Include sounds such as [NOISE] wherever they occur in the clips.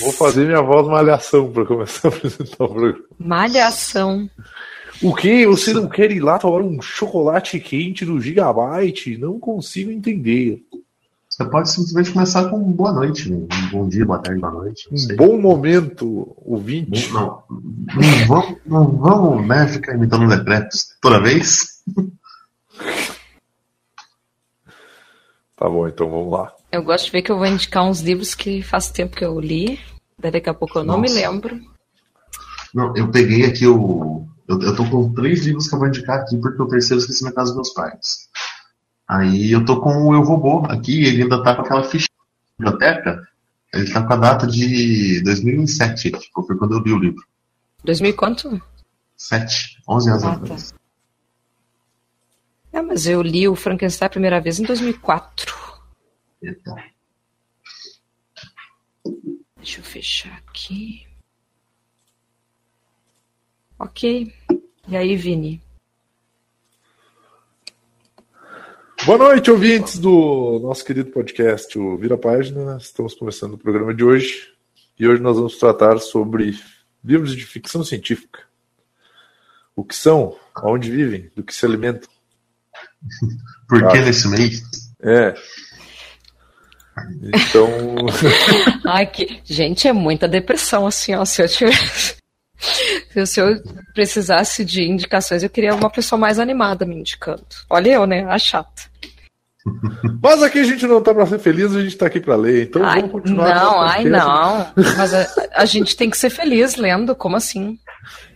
Vou fazer minha voz malhação para começar a [LAUGHS] apresentar o programa. Malhação. O que? Você não quer ir lá tomar um chocolate quente do Gigabyte? Não consigo entender. Você pode simplesmente começar com boa noite, um bom dia, boa tarde, boa noite. Um bom momento, ouvinte. Não, não, vamos, não vamos né, ficar imitando decretos toda vez. Tá bom, então vamos lá. Eu gosto de ver que eu vou indicar uns livros que faz tempo que eu li. Daqui a pouco eu não Nossa. me lembro. Não, eu peguei aqui o. Eu, eu tô com três livros que eu vou indicar aqui, porque o terceiro eu esqueci na casa dos meus pais. Aí eu tô com o Eu Robô aqui, ele ainda tá com aquela ficha da biblioteca. Ele tá com a data de 2007, tipo, foi quando eu li o livro. 2000 quanto? 7, 11 anos ah, atrás. Tá. É, mas eu li o Frankenstein a primeira vez em 2004. Eita. Deixa eu fechar aqui. Ok. E aí, Vini? Boa noite, ouvintes do nosso querido podcast, o Vira Página. Estamos começando o programa de hoje e hoje nós vamos tratar sobre livros de ficção científica. O que são, aonde vivem, do que se alimentam. Por que ah, nesse mês? É. Então. [LAUGHS] Ai, que. Gente, é muita depressão, assim, ó. Se eu tivesse. [LAUGHS] Se eu precisasse de indicações, eu queria uma pessoa mais animada me indicando. Olha eu, né? A chata. [LAUGHS] Mas aqui a gente não tá pra ser feliz, a gente tá aqui pra ler. Então ai, vamos continuar. Não, ai, não. Mas a, a, gente tem que ser feliz lendo, como assim?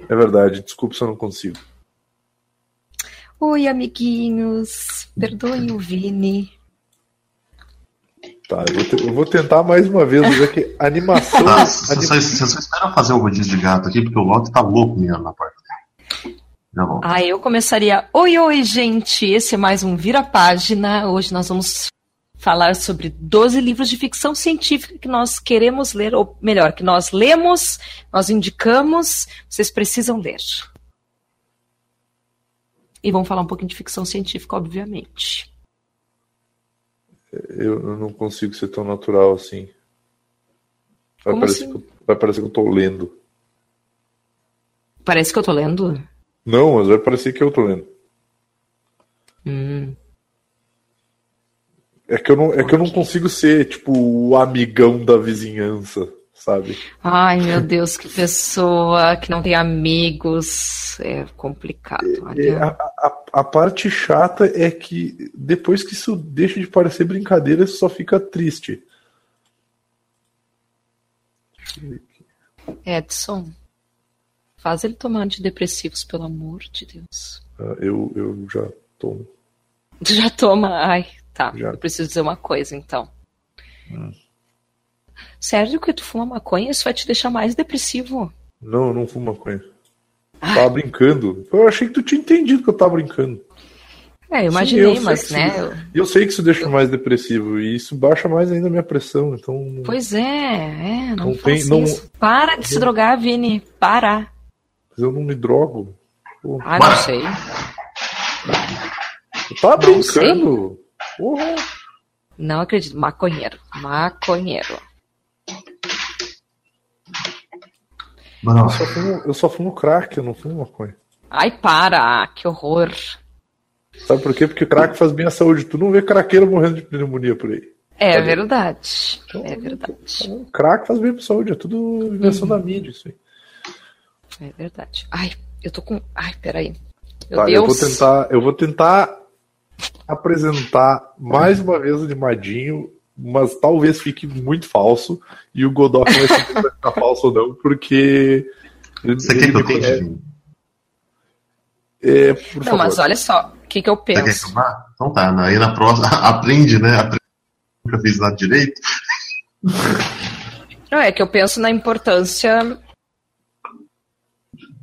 É verdade, desculpa se eu não consigo. Oi, amiguinhos. Perdoem o Vini. Tá, eu vou, te, eu vou, tentar mais uma vez, mas é que animação. Você, só, você só espera fazer o rodízio de gato aqui, porque o Loki tá louco mirando na porta. Ah, eu começaria. Oi, oi, gente! Esse é mais um Vira Página. Hoje nós vamos falar sobre 12 livros de ficção científica que nós queremos ler, ou melhor, que nós lemos, nós indicamos, vocês precisam ler. E vamos falar um pouquinho de ficção científica, obviamente. Eu não consigo ser tão natural assim. Vai, parecer, assim? Que eu, vai parecer que eu tô lendo. Parece que eu tô lendo? Não, mas vai parecer que eu tô lendo. Hum. É que, eu não, é que eu não consigo ser, tipo, o amigão da vizinhança sabe? Ai, meu Deus, que pessoa que não tem amigos. É complicado. É, a, a, a, parte chata é que depois que isso deixa de parecer brincadeira, isso só fica triste. Edson, faz ele tomar antidepressivos, pelo amor de Deus. Ah, eu, eu já tomo. Já toma? Ai, tá. Já. Eu preciso dizer uma coisa, então. Hum. Sério que tu fuma maconha? Isso vai te deixar mais depressivo. Não, eu não fumo maconha. Ah. Tava brincando. Eu achei que tu tinha entendido que eu tava brincando. É, eu imaginei, Sim, eu mas, né? Isso, eu sei que isso deixa mais depressivo e isso baixa mais ainda a minha pressão, então. Pois é, é, não, não tem, não... isso. Para de não... se drogar, Vini. Para. Mas eu não me drogo. Pô. Ah, não sei. Tu tá brincando? Porra. Não acredito. Maconheiro. Maconheiro. Eu só, fumo, eu só fumo crack, eu não fumo maconha. Ai, para! Que horror! Sabe por quê? Porque o crack faz bem à saúde. Tu não vê craqueiro morrendo de pneumonia por aí. É Sabe? verdade. Então, é verdade. Então, crack faz bem pra saúde. É tudo invenção uhum. da mídia, isso aí. É verdade. Ai, eu tô com. Ai, peraí. Meu tá, Deus. Eu vou tentar. Eu vou tentar apresentar mais uma vez o animadinho mas talvez fique muito falso e o Godot não vai se [LAUGHS] ficar falso ou não, porque. Você quer que eu tente? É, por não, favor. mas olha só, o que, que eu penso. Então tá, né? aí na próxima, [LAUGHS] aprende, né? Aprende, nunca fiz nada direito. Não, é que eu penso na importância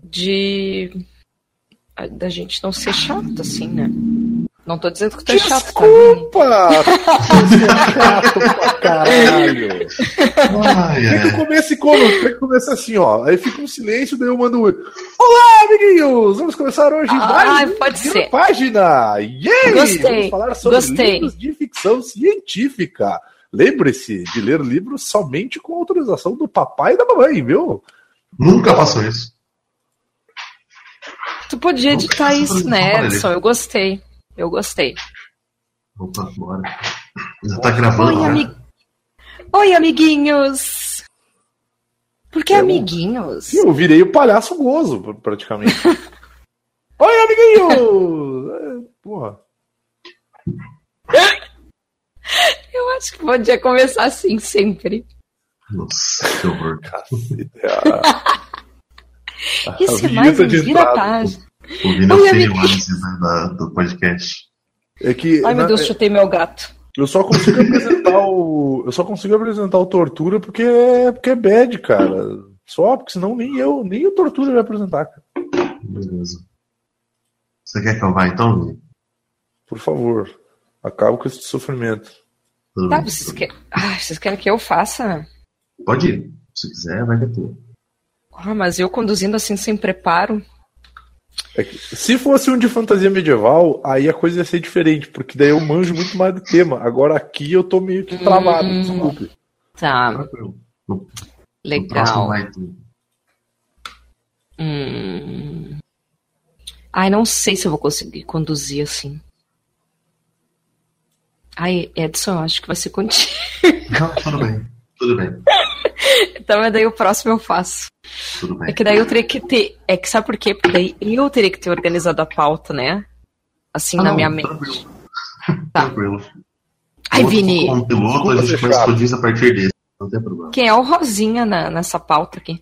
de da gente não ser chato, assim, né? Não tô dizendo que tu é chato, tá, [LAUGHS] Desculpa! é chato pra caralho. Ai, Tem que começar como? Tem que começar assim, ó. Aí fica um silêncio, daí eu mando um. Olá, amiguinhos! Vamos começar hoje ah, mais pode ser. página! Yay! Gostei. Vamos falar sobre Gostei. livros de ficção científica. Lembre-se de ler livros somente com autorização do papai e da mamãe, viu? Nunca faço isso. Tu podia editar isso, né, Edson? Eu gostei. Eu gostei. Opa, bora. Já tá gravando, Oi, né? ami... Oi, amiguinhos! Por que Eu- amiguinhos? Eu virei o palhaço gozo, pr- praticamente. [LAUGHS] Oi, amiguinho! É, Porra. Eu acho que podia começar assim sempre. Nossa, que horror. Cacete, [LAUGHS] a- a Isso é mais um de vira entrada. página. Ouvindo Oi, né, da- do podcast. É que Ai, meu na- Deus, chutei meu gato. eu só consigo apresentar o. Eu só consigo apresentar o Tortura porque é, porque é bad, cara. Só, porque senão nem eu, nem o Tortura vai apresentar, cara. Beleza. Você quer que eu vá então, Vini? Por favor. Acaba com esse sofrimento. Tá, vocês, quer... Ai, vocês querem que eu faça? Pode ir. Se quiser, vai que é tua. Ah, mas eu conduzindo assim sem preparo. É se fosse um de fantasia medieval, aí a coisa ia ser diferente, porque daí eu manjo muito mais do tema. Agora aqui eu tô meio que travado, Hum. desculpe. Tá, legal. Hum... Ai, não sei se eu vou conseguir conduzir assim. Ai, Edson, acho que vai ser contigo. Não, tudo bem. Tudo bem. Então, mas daí o próximo eu faço. Tudo bem. É que daí eu teria que ter. É que sabe por quê? Porque daí eu teria que ter organizado a pauta, né? Assim, Ah, na não, minha mente. Tranquilo. Tá. Tranquilo. Ai, Vini, Como piloto, a gente o diz a partir desse. Não tem problema. quem é o Rosinha na- nessa pauta aqui?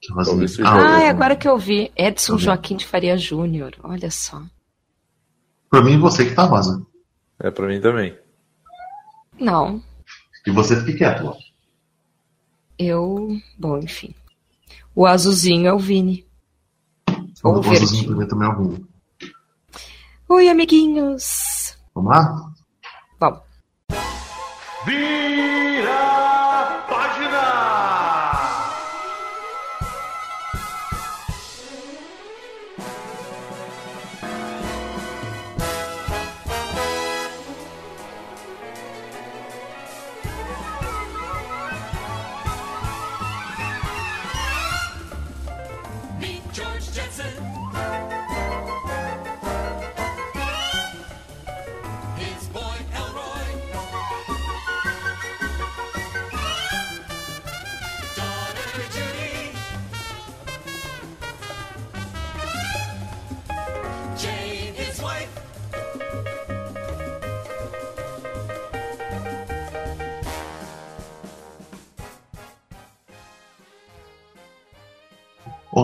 Que Rosinha. Ah. Ah, é agora que eu vi. Edson. Joaquim de Faria Júnior. Olha só. Pra mim, você que tá rosa. É pra mim também. Não, E você fique quieto, ó. Eu. Bom, enfim. O azulzinho é o Vini. Ou O o rosazinho verdinho. primeiro também é o Vini. Oi, amiguinhos. Vamos lá? Bom, Vira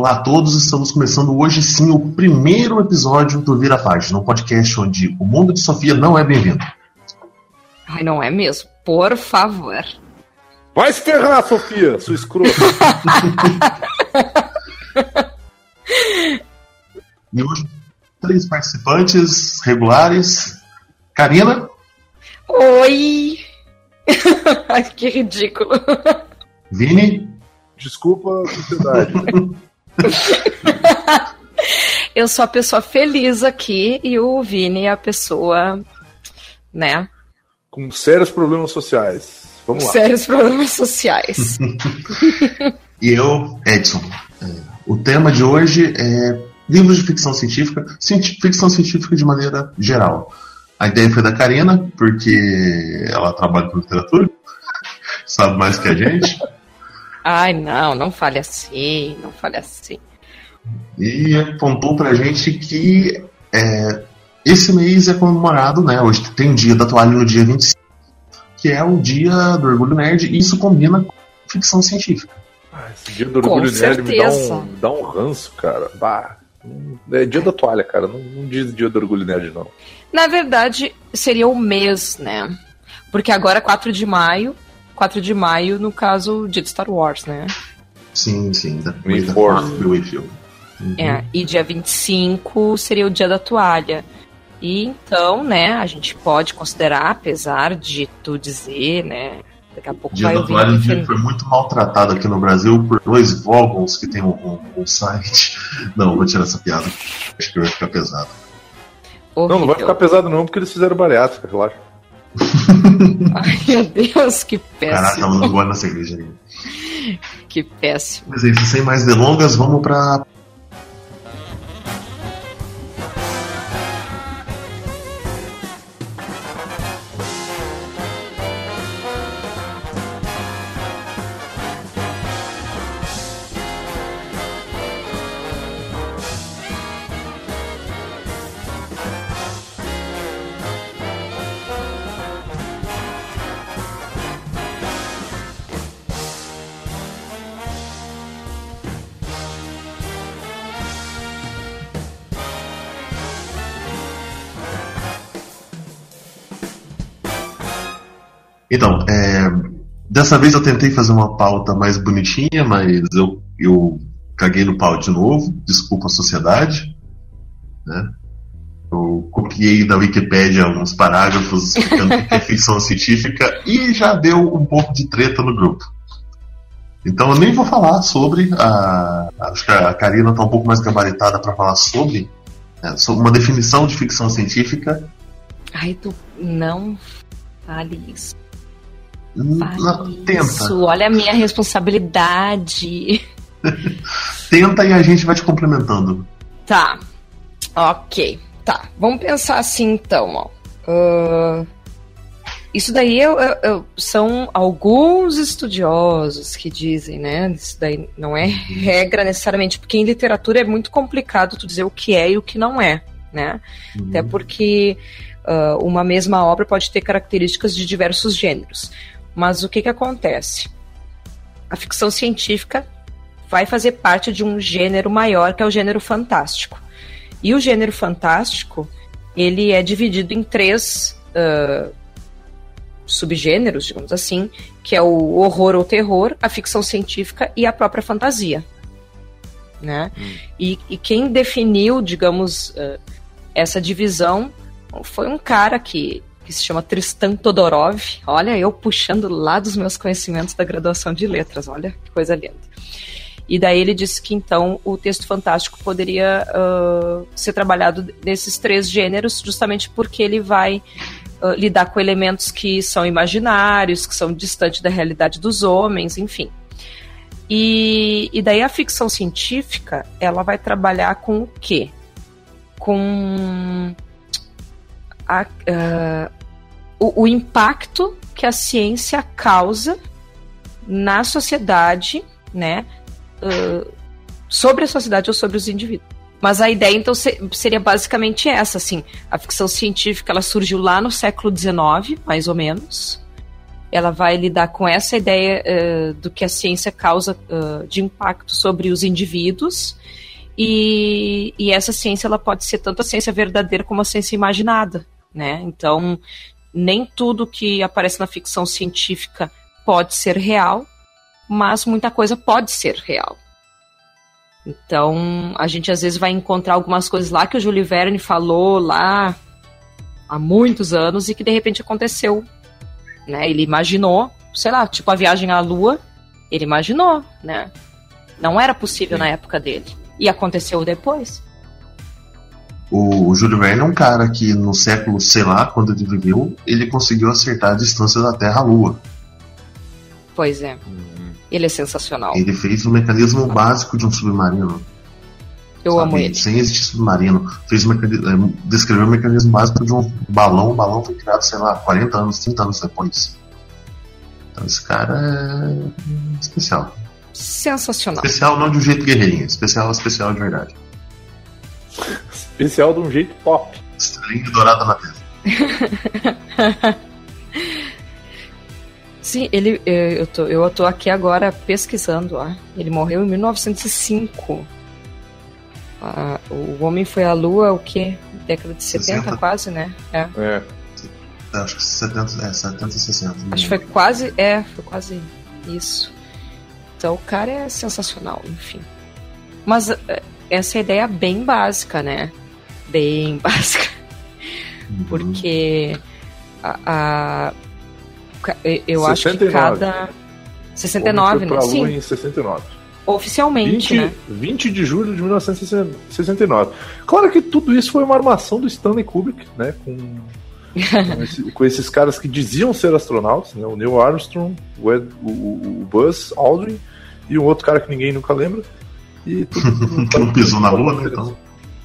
Olá a todos, estamos começando hoje sim o primeiro episódio do Vira Página, um podcast onde o mundo de Sofia não é bem-vindo. ai, não é mesmo? Por favor. Vai se ferrar, Sofia, sua escrota. [LAUGHS] E hoje, três participantes regulares. Karina, Oi! [LAUGHS] Ai, que ridículo. Vini, Desculpa a sociedade. [LAUGHS] [LAUGHS] Eu sou a pessoa feliz aqui e o Vini é a pessoa, né? Com sérios problemas sociais. Vamos lá. Sérios problemas sociais. [LAUGHS] e eu, Edson. É, o tema de hoje é livros de ficção científica, ficção científica de maneira geral. A ideia foi da Karina, porque ela trabalha com literatura, [LAUGHS] sabe mais que a gente. Ai, não, não fale assim, não fale assim. e apontou pra gente que é, esse mês é comemorado, né? Hoje tem o dia da toalha no dia 25, que é o dia do orgulho nerd, e isso combina com ficção científica. Ah, Esse dia do orgulho Com nerd me dá um, dá um ranço, cara. Bah, é dia da toalha, cara. Não, não diz dia do orgulho nerd, não. Na verdade, seria o mês, né? Porque agora é 4 de maio. 4 de maio, no caso, dia de Star Wars, né? Sim, sim, da Me May the informa. Fourth be with you. Uhum. É, e dia 25 seria o dia da toalha. E então, né, a gente pode considerar, apesar de tu dizer, né? Daqui a pouco Dia vai da ouvir. toalha dia foi muito maltratado aqui no Brasil por dois vogons que tem um, um- um site. [LAUGHS] Não, vou tirar essa piada. Acho que vai ficar pesado. Não, não vai Horrível. ficar pesado, não, porque eles fizeram bariátrica, relaxa. [LAUGHS] Ai, meu Deus, que Caraca, péssimo. eu não gosto na cerveja ali. Que péssimo. Mas é isso, sem mais delongas, vamos pra. Então, é, dessa vez eu tentei fazer uma pauta mais bonitinha, mas eu, eu caguei no pau de novo. Desculpa a sociedade. Né? Eu copiei da Wikipédia alguns parágrafos explicando que é ficção [LAUGHS] científica e já deu um pouco de treta no grupo. Então eu nem vou falar sobre. A, acho que a Karina está um pouco mais gabaritada para falar sobre, né, sobre uma definição de ficção científica. Ai, tu não fale isso. Tenta. isso. Olha a minha responsabilidade. [LAUGHS] Tenta e a gente vai te complementando. Tá. Ok. Tá. Vamos pensar assim então, ó. Ah, isso daí eu- eu- eu- são alguns estudiosos que dizem, né? Isso daí não é regra necessariamente, porque em literatura é muito complicado tu dizer o que é e o que não é, né? Até porque ah, uma mesma obra pode ter características de diversos gêneros. Mas o que, que acontece? A ficção científica vai fazer parte de um gênero maior, que é o gênero fantástico. E o gênero fantástico, ele é dividido em três ah, subgêneros, digamos assim, que é o horror ou terror, a ficção científica e a própria fantasia. Né? E, e quem definiu, digamos, ah, essa divisão foi um cara que, que se chama Tristan Todorov. Olha, eu puxando lá dos meus conhecimentos da graduação de letras, olha que coisa linda. E daí ele disse que então o texto fantástico poderia ah, ser trabalhado nesses três gêneros, justamente porque ele vai ah, lidar com elementos que são imaginários, que são distantes da realidade dos homens, enfim. E, e daí a ficção científica, ela vai trabalhar com o quê? Com a- ah, o, o impacto que a ciência causa na sociedade, né? ah, sobre a sociedade ou sobre os indivíduos. Mas a ideia, então, se- seria basicamente essa, assim. A ficção científica, ela surgiu lá no século XIX, mais ou menos. Ela vai lidar com essa ideia eh, do que a ciência causa ah, de impacto sobre os indivíduos. E, e essa ciência, ela pode ser tanto a ciência verdadeira como a ciência imaginada, né? Então, nem tudo que aparece na ficção científica pode ser real, mas muita coisa pode ser real. Então, a gente às vezes vai encontrar algumas coisas lá que o Júlio Verne falou lá há muitos anos e que de repente aconteceu. Né? Ele imaginou, sei lá, tipo a viagem à Lua, ele imaginou, né? Não era possível Sim. na época dele. E aconteceu depois. O, o Júlio Verne é um cara que no século, sei lá, quando ele viveu, ele conseguiu acertar a distância da Terra à Lua. Pois é. Ele é sensacional. Ele fez o mecanismo básico de um submarino. Eu sabe? amo ele. Sem existir submarino. Fez o mecani- eh, descreveu o mecanismo básico de um balão. O balão foi criado, sei lá, 40 anos, 30 anos depois. Então esse cara é especial. Sensacional. Especial não de um jeito guerreirinho, especial especial de verdade. Especial de um jeito top. Estrelinha dourada na testa. [LAUGHS] Sim, ele, eh, eu tô, eu tô aqui agora pesquisando, ó. Ele morreu em 1905. Ah, o Homem foi à Lua, o quê? Década de 70, 60. quase, né? É. É. Acho que 70, é, 70 60. Acho que foi quase, é, foi quase isso. Então o cara é sensacional, enfim. Mas eh, essa é a ideia bem básica, né? Bem [LAUGHS] básica. Uhum. Porque a, a- eu acho que 69. cada. 69, Homem foi né? Lua Sim, em 69. oficialmente, 20, né? 20 de julho de 1969. Claro que tudo isso foi uma armação do Stanley Kubrick, né? Com com, esse- [LAUGHS] com esses caras que diziam ser astronautas, né? O Neil Armstrong, o, Ed- o- o- Buzz Aldrin e um outro cara que ninguém nunca lembra. E tudo. [LAUGHS] Que não pisou na lua, né? Então.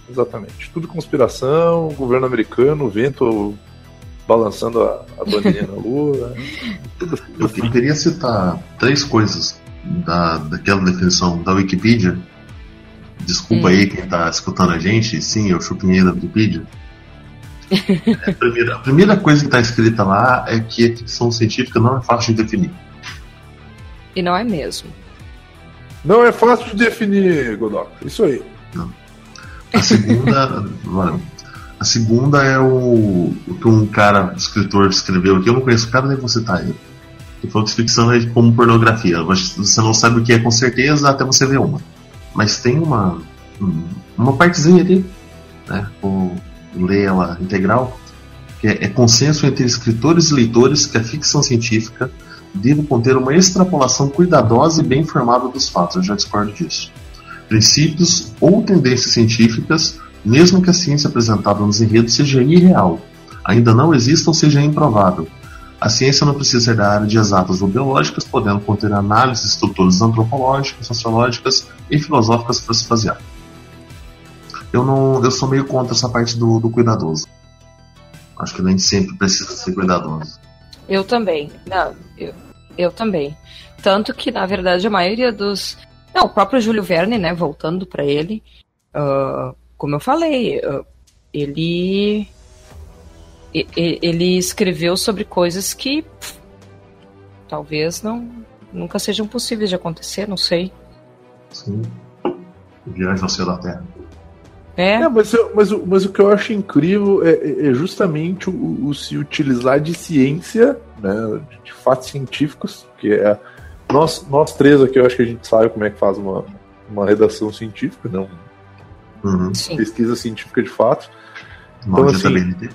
Exatamente. Tudo conspiração, governo americano, o vento balançando a, a bandeirinha na lua. né? Tudo, tudo Eu, eu queria citar três coisas da, daquela definição da Wikipedia. Desculpa Hum. aí quem está escutando a gente, sim, eu chupinhei da Wikipedia. É, a, primeira, a primeira coisa que está escrita lá é que a ficção científica não é fácil de definir. E não é mesmo. Não é fácil de definir, Godot. Isso aí. A segunda, mano, a segunda é o, o que um cara, escritor, escreveu aqui. Eu não conheço o cara, nem vou citar ele. Que falou que ficção é como pornografia. Você não sabe o que é com certeza até você ver uma. Mas tem uma, um- uma partezinha ali, né? Vou ler ela integral. Que é, é consenso entre escritores e leitores que a ficção científica deve conter uma extrapolação cuidadosa e bem informada dos fatos. Eu já discordo disso princípios ou tendências científicas, mesmo que a ciência apresentada nos enredos seja irreal, ainda não exista ou seja improvável. A ciência não precisa ser da área de exatas ou biológicas, podendo conter análises de estruturas antropológicas, sociológicas e filosóficas para se basear. Eu não, eu sou meio contra essa parte do, do cuidadoso. Acho que nem sempre precisa ser cuidadoso. Eu também. Não, eu, eu também. Tanto que, na verdade, a maioria dos. Não, o próprio Júlio Verne, né? Voltando pra ele. ah, como eu falei, ah, ele. Ele escreveu sobre coisas que pff, talvez não nunca sejam possíveis de acontecer, não sei. Sim. Viagem ao céu da Terra. É, É, mas, mas, o- mas o que eu acho incrível é, é- é justamente o, o se utilizar de ciência, né, de, de fatos científicos, que é nós, nós três aqui, eu acho que a gente sabe como é que faz uma, uma redação científica, não Uhum. sim. pesquisa científica de fatos. Maldita assim, BNT.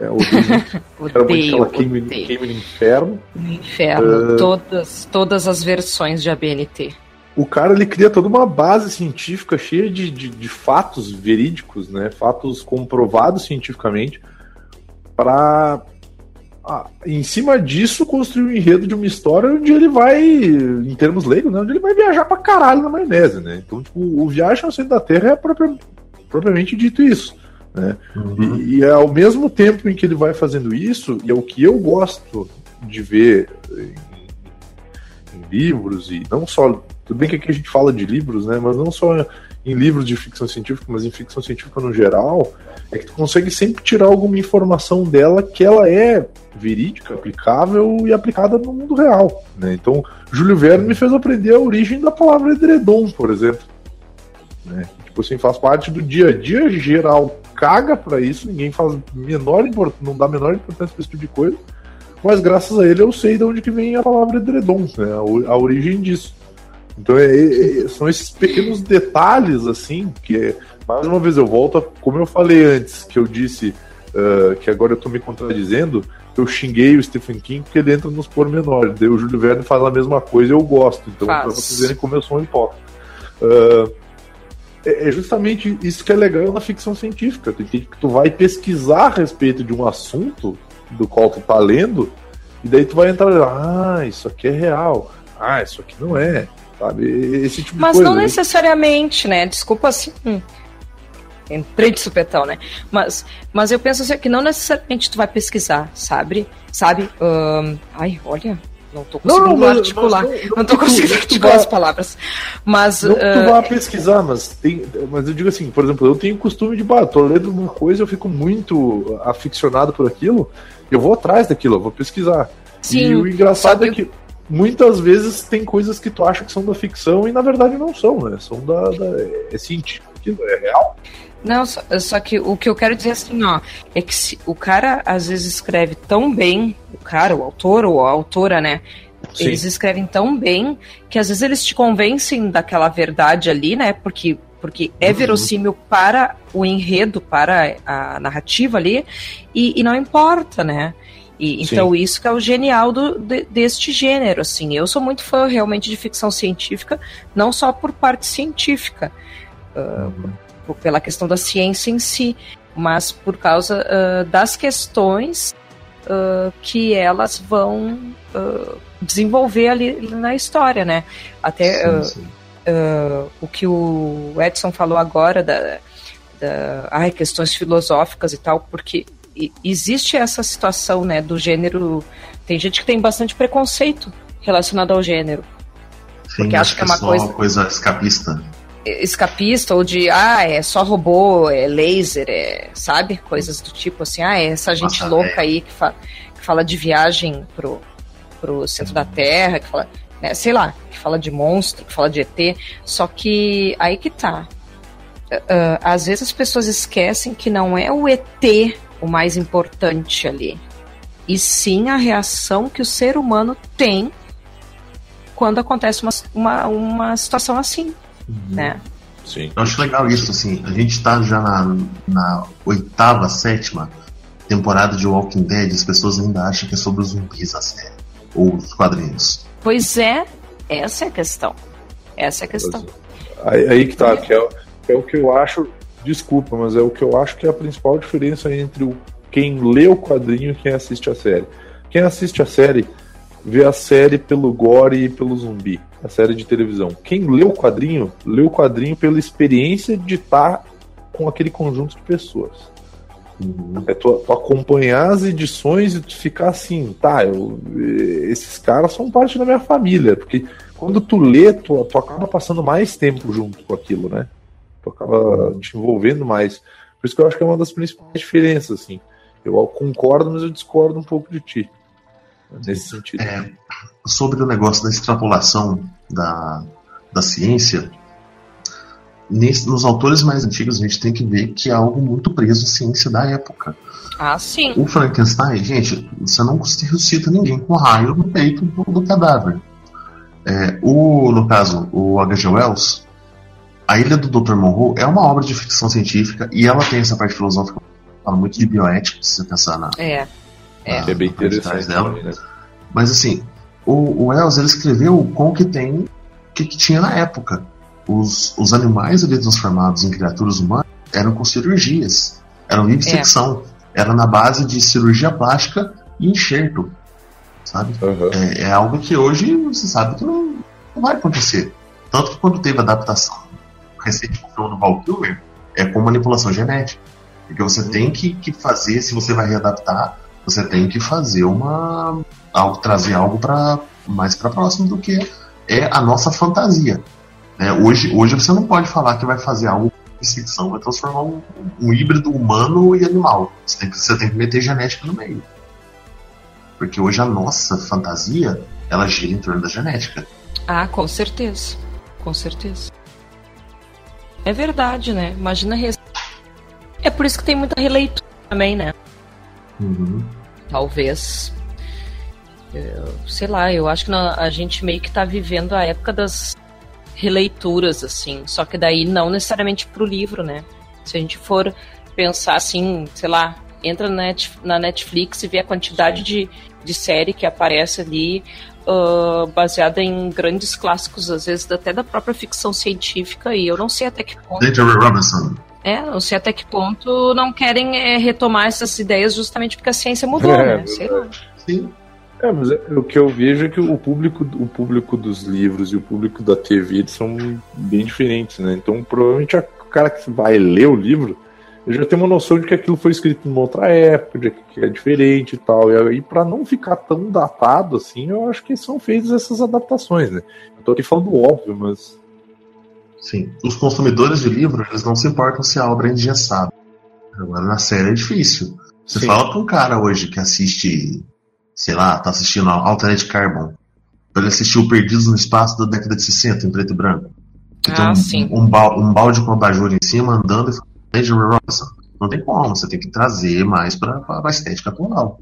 É, [LAUGHS] [LAUGHS] odeio, Odeio, queime no inferno. No inferno. Ah. Todas, todas as versões de ABNT. O cara ele cria toda uma base científica cheia de, de, de fatos verídicos, né? Fatos comprovados cientificamente, para em cima disso construir um enredo de uma história onde ele vai, em termos leigos, né? Onde ele vai viajar pra caralho na maionese, né? Então, tipo, o Viagem ao Centro da Terra é propria- propriamente dito isso. Né? Uhum. E, e ao mesmo tempo em que ele vai fazendo isso, e é o que eu gosto de ver em, em livros, e não só. Tudo bem que aqui a gente fala de livros, né? Mas não só em livros de ficção científica, mas em ficção científica no geral, é que tu consegue sempre tirar alguma informação dela que ela é verídica, aplicável e aplicada no mundo real. Né? Então, Júlio Verne me fez aprender a origem da palavra edredom, por exemplo. Né? Tipo assim, faz parte do dia a dia geral, caga pra isso, ninguém faz menor não dá menor importância pra esse tipo de coisa, mas graças a ele eu sei de onde que vem a palavra edredom, né? a origem disso. Então é- é- é- são esses pequenos detalhes, assim, que mais uma vez eu volto, a, como eu falei antes, que eu disse ah, que agora eu tô me contradizendo, eu xinguei o Stephen King porque ele entra nos pormenores, daí o Júlio Verne faz a mesma coisa e eu gosto, então Faz. pra vocês verem como eu sou um hipócrita. Ah, é é justamente isso que é legal na ficção científica. Tu que tu vai pesquisar a respeito de um assunto do qual tu tá lendo, e daí tu vai entrar, ah, isso aqui é real, ah, isso aqui não é, sabe? Esse tipo Mas de coisa. não necessariamente, né? Desculpa assim. hum, Entrei de supetão, né? Mas, mas eu penso assim, que não necessariamente tu vai pesquisar, sabe? Sabe? Ahn, ai, olha, não tô Não, conseguindo não, mas- articular. mas não- Não, não tô conseguindo não articular as palavras. Mas. Não que tu ah, vá pesquisar, mas, tem, mas eu digo assim, por exemplo, eu tenho o costume de, bah, tô lendo uma coisa, eu fico muito aficionado por aquilo, eu vou atrás daquilo, eu vou pesquisar. Sim, e o engraçado é que muitas vezes tem coisas que tu acha que são da ficção e na verdade não são, né? São da. da é científico, é real. Não, só, só que o que eu quero dizer assim, ó, é que se o cara às vezes escreve tão bem, o cara, o autor ou a autora, né? Sim. Eles escrevem tão bem que às vezes eles te convencem daquela verdade ali, né? Porque, porque é Uhum. verossímil para o enredo, para a narrativa ali, e, e não importa, né? E, Sim. então isso que é o genial do, de- deste gênero, assim. Eu sou muito fã realmente de ficção científica, não só por parte científica, Uhum. por- pela questão da ciência em si, mas por causa uh, das questões uh, que elas vão uh, desenvolver ali na história, né? Até Sim, sim. o que o Edson falou agora da, da ai, questões filosóficas e tal, porque existe essa situação, né, do gênero. Tem gente que tem bastante preconceito relacionado ao gênero. Sim, Porque acho que é uma só coisa- coisa escapista. escapista ou de ah, é só robô, é laser, é, sabe? Coisas do tipo assim, ah, é essa gente Nossa, louca é. aí que, fa que fala de viagem pro, pro centro da Terra, que fala, né, sei lá, que fala de monstro, que fala de ET, só que aí que tá. Ah, às vezes as pessoas esquecem que não é o ET o mais importante ali, e sim a reação que o ser humano tem quando acontece uma, uma, uma situação assim, né? Sim. Eu acho legal isso, assim. A gente tá já na, na oitava, sétima temporada de Walking Dead, as pessoas ainda acham que é sobre os zumbis a série. Ou os quadrinhos. Pois é, essa é a questão. Essa é a questão. Aí, aí que tá, que é, que é o que eu acho. Desculpa, mas é o que eu acho que é a principal diferença entre o, quem lê o quadrinho e quem assiste a série. Quem assiste a série vê a série pelo gore e pelo zumbi, a série de televisão. Quem lê o quadrinho, lê o quadrinho pela experiência de estar com aquele conjunto de pessoas. É tu, tu acompanhar as edições e tu ficar assim, tá, eu, esses caras são parte da minha família, porque quando tu lê, tu, tu acaba passando mais tempo junto com aquilo, né? Tu acaba te envolvendo mais. Por isso que eu acho que é uma das principais diferenças, assim. Eu concordo, mas eu discordo um pouco de ti. Nesse sentido. É, sobre o negócio da extrapolação da, da ciência, nesse- nos autores mais antigos a gente tem que ver que é algo muito preso à ciência da época. Ah, sim. O Frankenstein, gente, você não ressuscita ninguém com raio no peito do, do cadáver. É, o, no caso, o H.G. Wells, A Ilha do Dr. Monroe é uma obra de ficção científica e ela tem essa parte filosófica, fala muito de bioética, se você pensar na, É. É. na- é bem interessante. dela. também, né? Mas assim, o, o Wells ele escreveu com o que tem, o que, que tinha na época. Os, os animais ali transformados em criaturas humanas eram com cirurgias, eram vivisecção, era na base de cirurgia plástica e enxerto, sabe? Aham. É, é algo que hoje você sabe que não, não vai acontecer. Tanto que quando teve adaptação recente filme do Val Kilmer, é com manipulação genética. Porque você tem que, que fazer, se você vai readaptar, você tem que fazer uma. algo, trazer algo para mais para próximo do que é a nossa fantasia. né? hoje, hoje você não pode falar que vai fazer algo de ficção, vai transformar um, um híbrido humano e animal. Você tem, que, você tem que meter genética no meio. Porque hoje a nossa fantasia, ela gira em torno da genética. Ah, com certeza. Com certeza. É verdade, né? Imagina. Res... É por isso que tem muita releitura também, né? Uhum. Talvez. eu- sei lá, eu acho que a gente meio que tá vivendo a época das releituras, assim. Só que daí não necessariamente pro livro, né? Se a gente for pensar assim, sei lá, entra na Netflix e vê a quantidade de, de série que aparece ali. Ah, baseada em grandes clássicos, às vezes até da própria ficção científica, e eu não sei até que ponto. Danger Robinson. É, não sei até que ponto não querem é, retomar essas ideias justamente porque a ciência mudou, É, né? Sei lá. Sim. É, mas é- o que eu vejo é que o público, o público dos livros e o público da TV são bem diferentes, né? Então, provavelmente, o cara que vai ler o livro ele já tem uma noção de que aquilo foi escrito numa outra época, de que é diferente e tal. E aí, para não ficar tão datado assim, eu acho que são feitas essas adaptações, né? Eu tô aqui falando do óbvio, mas. Sim. Os consumidores de livro, eles não se importam se a obra é engessada. Agora, na série é difícil. Você Sim. fala pra um cara hoje que assiste, sei lá, tá assistindo a Alternate Carbon, ele assistir o Perdidos no Espaço da década de 60, em preto e branco. Que tem Ah, um, sim. Um, bal- um balde com abajur em cima, andando e Robinson. Não tem como, você tem que trazer mais pra, pra estética atual.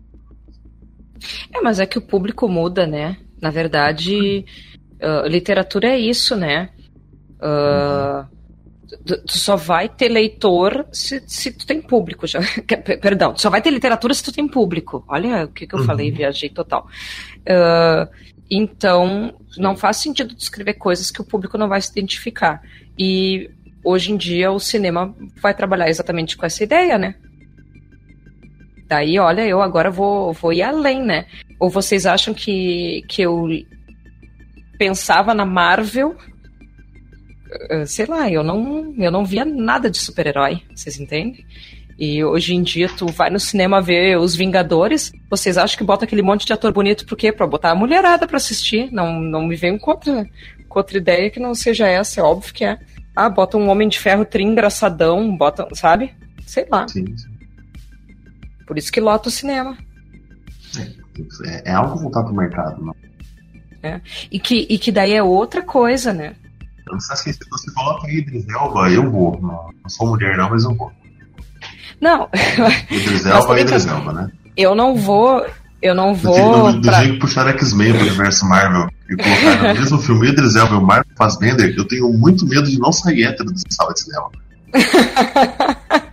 É, mas é que o público muda, né? Na verdade, ah, literatura é isso, né? Ah, tu, tu só vai ter leitor se, se tu tem público já. [LAUGHS] Perdão, tu só vai ter literatura se tu tem público. Olha o que, que eu Uhum. falei, viajei total. Ah, então, não faz sentido tu escrever coisas que o público não vai se identificar. E hoje em dia o cinema vai trabalhar exatamente com essa ideia, né? Daí, olha, eu agora vou, vou ir além, né? Ou vocês acham que, que eu pensava na Marvel? eh, Sei lá, eu não, eu não via nada de super-herói, vocês entendem? E hoje em dia tu vai no cinema ver os Vingadores, vocês acham que bota aquele monte de ator bonito por quê? Pra botar a mulherada pra assistir. Não, não me vem com outra, com outra ideia que não seja essa, é óbvio que é. Ah, bota um Homem de Ferro tri engraçadão, bota, sabe? Sei lá. Sim, sim. Por isso que lota o cinema. É, é algo voltado pro mercado, não. E que, e que daí é outra coisa, né? Eu não se você coloca aí Idris Elba, eu vou. Não, não sou mulher não, mas eu vou. Não, Idris [LAUGHS] Elba é Idris Elba, né? eu não vou. Eu não Do, vou. do, do pra- jeito que puxaram X-Men pro universo Marvel e colocaram no mesmo filme Idris Elba e o Mark Fassbender, eu tenho muito medo de não sair hétero dessa sala de cinema. [LAUGHS]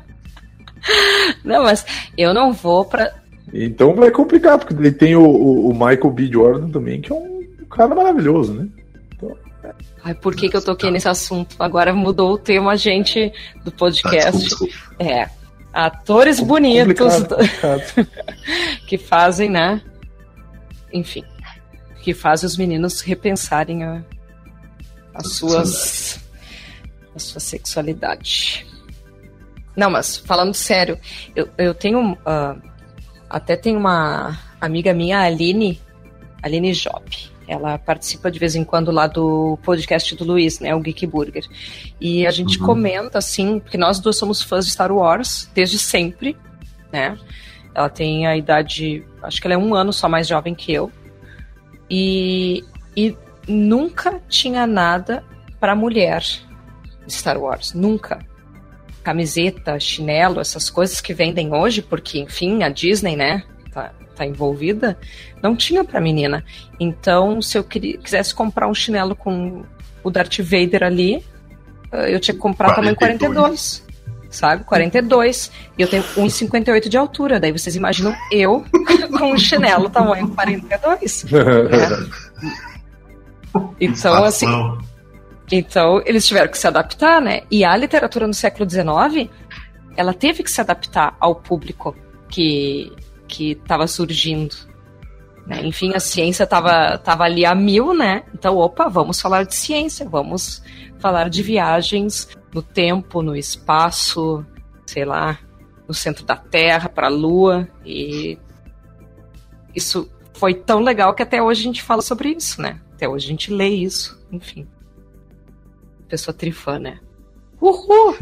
Não, mas eu não vou pra. Então vai complicar, porque daí tem o, o- o Michael B. Jordan também, que é um cara maravilhoso, né? Ai, por que, que eu toquei nesse assunto? Agora mudou o tema, gente, do Tá, podcast. desculpa, desculpa. É. Atores bonitos Complicado, complicado. [LAUGHS] que fazem, né? Enfim. Que fazem os meninos repensarem a, as suas. a sua sexualidade. Não, mas falando sério, eu, eu tenho. ah, até tem uma amiga minha, a Aline, Aline Job. Ela participa de vez em quando lá do podcast do Luiz, né? O Geek Burger. E a gente Uhum. comenta, assim, porque nós duas somos fãs de Star Wars desde sempre, né? Ela tem a idade. Acho que ela é um ano só mais jovem que eu. E, e nunca tinha nada para mulher de Star Wars. Nunca. Camiseta, chinelo, essas coisas que vendem hoje, porque, enfim, a Disney, né? Tá, tá envolvida. Não tinha para menina. Então, se eu queria- quisesse comprar um chinelo com o Darth Vader ali, eh, eu tinha que comprar tamanho 42. Sabe? 42. E eu tenho 1,58 de altura. Daí vocês imaginam eu [LAUGHS] com um chinelo tamanho 42. [LAUGHS] Então, assim, então, eles tiveram que se adaptar, né? E a literatura no século XIX, ela teve que se adaptar ao público que que estava surgindo. né? Enfim, a ciência estava tava ali a mil, né? Então, opa, vamos falar de ciência, vamos falar de viagens no tempo, no espaço, sei lá, no centro da Terra, para a Lua. E isso foi tão legal que até hoje a gente fala sobre isso, né? Até hoje a gente lê isso, enfim. Pessoa trifã, né? Uhul!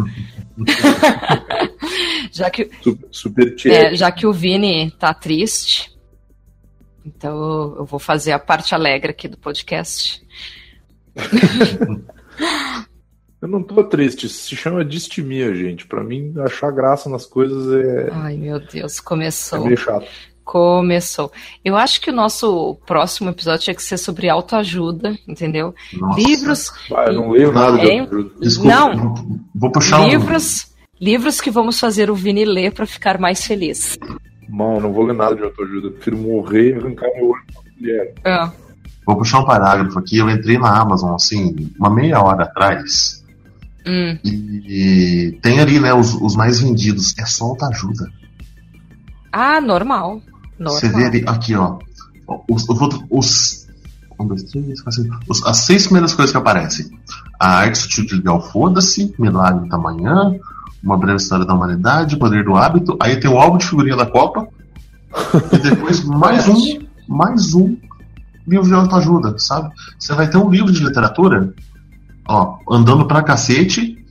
[LAUGHS] já, que, Super, super é, já que o Vini tá triste, então eu vou fazer a parte alegre aqui do podcast. [LAUGHS] Eu não tô triste, se chama distimia, gente. Pra mim, achar graça nas coisas é, Ai, meu Deus, é começou. meio chato. Começou. Eu acho que o nosso próximo episódio tinha que ser sobre autoajuda, entendeu? Nossa. Livros, Ah, eu não leio nada de autoajuda. Desculpa, Não. vou- puxar um. livros, livros que vamos fazer o Vini ler para ficar mais feliz. Não, não vou ler nada de autoajuda. Eu prefiro morrer e arrancar meu olho pra mulher. Ah, Vou puxar um parágrafo aqui. Eu entrei na Amazon, assim, uma meia hora atrás. Hum, E tem ali, né, os, os mais vendidos. É só autoajuda. ah, normal. Normal. Você vê ali, aqui, ó. Os, os, outros- os, um, dois, três, quatro, cinco, os- as seis primeiras coisas que aparecem. A arte sutil de ligar o foda-se, Milagre da Manhã, Uma breve história da humanidade, O poder do hábito. Aí tem o álbum de figurinha da Copa. [LAUGHS] e depois mais um, mais um livro de autoajuda, sabe? Você vai ter um livro de literatura, ó, andando pra cacete.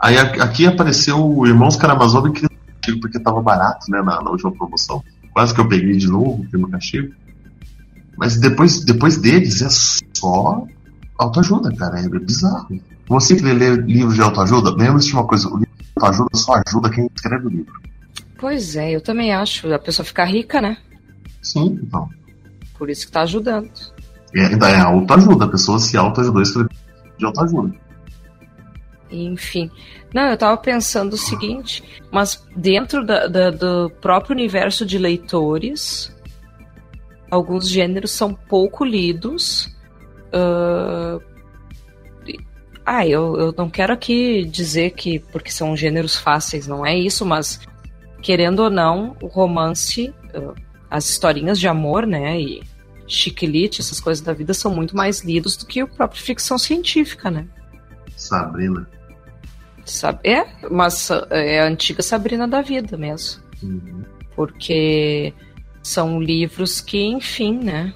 Aí aqui apareceu o Irmãos Karamazov em Crime e Castigo, porque tava barato, né, na, na última promoção. Quase que eu peguei de novo, Crime e Castigo. Mas depois, depois deles é só autoajuda, cara. É bizarro. Você que lê, livros de autoajuda, lembre-se de uma coisa: o livro de autoajuda só ajuda quem escreve o livro. Pois é, eu também acho. A pessoa fica rica, né? Sim, então. Por isso que tá ajudando. Ainda é autoajuda, a pessoa se autoajudou a escrever de autoajuda. Enfim. Não, eu tava pensando o seguinte, mas dentro da- da- do próprio universo de leitores, alguns gêneros são pouco lidos. ah, Ah, eu, eu não quero aqui dizer que porque são gêneros fáceis, não é isso, mas querendo ou não, o romance, uh, as historinhas de amor, né, e chiquilite, essas coisas da vida são muito mais lidos do que a própria ficção científica, né? Sabrina. Sabe? É, mas uh, é a antiga Sabrina da vida mesmo. Uhum. Porque são livros que, enfim, né?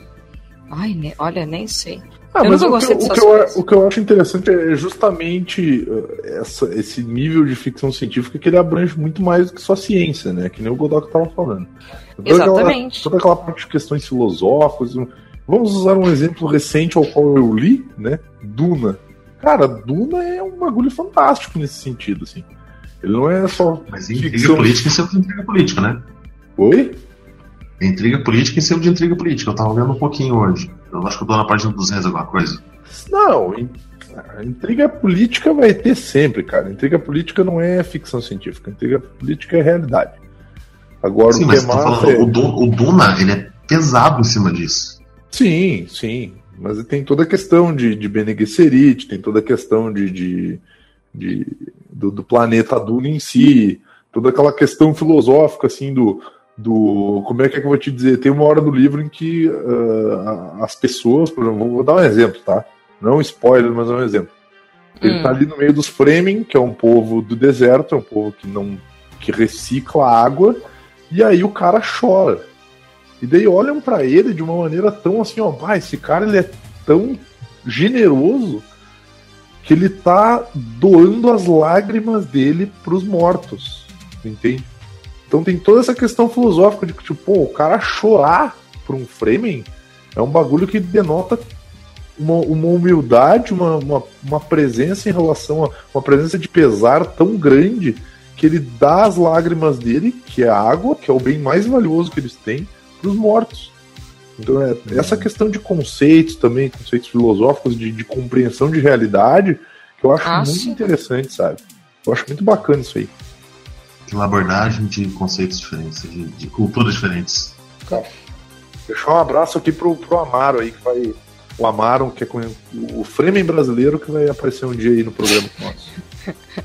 Ai, olha, nem sei. Ah, Eu mas o que, o, que eu, o que eu acho interessante é justamente uh, essa- esse nível de ficção científica que ele abrange muito mais do que só ciência, né? Que nem o Godot estava falando. Toda aquela- Exatamente. toda aquela parte de questões filosóficas. Vamos usar um exemplo recente ao qual eu li, né? Duna. Cara, Duna é um bagulho fantástico nesse sentido, assim. Ele não é só Mas intriga ficção. política em cima de intriga política, né? Oi? Intriga política em cima de intriga política. Eu tava vendo um pouquinho hoje. Eu acho que eu tô na página 200 alguma coisa. Não, intriga política vai ter sempre, cara. Intriga política não é ficção científica. Intriga política é realidade. Agora Sim, o que mas massa falando, é... o Duna, ele é pesado em cima disso. Sim, sim. Mas tem toda a questão de, de Bene Gesserit, tem toda a questão de, de, de- do, do planeta Duna em si, toda aquela questão filosófica, assim, do, do. Como é que, é que eu vou te dizer? Tem uma hora do livro em que ah, as pessoas, por exemplo, vou dar um exemplo, tá? Não é um spoiler, mas é um exemplo. Ele Hum. tá ali no meio dos Fremen, que é um povo do deserto, é um povo que não que recicla água, e aí o cara chora. E daí olham pra ele de uma maneira tão assim, ó, vai, esse cara ele é tão generoso que ele tá doando as lágrimas dele pros mortos, entende? Então tem toda essa questão filosófica de que, tipo, pô, o cara chorar por um Fremen é um bagulho que denota uma, uma humildade, uma, uma, uma presença em relação a uma presença de pesar tão grande que ele dá as lágrimas dele, que é a água, que é o bem mais valioso que eles têm, para os mortos. Então, é, essa questão de conceitos também, conceitos filosóficos, de, de compreensão de realidade, que eu acho Ah, muito interessante, sabe? Eu acho muito bacana isso aí. Tem uma abordagem de conceitos diferentes, de, de culturas diferentes. Deixar um abraço aqui pro, pro Amaro aí, que vai. O Amaro, que é com- o Fremen brasileiro, que vai aparecer um dia aí no programa nosso. [LAUGHS]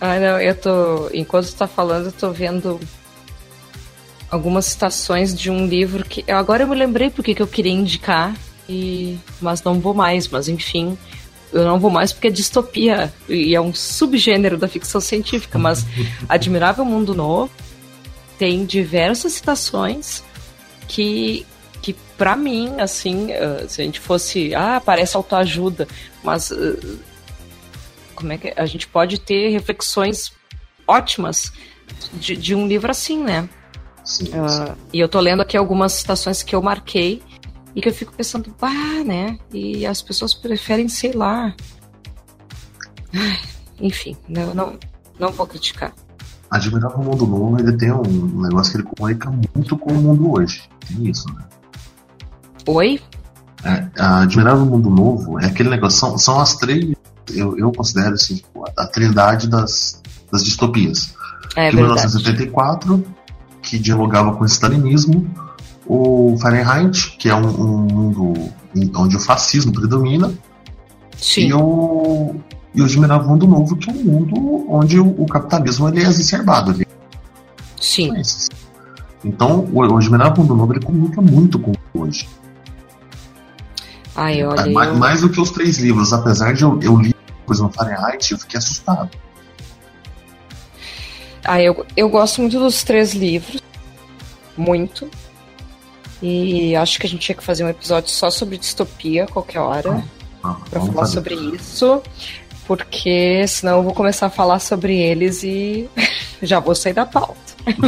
Ah, não, eu tô. Enquanto você tá falando, eu tô vendo algumas citações de um livro que. eu- Agora eu me lembrei porque que eu queria indicar, e... mas não vou mais, mas enfim. Eu não vou mais porque é distopia e é um subgênero da ficção científica, mas [LAUGHS] Admirável Mundo Novo tem diversas citações que, que para mim, assim, eh, se a gente fosse, ah, parece autoajuda, mas eh, como é que a gente pode ter reflexões ótimas de, de um livro assim, né? Sim, sim. Ah, e eu tô lendo aqui algumas citações que eu marquei e que eu fico pensando, bah, né? E as pessoas preferem, sei lá. Ai, enfim, não, não, não vou criticar. Admirável Mundo Novo, ele tem um negócio que ele comunica muito com o mundo hoje. Tem isso, né? Oi? É, Admirável Mundo Novo é aquele negócio, são, são as três, eu, eu considero assim, a, trindade das, das distopias. É de verdade. 1974, que dialogava com o stalinismo, o Fahrenheit, que é um, um mundo em- onde o fascismo predomina, Sim. e o, e o Admirável Mundo Novo, que é um mundo onde o, o capitalismo ele é exacerbado. Ele Sim. é esse. Então, o, o Admirável Mundo Novo ele comunica muito com o hoje. Ai, olha, mais, eu- mais do que os três livros, apesar de eu, eu li coisa no Fahrenheit, eu fiquei assustado. Ah, eu, eu gosto muito dos três livros. Muito. E acho que a gente tinha que fazer um episódio só sobre distopia qualquer hora. Ah, Pra vamos falar fazer. sobre isso. Porque senão eu vou começar a falar sobre eles e [LAUGHS] já vou sair da pauta. [LAUGHS]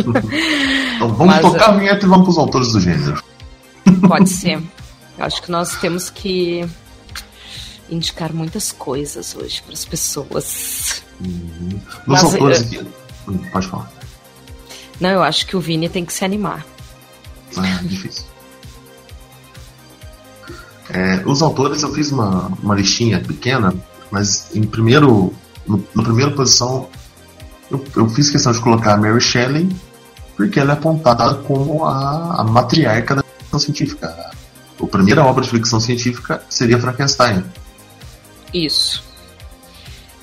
Então vamos Mas, tocar a vinheta e vamos pros autores do gênero. [LAUGHS] Pode ser. Acho que nós temos que indicar muitas coisas hoje para as pessoas. Uhum. Mas, autores eh, aqui. Hum, Pode falar. Não, eu acho que o Vini tem que se animar. Ah, difícil. É, os autores eu fiz uma, uma listinha pequena, mas em primeiro, no, na primeira posição eu, eu fiz questão de colocar a Mary Shelley, porque ela é apontada como a, a matriarca da ficção científica. A primeira obra de ficção científica seria Frankenstein. Isso.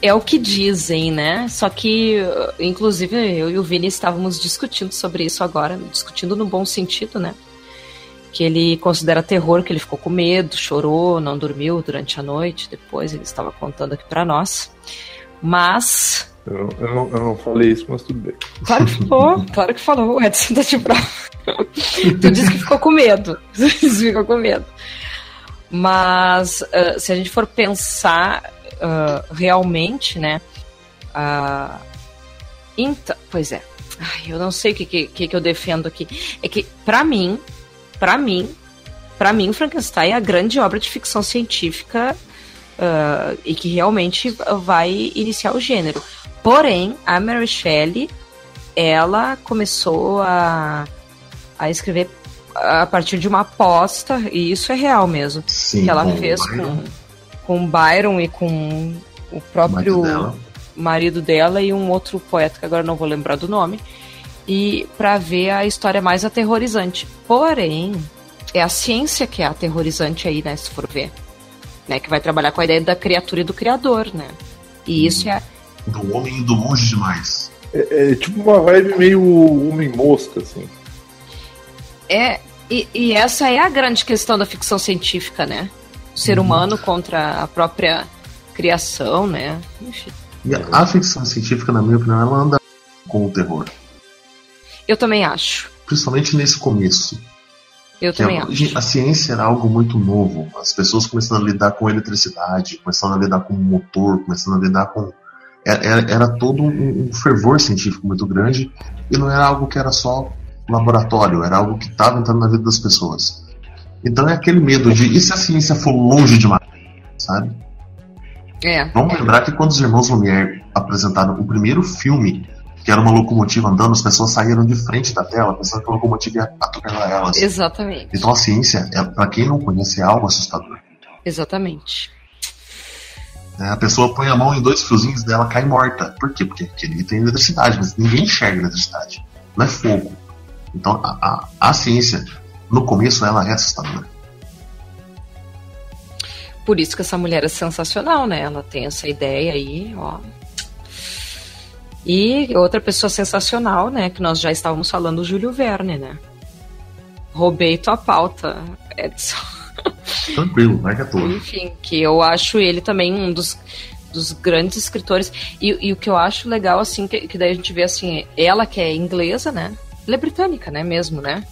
É o que dizem, né? Só que, uh, inclusive, eu e o Vini estávamos discutindo sobre isso agora, discutindo no bom sentido, né? Que ele considera terror, que ele ficou com medo, chorou, não dormiu durante a noite. Depois ele estava contando aqui pra nós. Mas Eu, não- eu não, eu não falei isso, mas tudo bem. Claro que falou, [LAUGHS] claro que falou. O Edson tá de prova. [LAUGHS] tu disse que ficou com medo. [LAUGHS] Tu disse que ficou com medo. Mas ah, se a gente for pensar ah, realmente, né? ah, então, pois é. Ai, eu não sei o que, que, que eu defendo aqui. É que, pra mim, pra mim, pra mim, Frankenstein é a grande obra de ficção científica ah, e que realmente vai iniciar o gênero. Porém, a Mary Shelley, ela começou a, a escrever a partir de uma aposta, e isso é real mesmo, Sim, que ela o fez com, com Byron e com o próprio marido dela. marido dela e um outro poeta que agora não vou lembrar do nome, e para ver a história mais aterrorizante. Porém, é a ciência que é aterrorizante aí, né, se for ver, né, que vai trabalhar com a ideia da criatura e do criador, né? E isso é Do homem indo longe demais. É, é tipo uma vibe meio homem-mosca, assim. É, e, e essa é a grande questão da ficção científica, né? Ser humano contra a própria criação, né? Enfim. E a, ficção científica, na minha opinião, ela anda com o terror. Eu também acho. Principalmente nesse começo. Eu Que também a, acho. a ciência era algo muito novo. As pessoas começando a lidar com eletricidade, começando a lidar com motor, começando a lidar com. Era, era- era todo um, um fervor científico muito grande e não era algo que era só laboratório, era algo que estava entrando na vida das pessoas. Então é aquele medo de e se a ciência for longe demais, sabe? É. Vamos lembrar que quando os irmãos Lumière apresentaram o primeiro filme, que era uma locomotiva andando, as pessoas saíram de frente da tela pensando que a locomotiva ia atropelar elas. Exatamente. Então a ciência, é, para quem não conhece, é algo assustador. Exatamente. né? A pessoa põe a mão em dois fiozinhos dela cai morta. Por quê? Porque aquele tem eletricidade, mas ninguém enxerga eletricidade. Não é fogo. Então a, a, a ciência, no começo, ela é assustadora. Por isso que essa mulher é sensacional, né? Ela tem essa ideia aí, ó. E outra pessoa sensacional, né? Que nós já estávamos falando, o Júlio Verne, né? Roubei tua pauta, Edson. [LAUGHS] Tranquilo, larga tudo. Enfim, que eu acho ele também um dos, dos grandes escritores. E, e o que eu acho legal, assim, que, que daí a gente vê assim, ela que é inglesa, né? Ela é britânica, né? Mesmo, né?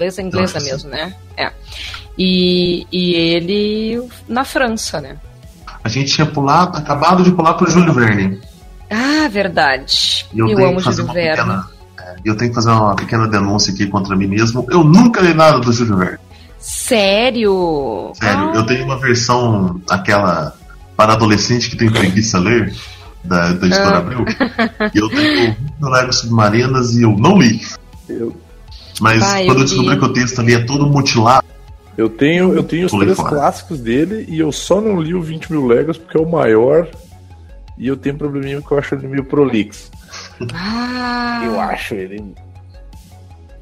Inglesa, inglesa Acho que mesmo, né? É. E, e ele na França, né? A gente tinha pulado, acabado de pular pro Júlio Verne. Ah, verdade. Eu, Eu, tenho amo que fazer Júlio uma Verne. pequena. é, Eu tenho que fazer uma pequena denúncia aqui contra mim mesmo. Eu nunca li nada do Júlio Verne. Sério? Sério, Ah, eu tenho uma versão, aquela para adolescente que tem preguiça a ler, da, da editora Ah. Abril. [LAUGHS] E eu tenho Lego Submarinas e eu não li. Eu, Mas Ah, quando eu descobri que o texto ali é todo mutilado, eu tenho, eu tenho os três fora. clássicos dele e eu só não li o 20 mil Legos porque é o maior e eu tenho um probleminha que eu acho ele meio prolixo. ah, Eu acho ele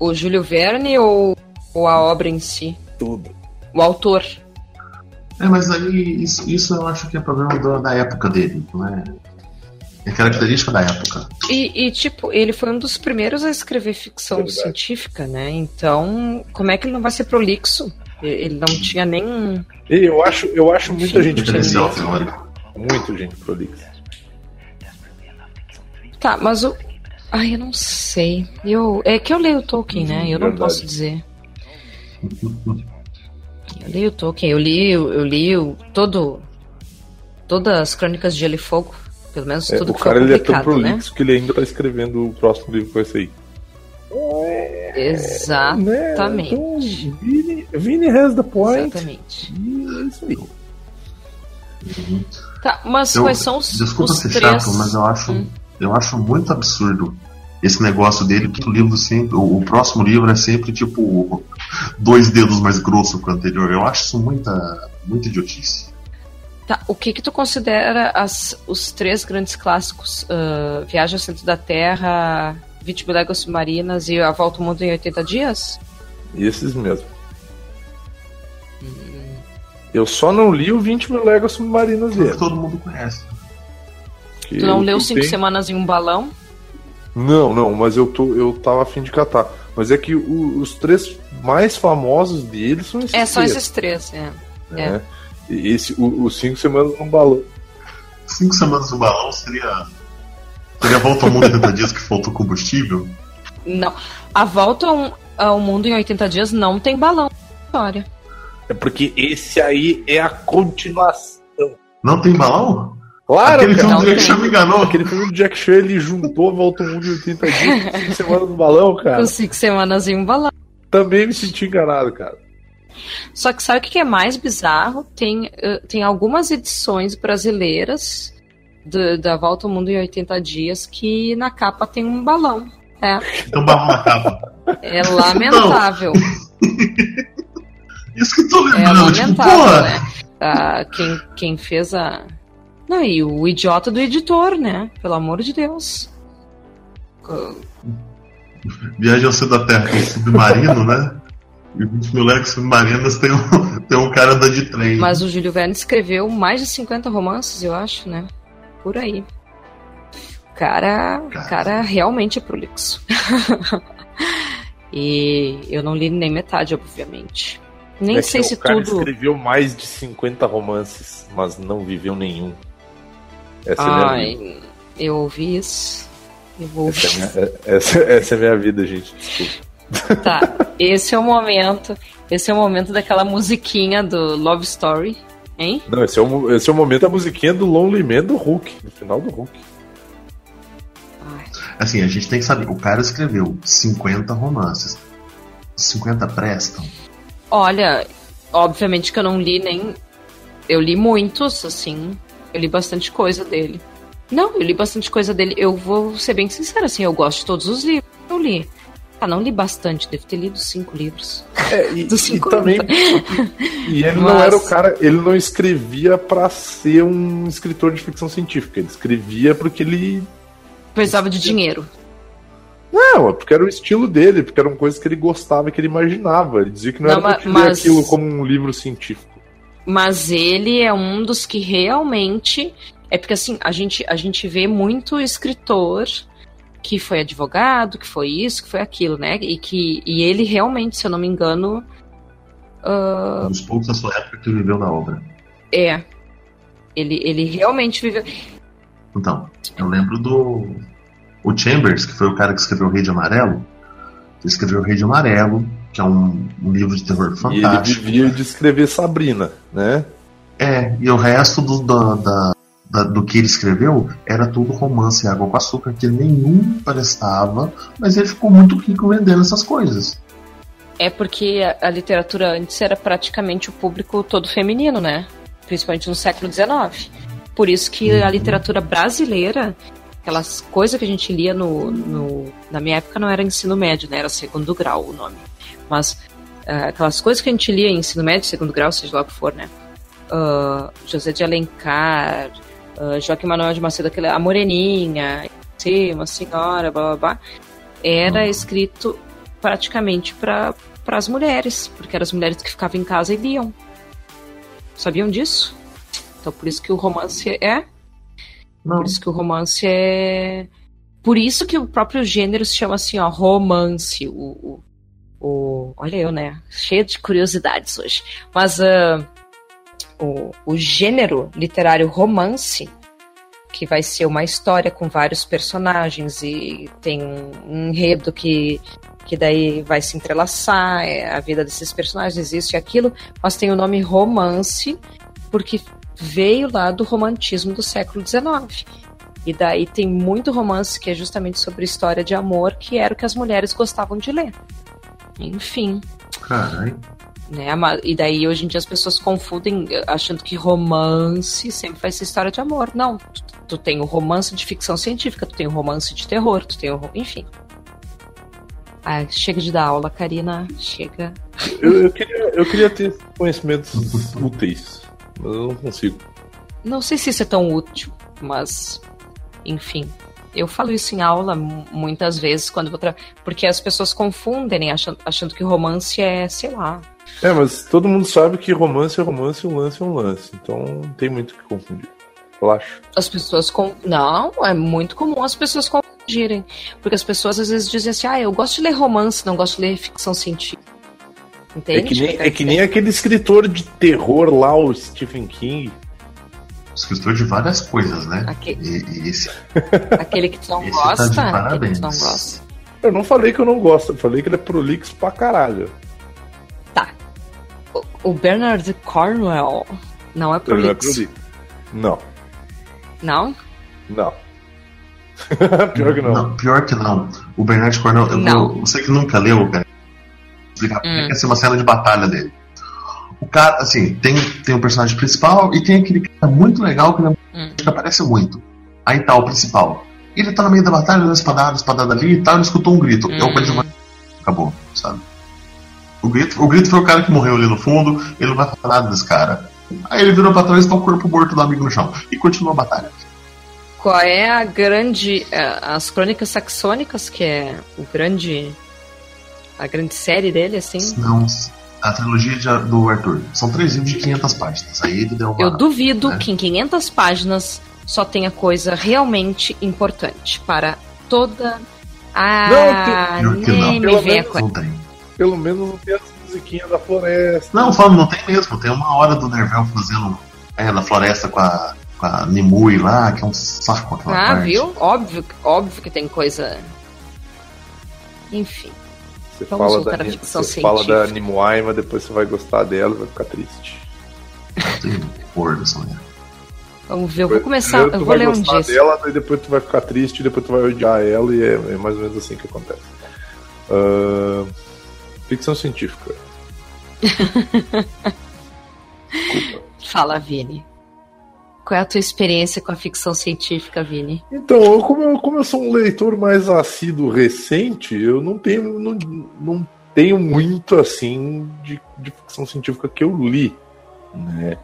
o Júlio Verne ou, ou a obra em si? tudo. O autor? É, mas aí isso, isso eu acho que é problema da, da época dele, não é? É característica da época. E, e, tipo, ele foi um dos primeiros a escrever ficção Verdade. científica, né? Então, como é que ele não vai ser prolixo? Ele não tinha nem. E eu acho, eu acho muita gente prolixa. Muito gente prolixa. Tá, mas o. Ai, eu não sei. Eu... É que eu leio Tolkien, né? Eu não Verdade. posso dizer. Eu li o Tolkien, eu li, eu li o, todo. Todas as crônicas de Gelo e Fogo. Pelo menos É, tudo o que foi cara ele é tão né? prolixo que ele ainda tá escrevendo o próximo livro que vai sair. Exatamente. Né? Então, Vini, Vini has the point. Exatamente. E é isso aí. Tá, mas Eu- quais são os, Desculpa os ser três? chato, mas eu acho, Hum. eu acho muito absurdo esse negócio dele, que o livro sempre. O, o próximo livro é sempre tipo dois dedos mais grosso que o anterior. Eu acho isso muita, muita idiotice. Tá, o que que tu considera as, os três grandes clássicos? ah, Viagem ao Centro da Terra, 20 mil léguas submarinas e A Volta ao Mundo em 80 Dias? Esses mesmo. Eu só não li o 20 mil léguas submarinas dele. todo mundo conhece. que Tu não eu- leu eu cinco tenho- semanas em um balão? Não, não, mas eu, tô, eu tava afim de catar. Mas é que o- os três mais famosos dele são esses É, só três, esses três, é. né? E Esse, o- os cinco semanas num balão. Cinco semanas no balão seria. Seria a volta ao mundo em 80 dias que faltou combustível? Não. A volta ao, ao mundo em 80 dias não tem balão. História. É porque esse aí é a continuação. Não tem balão? Claro, Aquele cara. filme não do Jack. Chan me enganou. Aquele filme do Jack Chan, ele juntou a Volta ao Mundo em 80 dias com cinco semanas no balão, cara. Com cinco semanas em um balão. Também me senti enganado, cara. Só que sabe o que é mais bizarro? Tem, eh, tem algumas edições brasileiras do- da Volta ao Mundo em 80 Dias que na capa tem um balão. É, um balão na capa. é lamentável. Isso que eu tô É lembrando. tipo, lamentável, porra. né? Ah, quem, quem fez a. Não, e o idiota do editor, né? Pelo amor de Deus. Viagem ao centro da Terra tem submarino, né? E 20 mil léguas submarinas tem um, [LAUGHS] tem um cara andando de trem. Mas o Júlio Verne escreveu mais de 50 romances, eu acho, né? Por aí. O cara, cara realmente é prolixo. [LAUGHS] e eu não li nem metade, obviamente. Nem É sei se o cara tudo. escreveu mais de 50 romances, mas não viveu nenhum. Essa é a minha vida. Ai, eu ouvi isso. Eu ouvi. Essa é, minha, é- essa, essa é a minha vida, gente. Desculpa. Tá, esse é o momento. Esse é o momento daquela musiquinha do Love Story, hein? Não, esse é, o, esse é o momento da musiquinha do Lonely Man do Hulk, no final do Hulk. Ai, Assim, a gente tem que saber. O cara escreveu 50 romances. 50 prestam? Olha, obviamente que eu não li nem. Eu li muitos, assim. Eu li bastante coisa dele. Não, eu li bastante coisa dele. Eu vou ser bem sincera, assim, eu gosto de todos os livros que eu li. Ah, não li bastante, devo ter lido cinco livros. É, e, [LAUGHS] Dos e 50. também. E ele não Mas- era o cara. Ele não escrevia pra ser um escritor de ficção científica. Ele escrevia porque ele. Precisava de dinheiro. Não, é porque era o estilo dele, porque eram coisas que ele gostava, que ele imaginava. Ele dizia que não, Não, era pra mas- aquilo como um livro científico. Mas ele é um dos que realmente. É porque assim, a gente, a gente vê muito escritor que foi advogado, que foi isso, que foi aquilo, né? E que e ele realmente, se eu não me engano, ah, Um dos poucos da sua época que viveu na obra. é. Ele, ele realmente viveu. Então, eu lembro do. O Chambers, que foi o cara que escreveu O Rei de Amarelo. Que escreveu O Rei de Amarelo, que é um, um livro de terror E ele fantástico. vivia de escrever Sabrina, né? É, e o resto do, da, da- da- do que ele escreveu era tudo romance e água com açúcar, que nenhum prestava, mas ele ficou muito rico vendendo essas coisas. É porque a, a literatura antes era praticamente o público todo feminino, né? Principalmente no século XIX. Por isso que a literatura brasileira, aquelas coisas que a gente lia no, no- Na minha época não era ensino médio, né? Era segundo grau o nome. Mas ah, aquelas coisas que a gente lia em ensino médio, segundo grau, seja lá o que for, né? Ah, José de Alencar, ah, Joaquim Manuel de Macedo, aquele, a Moreninha, sim, uma senhora, blá blá blá, era escrito praticamente para as mulheres, porque eram as mulheres que ficavam em casa e liam. Sabiam disso? Então por isso que o romance é, Não, por isso que o romance é, por isso que o próprio gênero se chama assim, ó, romance. O, o, o- olha eu, né, cheia de curiosidades hoje. Mas ah, o, o gênero literário romance que vai ser uma história com vários personagens e tem um enredo que, que daí vai se entrelaçar, é, a vida desses personagens, isso e aquilo, mas tem o nome romance porque veio lá do romantismo do século XIX. E daí tem muito romance que é justamente sobre história de amor, que era o que as mulheres gostavam de ler. Enfim, caralho. Né? E daí hoje em dia as pessoas confundem eh, achando que romance sempre vai ser história de amor. Não, tu, tu tem o romance de ficção científica, tu tem o romance de terror, tu tem o. Enfim. Ah, chega de dar aula, Karina. Chega. [LAUGHS] Eu, eu queria, eu queria ter conhecimentos úteis, mas eu não consigo. Não sei se isso é tão útil, mas. Enfim. Eu falo isso em aula mu- muitas vezes quando vou tra... porque as pessoas confundem, achando, achando que romance é, sei lá, É, mas todo mundo sabe que romance é romance e um lance é um lance. Então não tem muito o que confundir. Relaxa. As pessoas com. Não, é muito comum as pessoas confundirem. Porque as pessoas às vezes dizem assim, ah, eu gosto de ler romance, não gosto de ler ficção científica. Entende? É que, nem, é que nem aquele escritor de terror lá, o Stephen King. Escritor de várias coisas, né? Aqui. E, e esse, [LAUGHS] Aquele que tu não Esse tá de gosta, aquele que tu não gosta. Eu não falei que eu não gosto, eu falei que ele é prolixo pra caralho. O, Bernard Cornwell não é não é prolixo. prolixo. Não, Não? não. [LAUGHS] Pior que não. pior que não. O Bernard Cornell, eu, Não. eu- você que nunca leu, cara, vou explicar Hum. hum. essa é uma cena de batalha dele. O cara, assim, tem, tem o personagem principal e tem aquele cara muito legal que, Hum. que aparece muito. Aí tá o principal. Ele tá no meio da batalha, dando espadada, espadada ali e tal, ele escutou um grito. É o ele Hum. Acabou, sabe? O grito, o grito foi o cara que morreu ali no fundo, ele não vai falar nada desse cara. Aí ele virou pra trás e tá o corpo morto do amigo no chão. E continua a batalha. Qual é a grande. eh, As Crônicas Saxônicas, que é o grande. A grande série dele, assim. Não, a trilogia de- do Arthur. São três livros de 500 páginas. Aí ele deu uma. Eu duvido né? que em 500 páginas só tenha coisa realmente importante para toda a. Não, que não. nem me Pelo menos coisa. Não tem. Pelo menos não tem as musiquinhas da floresta. Não, falando, não tem mesmo. Tem uma hora do Nervel fazendo é, na floresta com a, com a Nimue lá, que é um saco aquela Ah, parte. viu? Óbvio, óbvio que tem coisa. Enfim. Você Vamos fala voltar da, ficção você fala da científica. Nimue, mas depois você vai gostar dela e vai ficar triste. Tem dessa mulher. Vamos ver, eu vou começar. Primeiro Eu vou ler um gostar dia. dela, daí depois tu vai ficar triste, depois tu vai odiar ela e é, é mais ou menos assim que acontece. Ah, ficção científica. [LAUGHS] Fala, Vini. Qual é a tua experiência com a ficção científica, Vini? Então, eu, como, eu, como eu sou um leitor mais assíduo recente, eu não tenho, não, não tenho muito assim de, de ficção científica que eu li. Né?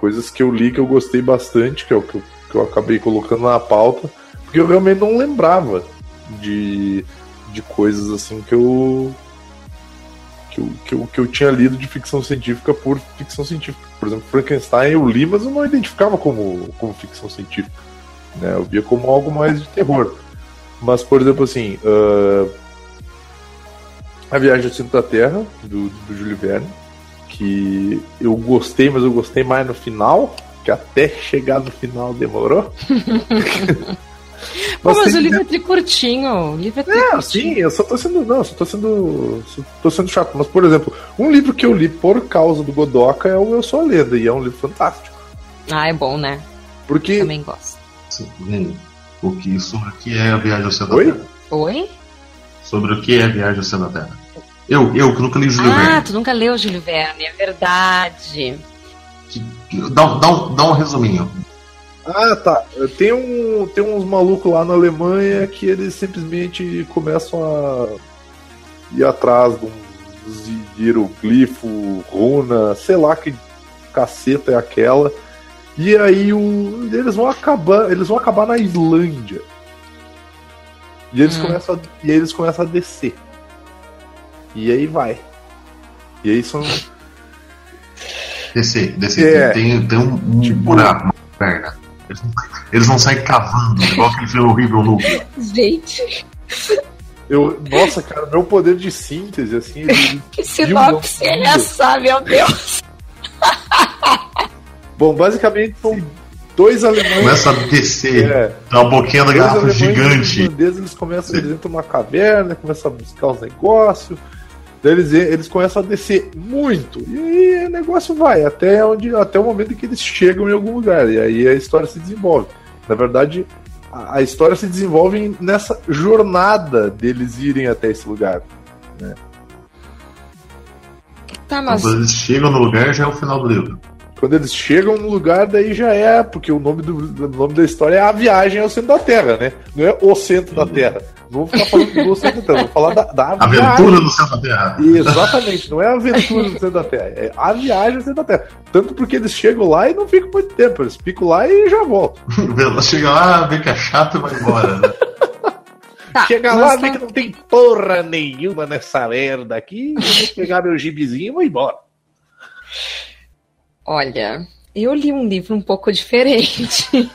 Coisas que eu li que eu gostei bastante, que é o que eu, que eu acabei colocando na pauta, porque eu realmente não lembrava de, de coisas assim que eu, que eu, que, eu, que eu tinha lido de ficção científica por ficção científica. Por exemplo, Frankenstein eu li, mas eu não identificava como, como ficção científica. Né? Eu via como algo mais de terror. Mas, por exemplo, assim, ah, A Viagem ao Centro da Terra, do, do Júlio Verne, que eu gostei, mas eu gostei mais no final, que até chegar no final demorou. [LAUGHS] Pô, mas tem o livro é tri curtinho. O livro é tri é, curtinho. sim, eu só tô sendo. Não, só tô sendo. Só tô sendo chato. Mas, por exemplo, um livro que eu li por causa do Godoka é o Eu Sou a Lenda, e é um livro fantástico. Ah, é bom, né? Porque. Também gosto. Sim, Vini, O que, sobre o que é a viagem ao centro Oi? da Terra? Oi? Sobre o que é a viagem ao centro da Terra. Eu, eu que nunca li Júlio Ah, Verne. tu nunca leu Júlio Verne, é verdade. Que- dá, dá, dá um resuminho. Ah, tá. Tem, um, tem uns malucos lá na Alemanha que eles simplesmente começam a ir atrás de uns hieroglifo, runa, sei lá que caceta é aquela. E aí o, eles vão acabar. Eles vão acabar na Islândia. E eles, Hum. começam a, e aí eles começam a descer. E aí vai. E aí são. Descer, descer. É. Tem, tem um, um Tipo- buraco, uma perna. Eles, não- eles vão sair cavando, igual aquele filme horrível núcleo. Gente, Eu, nossa, cara, meu poder de síntese, assim. ele- que sinopse não? é essa, meu Deus? Bom, basicamente são dois alemães. Começa a descer, É, dá uma boquinha da garrafa gigante. irlandeses, eles começam, eles entram numa caverna, começam a buscar os negócios. Daí eles, eles começam a descer muito. E aí o negócio vai, até, onde, até o momento em que eles chegam em algum lugar. E aí a história se desenvolve. Na verdade, a, a história se desenvolve nessa jornada deles irem até esse lugar. Tá, Então, mas quando eles chegam no lugar, já é o final do livro. Quando eles chegam no lugar, daí já é, porque o nome, do, o nome da história é a viagem ao centro da Terra, né? Não é o centro da Terra. Não vou ficar falando do centro da Terra, vou falar da, da [LAUGHS] Aventura viagem. no centro da Terra. Exatamente, não é a aventura no centro da Terra, é a viagem ao centro da Terra. Tanto porque eles chegam lá e não ficam muito tempo, eles ficam lá e já voltam. [LAUGHS] Ela chega lá, vê que é chato e vai embora. Né? tá, [LAUGHS] Tá, Chega lá, tá- vê que não tem porra nenhuma nessa merda aqui. Eu vou pegar meu gibizinho e vou embora. Olha, eu li um livro um pouco diferente. [LAUGHS]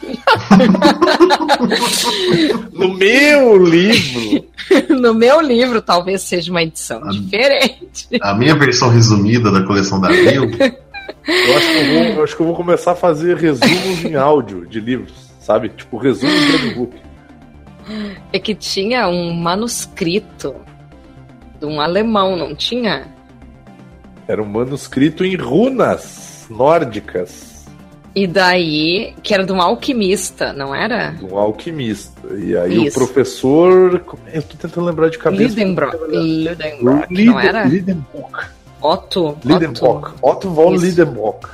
No meu livro. [LAUGHS] no meu livro, talvez seja uma edição Ah. diferente. A minha versão resumida da coleção da Abril Eu acho, que eu, vou, eu acho que eu vou começar a fazer resumos em áudio de livros, sabe? Tipo, resumo de audiobook. É que tinha um manuscrito de um alemão, não tinha? Era um manuscrito em runas nórdicas, E daí, que era de um alquimista, não era? de um alquimista. E aí Isso. o professor. Eu tô tentando lembrar de cabeça. Lidenbrock. Lidenbrock, Liden- não era? Lidenbrock. Otto. Lidenbrock. Otto. Otto von Isso. Lidenbrock.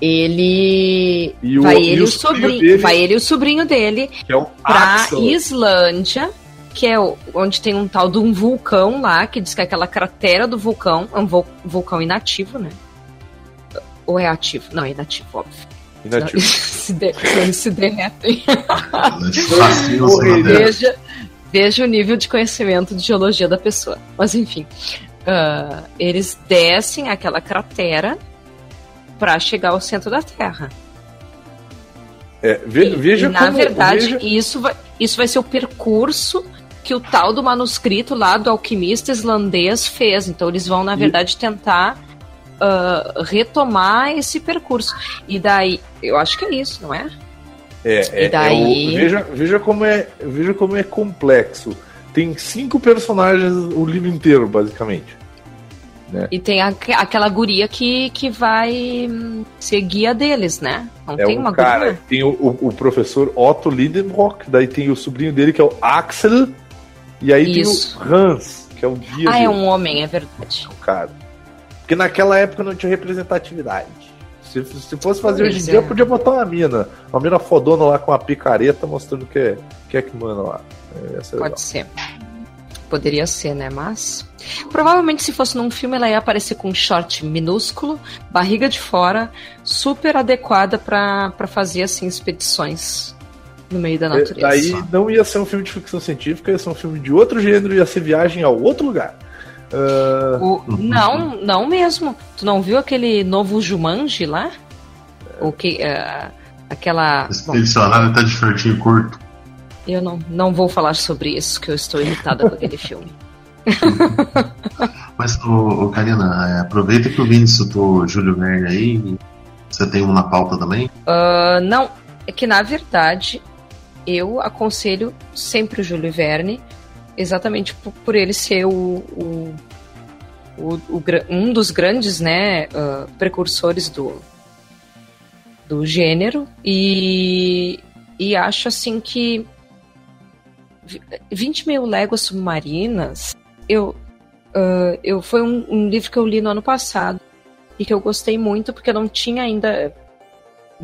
Ele. E o- vai, ele o o sobrinho dele- vai ele e o sobrinho dele Que é o pra Axel. Islândia, que é onde tem um tal de um vulcão lá, que diz que é aquela cratera do vulcão, é um vul- vulcão inativo, né? Ou é ativo? Não, é inativo, óbvio. Inativo. [LAUGHS] se, de, eles se derretem. Correria. terra. Veja, veja o nível de conhecimento de geologia da pessoa. Mas enfim, ah, eles descem aquela cratera para chegar ao centro da Terra. É, ve- E- veja e, na como- verdade, veja- isso, vai, isso vai ser o percurso que o tal do manuscrito lá do alquimista islandês fez. Então eles vão, na E- verdade, tentar ah, retomar esse percurso. E daí, eu acho que é isso, não é? É, é, E daí- é o- veja, veja, como é, veja como é complexo. Tem cinco personagens o livro inteiro, basicamente. E tem a- aquela guria que, que vai hum, ser guia deles, né? Não É tem um uma cara, guria? tem o, o- o professor Otto Lidenbrock, daí tem o sobrinho dele que é o Axel, e aí Isso. tem o Hans, que é o guia Ah, dele, é um homem, é verdade. o cara. Porque naquela época não tinha representatividade. Se, se fosse fazer hoje em dia, é. podia botar uma mina. Uma mina fodona lá com uma picareta mostrando que é, que é que manda lá. É, essa é legal. Pode ser. Poderia ser, né? Mas. Provavelmente, se fosse num filme, ela ia aparecer com um short minúsculo, barriga de fora, super adequada pra pra fazer, assim, expedições no meio da É, natureza. Daí não ia ser um filme de ficção científica, ia ser um filme de outro gênero, ia ser viagem a outro lugar. Ah, O- não, não mesmo. Tu não viu aquele novo Jumanji lá? O que. eh, aquela. Esse dicionário tá de shortinho curto. eu não, não vou falar sobre isso, que eu estou irritada com aquele filme. [LAUGHS] Mas, ô, ô, Karina, é, aproveita que o Vini citou o Júlio Verne aí. Você tem um na pauta também? Ah, não, é que na verdade eu aconselho sempre o Júlio Verne, exatamente por, por ele ser o, o- o- o um dos grandes né, ah, precursores do, do gênero e, e acho assim que vi- 20 mil léguas submarinas eu, ah, eu foi um, um livro que eu li no ano passado e que eu gostei muito porque eu não tinha ainda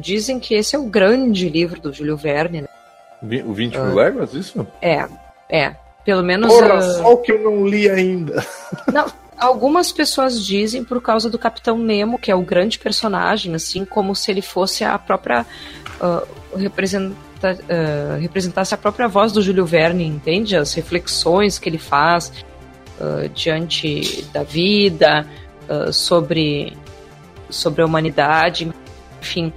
Dizem que esse é o grande livro do Júlio Verne. Né? o 20 Ah. mil léguas, isso? É, é. Pelo menos Porra, ah, só o que eu não li ainda. [LAUGHS] algumas pessoas dizem por causa do Capitão Nemo, que é o grande personagem, assim, como se ele fosse a própria. representa, ah, representasse a própria voz do Júlio Verne, entende? As reflexões que ele faz ah, diante da vida, ah, sobre, sobre a humanidade, enfim.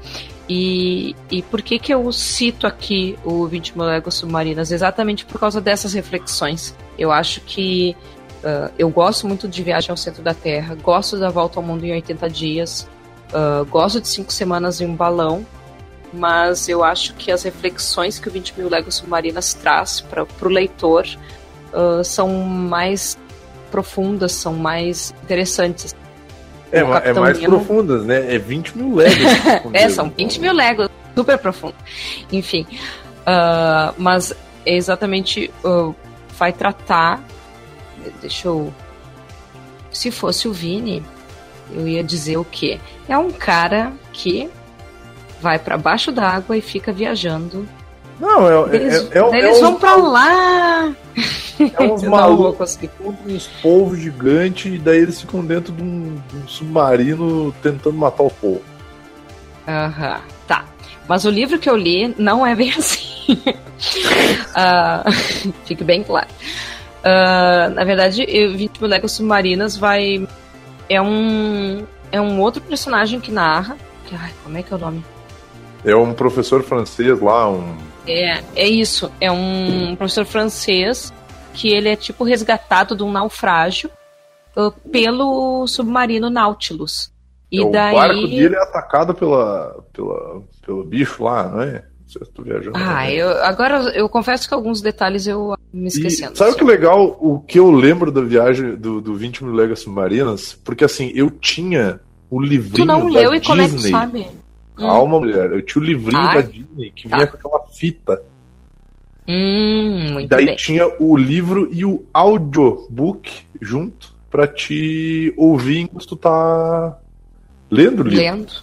E, e por que que eu cito aqui o 20 mil léguas submarinas? Exatamente por causa dessas reflexões. Eu acho que uh, eu gosto muito de Viagem ao Centro da Terra, gosto da Volta ao Mundo em 80 dias, uh, gosto de Cinco Semanas em um Balão, mas eu acho que as reflexões que o 20 mil léguas submarinas traz para o leitor uh, são mais profundas, são mais interessantes. É, é mais Nemo- profundas, né? É 20 mil léguas. [LAUGHS] É, são 20 mil léguas, super profundo. Enfim, ah, mas é exatamente ah, vai tratar. Deixa eu. Se fosse o Vini, eu ia dizer o quê? É um cara que vai para baixo d'água e fica viajando. Não, é, Eles, é, é, é, eles é vão uns, pra lá. [LAUGHS] é uns vou malucos contra uns povos gigantes e daí eles ficam dentro de um, de um submarino tentando matar o povo. Aham, tá. Mas o livro que eu li não é bem [LAUGHS] assim. Ah, [LAUGHS] fique bem claro. Ah, na verdade, eu 20 mil léguas submarinas vai. É um. É um outro personagem que narra. Que, ai, como é que é o nome? É um professor francês lá, um. É, é isso. É um professor francês que ele é tipo resgatado de um naufrágio ah, pelo submarino Nautilus. E é, o daí. barco dele é atacado pela, pela, pelo bicho lá, não é? Se eu viajando. Ah, eu, agora eu confesso que alguns detalhes eu me E esquecendo. sabe o assim. que é legal? O que eu lembro da viagem do, do 20 mil léguas submarinas? Porque assim, eu tinha o livrinho Tu não da leu e como é que tu Disney. sabe? Calma, mulher. Eu tinha o livrinho Ah, da Disney que vinha tá. com aquela fita. Hum, muito Daí bem. tinha o livro e o audiobook junto pra te ouvir enquanto tu tá lendo o livro. Lendo.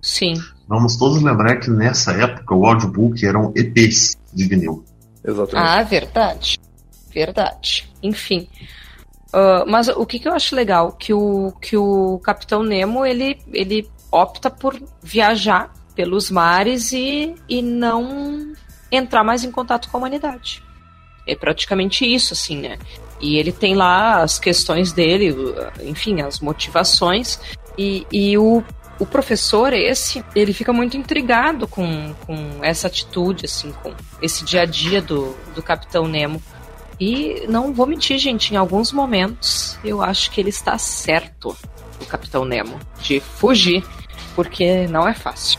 Sim. Vamos todos lembrar que nessa época o audiobook eram EPs de vinil. Exatamente. Ah, verdade. Verdade. Enfim. Ah, mas o que, que eu acho legal? Que o, que o Capitão Nemo, ele, ele opta por viajar pelos mares e, e não entrar mais em contato com a humanidade. É praticamente isso, assim, né? E ele tem lá as questões dele, enfim, as motivações. E, e o, o professor, esse, ele fica muito intrigado com, com essa atitude, assim, com esse dia a dia do, do Capitão Nemo. E não vou mentir, gente, em alguns momentos eu acho que ele está certo, o Capitão Nemo, de fugir, porque não é fácil.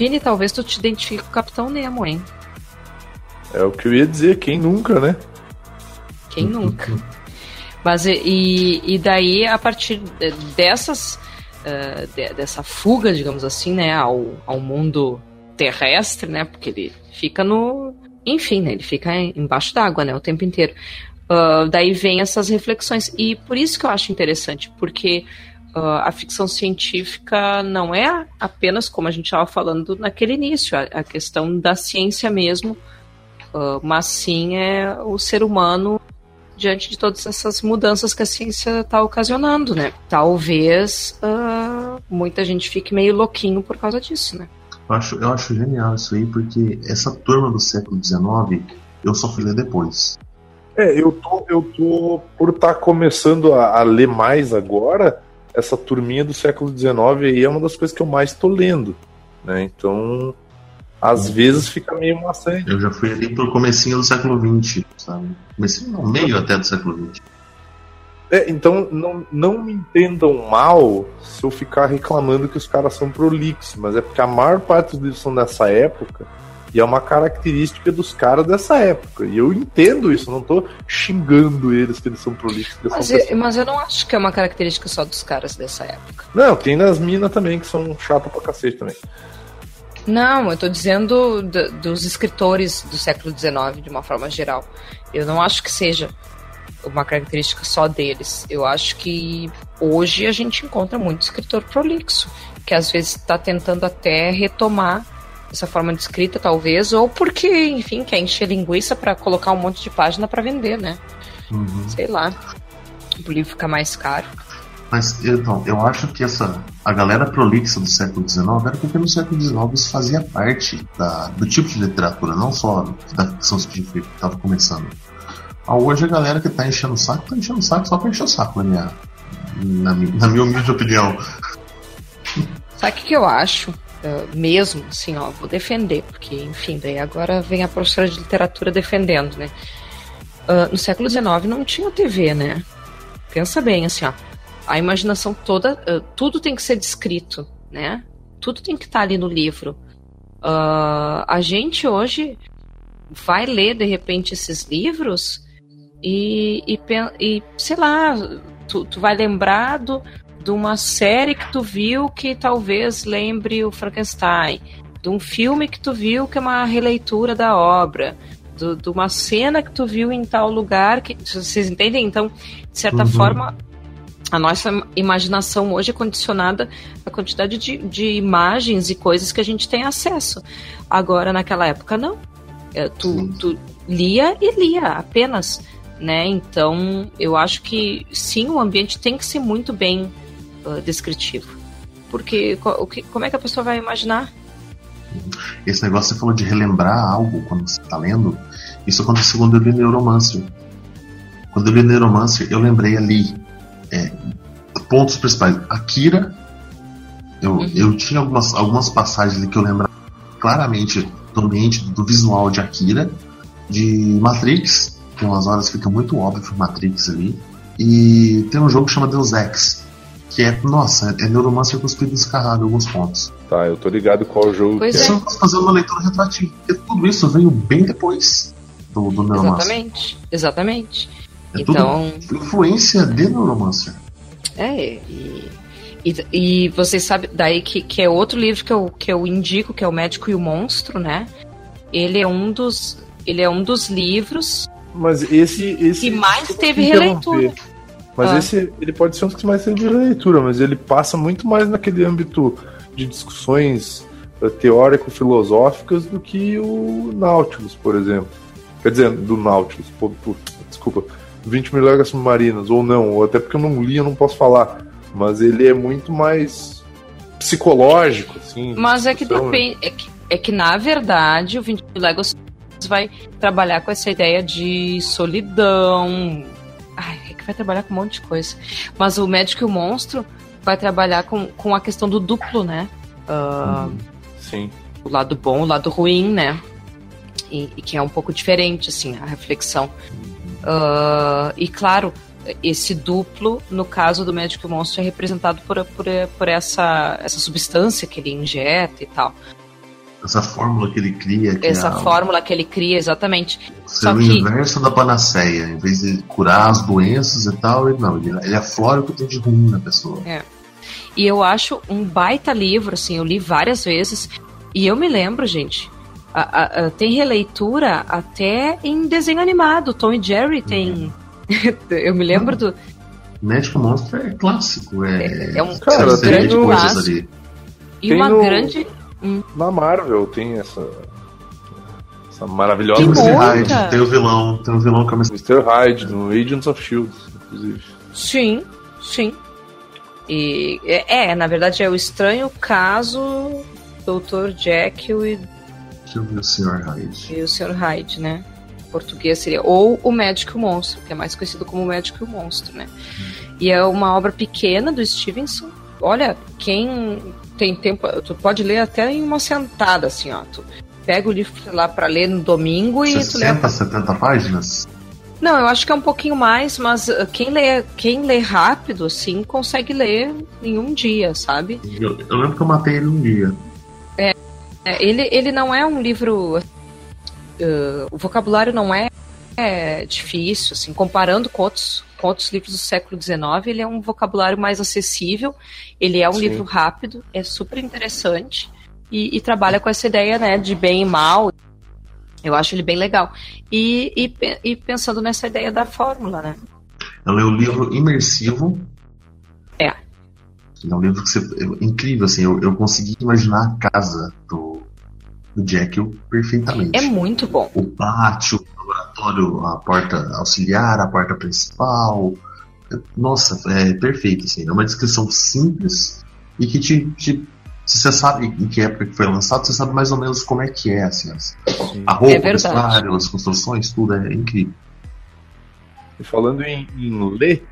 Vini, talvez tu te identifique com o Capitão Nemo, hein? É o que eu ia dizer, quem nunca, né? Quem nunca? Mas e- e, daí, a partir de- dessas. eh, de- dessa fuga, digamos assim, né, ao, ao mundo terrestre, né? Porque ele fica no. Enfim, né, ele fica em- embaixo d'água, né, o tempo inteiro. Ah, daí vem essas reflexões. E por isso que eu acho interessante, porque ah, a ficção científica não é apenas, como a gente estava falando naquele início, a, a questão da ciência mesmo, ah, mas sim é o ser humano diante de todas essas mudanças que a ciência está ocasionando, né? Talvez ah, muita gente fique meio louquinho por causa disso, né? Eu acho, eu acho genial isso aí, porque essa turma do século XIX eu só fui ler depois. É, eu tô, eu tô por estar começando a, a ler mais agora, essa turminha do século XIX aí é uma das coisas que eu mais tô lendo, né? Então, às vezes fica meio maçante. Eu já fui ali pro comecinho do século XX, sabe? Comecinho não, meio até do século XX. É, então, não, não me entendam mal se eu ficar reclamando que os caras são prolixos, mas é porque a maior parte dos livros são dessa época e é uma característica dos caras dessa época. E eu entendo isso, não tô xingando eles que eles são prolixos. Mas são eu, mas eu não acho que é uma característica só dos caras dessa época. Não, tem nas minas também que são chatas pra cacete também. Não, eu tô dizendo do- dos escritores do século XIX, de uma forma geral. Eu não acho que seja uma característica só deles. Eu acho que hoje a gente encontra muito escritor prolixo, que às vezes está tentando até retomar essa forma de escrita, talvez, ou porque, enfim, quer encher linguiça para colocar um monte de página para vender, né? Uhum. Sei lá. O livro fica mais caro. Mas então, eu acho que essa a galera prolixa do século XIX era porque no século XIX isso fazia parte da, do tipo de literatura, não só da ficção científica que estava começando. Ah, hoje a galera que tá enchendo o saco, tá enchendo o saco só pra encher o saco, na minha, na, na minha humilde opinião. Sabe o que, que eu acho? Uh, mesmo, assim, ó, vou defender, porque, enfim, daí agora vem a professora de literatura defendendo, né? Uh, no século XIX não tinha TV, né? Pensa bem, assim, ó. A imaginação toda, uh, tudo tem que ser descrito, né? Tudo tem que estar ali no livro. A gente hoje vai ler, de repente, esses livros e, e, e sei lá, tu, tu vai lembrar do, de uma série que tu viu que talvez lembre o Frankenstein, de um filme que tu viu que é uma releitura da obra, do- de uma cena que tu viu em tal lugar que vocês entendem? Então, de certa Uhum. forma, a nossa imaginação hoje é condicionada à quantidade de, de imagens e coisas que a gente tem acesso. Agora, naquela época, não. É, tu, tu lia e lia apenas, né? Então, eu acho que sim, o ambiente tem que ser muito bem uh, descritivo. Porque o que- como é que a pessoa vai imaginar? Esse negócio você falou de relembrar algo quando você tá lendo. Isso aconteceu quando eu li Neuromancer. Quando eu li Neuromancer, eu lembrei ali é, pontos principais. Akira, eu, Uhum. eu tinha algumas, algumas passagens ali que eu lembrava claramente do ambiente, do visual de Akira, de Matrix, tem umas horas que fica muito óbvio Matrix ali. E tem um jogo que chama Deus Ex, que é, nossa, é Neuromancer cuspido descarrado em alguns pontos. Tá, eu tô ligado qual jogo Pois que é. é. Só fazendo uma leitura retroativa. Porque tudo isso veio bem depois do, do Neuromancer. Exatamente. Exatamente. É Então, tudo influência de Neuromancer. é. E, e, e vocês sabem, daí que, que é outro livro que eu, que eu indico, que é O Médico e o Monstro, né? Ele é um dos. Ele é um dos livros Mas esse. esse que mais desculpa teve te releitura. Mas Ah. esse ele pode ser um que mais teve releitura, mas ele passa muito mais naquele âmbito de discussões eh, teórico-filosóficas do que o Nautilus, por exemplo. Quer dizer, do Nautilus, pô, pô, desculpa, 20 mil léguas submarinas, ou não, ou até porque eu não li, eu não posso falar. Mas ele é muito mais psicológico, assim. Mas é que discussão, depende. É que, é que na verdade o 20 Legos vai trabalhar com essa ideia de solidão. Ai, é que vai trabalhar com um monte de coisa. Mas o médico e o monstro vai trabalhar com, com a questão do duplo, né? Ah, Sim. O lado bom, o lado ruim, né? E, e que é um pouco diferente, assim, a reflexão. Ah, e claro, esse duplo, no caso do médico e o monstro, é representado por, por, por essa, essa substância que ele injeta e tal. Essa fórmula que ele cria, que Essa é a- fórmula que ele cria, exatamente. ser só o que- inverso da panaceia. Em vez de curar as doenças e tal, ele não, ele, ele aflora o que tem de ruim na pessoa. E eu acho um baita livro, assim, eu li várias vezes. E eu me lembro, gente, a- a- a- tem releitura até em desenho animado. Tom e Jerry tem. [LAUGHS] eu me lembro do. Médico Monstro é clássico, é, É- é um Cara, tem de um clássico. ali. E Tem uma no- grande. Na Marvel tem essa. Essa maravilhosa. Tem o. Hyde, tem o vilão, tem o vilão que é uma Mr. Hyde no Agents of Shield, inclusive. Sim, sim. E é, é, na verdade, é o estranho caso Dr. Jekyll e o Sr. Hyde. e o Sr. Hyde, né? Em português seria. Ou o Médico e o Monstro, que é mais conhecido como o Médico e o Monstro, né? E é uma obra pequena do Stevenson. Olha, quem tem tempo, tu pode ler até em uma sentada, assim, ó. Tu pega o livro lá pra ler no domingo e tu lê. 60, 70 páginas? Não, eu acho que é um pouquinho mais, mas uh, quem lê, quem lê rápido, assim, consegue ler em um dia, sabe? Eu, eu lembro que eu matei ele um dia. É, ele, ele não é um livro. uh, o vocabulário não é, é difícil, assim, comparando com outros, com outros livros do século XIX, ele é um vocabulário mais acessível, ele é um Sim. livro rápido, é super interessante e, e trabalha com essa ideia né, de bem e mal. Eu acho ele bem legal. E, e, e pensando nessa ideia da fórmula, né? Eu leio o livro imersivo. É. É um livro que você, é incrível, assim. Eu, eu consegui imaginar a casa do, do Jekyll perfeitamente. É muito bom. O pátio, laboratório, a porta auxiliar, a porta principal. Nossa, é perfeito, assim. É uma descrição simples e que te, te- se você sabe em que época que foi lançado, você sabe mais ou menos como é que é, assim. as- A roupa, É o vestuário, as construções, tudo é incrível. E falando em, em ler,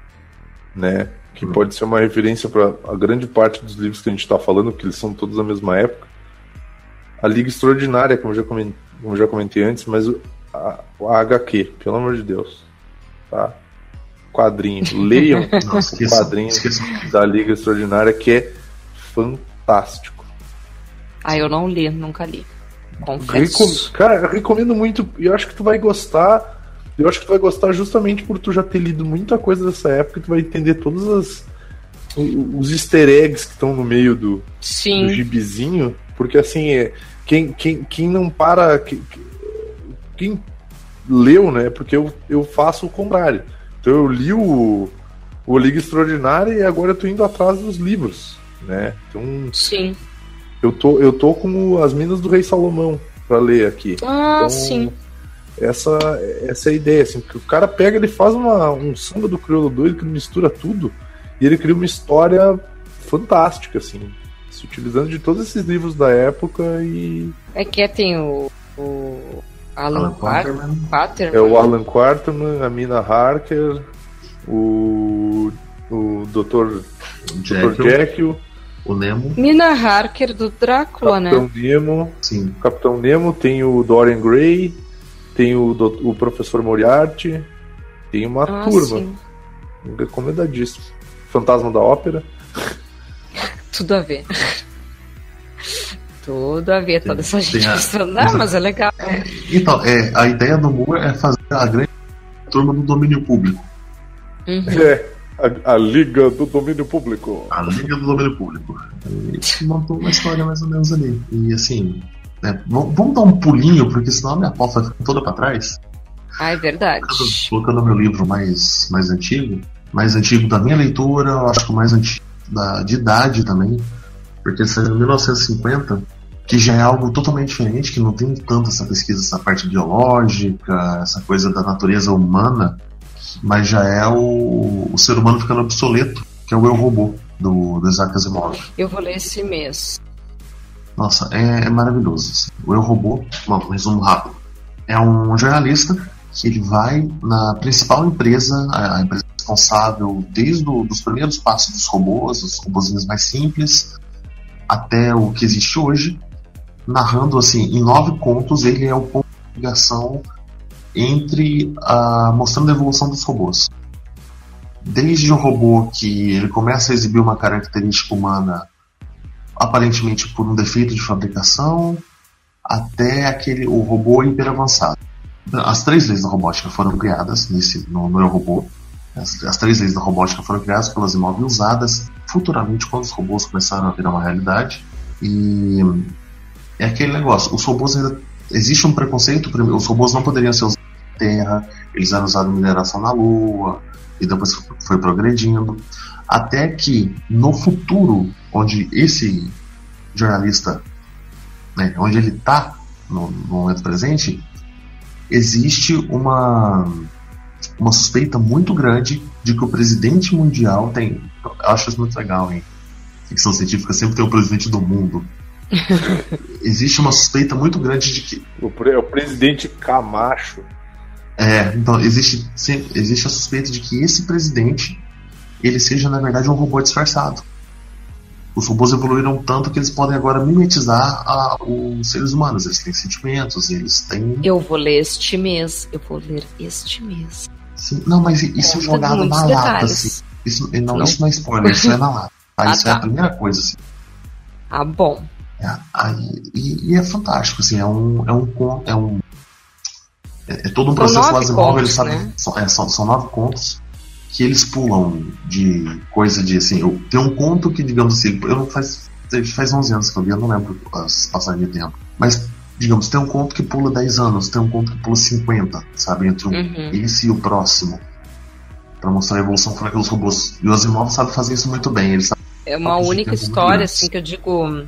né? Que Hum. pode ser uma referência para a grande parte dos livros que a gente está falando, porque eles são todos da mesma época. A Liga Extraordinária, como eu já comentei, como eu já comentei antes, mas o- a, a HQ, pelo amor de Deus. Tá? Quadrinho. Leiam [LAUGHS] Não, o quadrinho esqueça. da Liga Extraordinária, que é fantástico. Ah, eu não li, nunca li. Recom... Confesso. Cara, eu recomendo muito. E eu acho que tu vai gostar. Eu acho que tu vai gostar justamente por tu já ter lido muita coisa dessa época. e Tu vai entender todas as. Os easter eggs que estão no meio do, do Sim. gibizinho. Porque assim, é, quem, quem, quem não para. Quem, quem leu, né? Porque eu, eu faço o contrário. Então eu li o, o Liga Extraordinária e agora eu tô indo atrás dos livros. Né? Então Sim. eu tô, eu tô com as Minas do Rei Salomão pra ler aqui. Ah, Então, sim. Essa, essa é a ideia, assim, porque o cara pega, ele faz uma, um samba do crioulo doido que mistura tudo e ele cria uma história fantástica, assim. se utilizando de todos esses livros da época e É que tem o, o Alan Alan Quaterman. Quaterman. é o Alan Quarterman, a Mina Harker, o o Dr. Dr. Jekyll, Jekyll, o Nemo, Mina Harker do Drácula, né? Capitão Nemo, sim. o Capitão Nemo, tem o Dorian Gray, tem o, do- o Professor Moriarty, tem uma Ah, turma. sim. Recomendadíssimo. Fantasma da Ópera. Tudo a ver. [LAUGHS] Tudo a ver, toda essa gente a- pensando, ah, mas é legal. Então, é, a ideia do Moore é fazer a grande turma do domínio público. Uhum. É, a, a Liga do Domínio Público. A Liga do Domínio Público. E montou uma história mais ou menos ali. E assim, né, vamos, dar um pulinho, porque senão a minha pauta vai ficar toda pra trás. Ah, é verdade. Colocando o meu livro mais, mais antigo, mais antigo da minha leitura, eu acho que o mais antigo da, de idade também, porque saiu em 1950, que já é algo totalmente diferente, que não tem tanto essa pesquisa, essa parte biológica, essa coisa da natureza humana, mas já é o, o ser humano ficando obsoleto, que é o Eu Robô, do, do Isaac Asimov. Eu vou ler esse mês. Nossa, é, é maravilhoso. O Eu Robô, bom, um resumo rápido, é um jornalista que ele vai na principal empresa, a a empresa responsável desde o, dos primeiros passos dos robôs, os robôzinhos mais simples, até o que existe hoje, narrando assim, em nove contos, ele é o ponto de ligação entre a mostrando a evolução dos robôs. Desde o robô que ele começa a exibir uma característica humana aparentemente por um defeito de fabricação, até aquele o robô hiper avançado. As três leis da robótica foram criadas nesse no, no Robô. As, as três leis da robótica foram criadas pelas e usadas futuramente quando os robôs começaram a virar uma realidade. E é aquele negócio, os robôs ainda existe um preconceito, os robôs não poderiam ser usados na Terra, eles eram usados em mineração na Lua, e depois foi progredindo. Até que no futuro, onde esse jornalista, né, onde ele está no, no momento presente, existe uma, uma suspeita muito grande de que o presidente mundial tem. Eu acho isso muito legal, hein? Ficção científica sempre tem o presidente do mundo. [LAUGHS] existe uma suspeita muito grande de que O, pre- é o presidente Camacho. É, então existe, sim, existe a suspeita de que esse presidente ele seja na verdade um robô disfarçado. Os robôs evoluíram tanto que eles podem agora mimetizar a- os seres humanos. Eles têm sentimentos, eles têm. Eu vou ler este mês. Eu vou ler este mês. Sim, não, mas isso Conta jogado na lata, detalhes. assim. Isso não, Não. isso não é spoiler, isso é na lata. tá? [LAUGHS] Ah, Isso é a tá. primeira coisa, assim. Ah, bom. É, aí- e, e é fantástico, assim, é um. É um, é um é, é todo um processo Asimov, eles sabem. né? São, é, são, são nove contos que eles pulam de coisa de assim. Eu, tem um conto que, digamos assim, eu não faz, faz 11 anos que eu li, eu não lembro as passagens de tempo. Mas, digamos, tem um conto que pula 10 anos, tem um conto que pula 50, sabe? Entre um, Uhum. esse e o próximo. Pra mostrar a evolução como é que os robôs. E o Asimov sabe fazer isso muito bem. Ele sabe É uma única história, assim, que eu digo.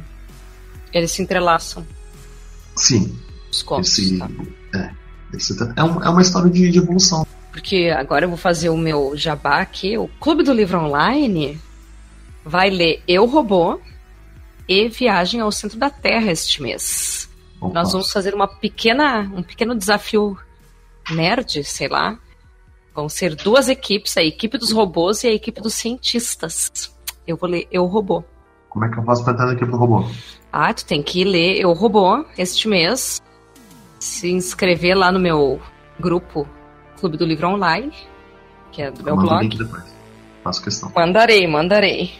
Eles se entrelaçam, sim, os contos. esse, tá? é, esse é, um- é uma história de, de evolução. Porque agora eu vou fazer o meu jabá aqui. O Clube do Livro Online vai ler Eu Robô e Viagem ao Centro da Terra este mês. Nós vamos fazer uma pequena, um pequeno desafio nerd, sei lá. Vão ser duas equipes, a equipe dos robôs e a equipe dos cientistas. Eu vou ler Eu Robô. Como é que eu faço pra entrar na equipe do robô? Ah, tu tem que ler Eu Robô este mês. Se inscrever lá no meu grupo Clube do Livro Online, que é do meu Manda o blog. link depois. Faço questão. Mandarei, mandarei.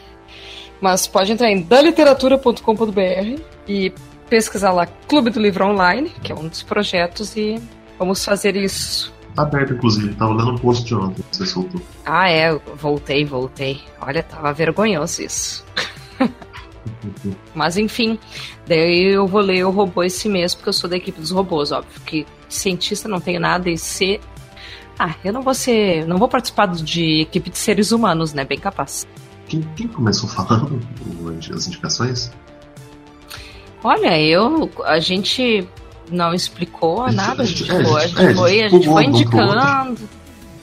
Mas pode entrar em daliteratura.com.br e pesquisar lá Clube do Livro Online, que é um dos projetos, e vamos fazer isso. Tá aberto, inclusive. Tava lendo o post de ontem que você soltou. Ah, é, eu voltei, voltei. Olha, tava vergonhoso isso. [LAUGHS] [LAUGHS] Mas enfim, daí eu vou ler o robô esse mês, porque eu sou da equipe dos robôs, óbvio. Que cientista não tenho nada e ser. Ah, eu não vou ser. Não vou participar de equipe de seres humanos, né? Bem capaz. Quem, quem começou falando as indicações? Olha, eu. A gente não explicou A gente- nada, a a gente, gente- é, foi, a a gente- gente é, a foi, gente a gente foi um pro outro. indicando.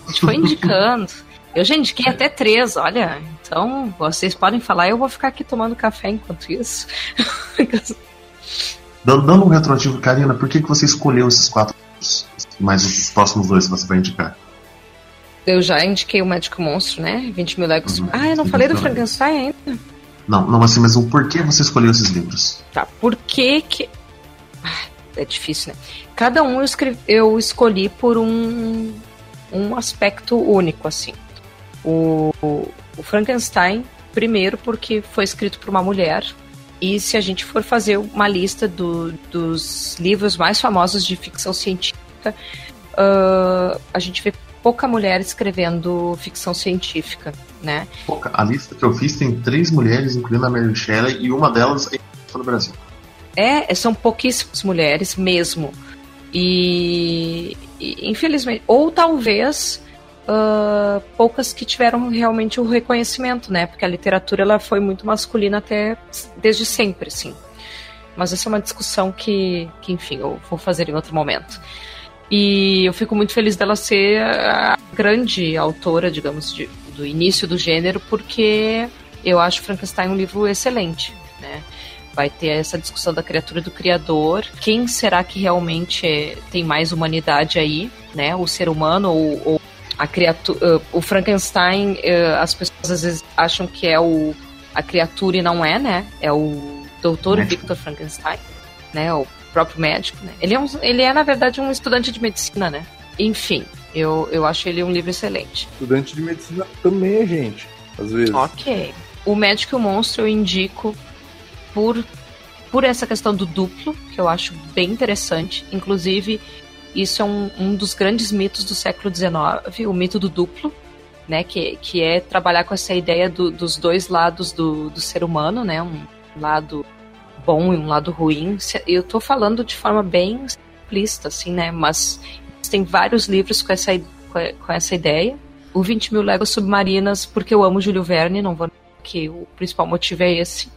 A gente foi indicando. Eu já indiquei até três, olha. Então, vocês podem falar, eu vou ficar aqui tomando café enquanto isso. [LAUGHS] Dando, um retroativo, Karina, por que, que você escolheu esses quatro livros? Mais os próximos dois que você vai indicar? eu já indiquei o Médico Monstro, né? 20 mil legos. Uhum. Ah, eu não falei do Uhum. Frankenstein ainda. Não, não assim, mas o porquê você escolheu esses livros? Tá, por que que... Ah, É difícil, né? Cada um eu, escrevi, eu escolhi por um, um aspecto único, assim. O, o Frankenstein, primeiro porque foi escrito por uma mulher, e se a gente for fazer uma lista do- dos livros mais famosos de ficção científica, ah, a gente vê pouca mulher escrevendo ficção científica, né? Pouca. A lista que eu fiz tem três mulheres, incluindo a Mary Shelley, e uma delas é no Brasil. É, são pouquíssimas mulheres mesmo. E, e, infelizmente, ou talvez ah, poucas que tiveram realmente o reconhecimento, né? Porque a literatura ela foi muito masculina até desde sempre, assim. Mas essa é uma discussão que, que, enfim, eu vou fazer em outro momento. E eu fico muito feliz dela ser a grande autora, digamos, de- do início do gênero, porque eu acho Frankenstein um livro excelente, né? Vai ter essa discussão da criatura e do criador. Quem será que realmente é- tem mais humanidade aí, né? O ser humano ou, ou a criatura? o Frankenstein, eh, as pessoas às vezes acham que é o a criatura e não é, né? É o Dr. Médico. Victor Frankenstein, né? O próprio médico, né? Ele é, um, ele é, na verdade, um estudante de medicina, né? Enfim, eu, eu acho ele um livro excelente. Estudante de medicina também é gente, às vezes. Ok. O Médico e o Monstro eu indico por, por essa questão do duplo, que eu acho bem interessante. Inclusive, isso é um, um dos grandes mitos do século XIX, o mito do duplo, né? Que, que é trabalhar com essa ideia do- dos dois lados do, do ser humano, né? Um lado bom e um lado ruim. Eu tô falando de forma bem simplista, assim, né? Mas tem vários livros com essa, com essa ideia. O 20 mil léguas submarinas, porque eu amo Júlio Verne, não vou que o principal motivo é esse.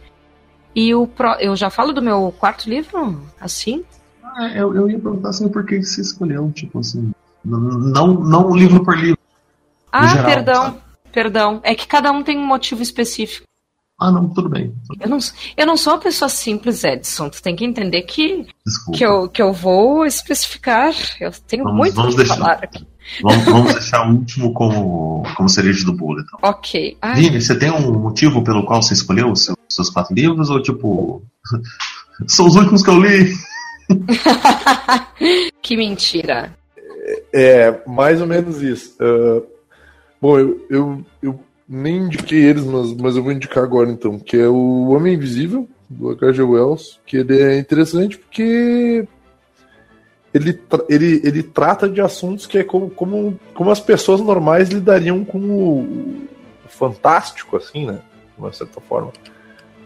E o pro, eu já falo do meu quarto livro, assim? Ah, eu, eu ia perguntar assim por que você escolheu, tipo assim. Não, não livro por livro. Ah, geral, perdão, sabe? perdão. É que cada um tem um motivo específico. Ah, não, tudo bem. Eu não, eu não sou uma pessoa simples, Edson. Tu tem que entender que, Desculpa. que, eu, que eu vou especificar. Eu tenho Vamos- muito vamos deixar. falar aqui. Vamos, vamos deixar o último como, como cereja do bolo, então. Ok. Ai, Vini, você tem um motivo pelo qual você escolheu os seus, seus quatro livros? Ou tipo. [LAUGHS] São os últimos que eu li? [LAUGHS] que mentira. É, mais ou menos isso. Ah, bom, eu, eu, eu nem indiquei eles, mas, mas eu vou indicar agora então, que é o Homem Invisível, do H.G. Wells, que ele é interessante porque ele, ele, ele trata de assuntos que é como, como, como as pessoas normais lidariam com o, o fantástico, assim, né? De uma certa forma.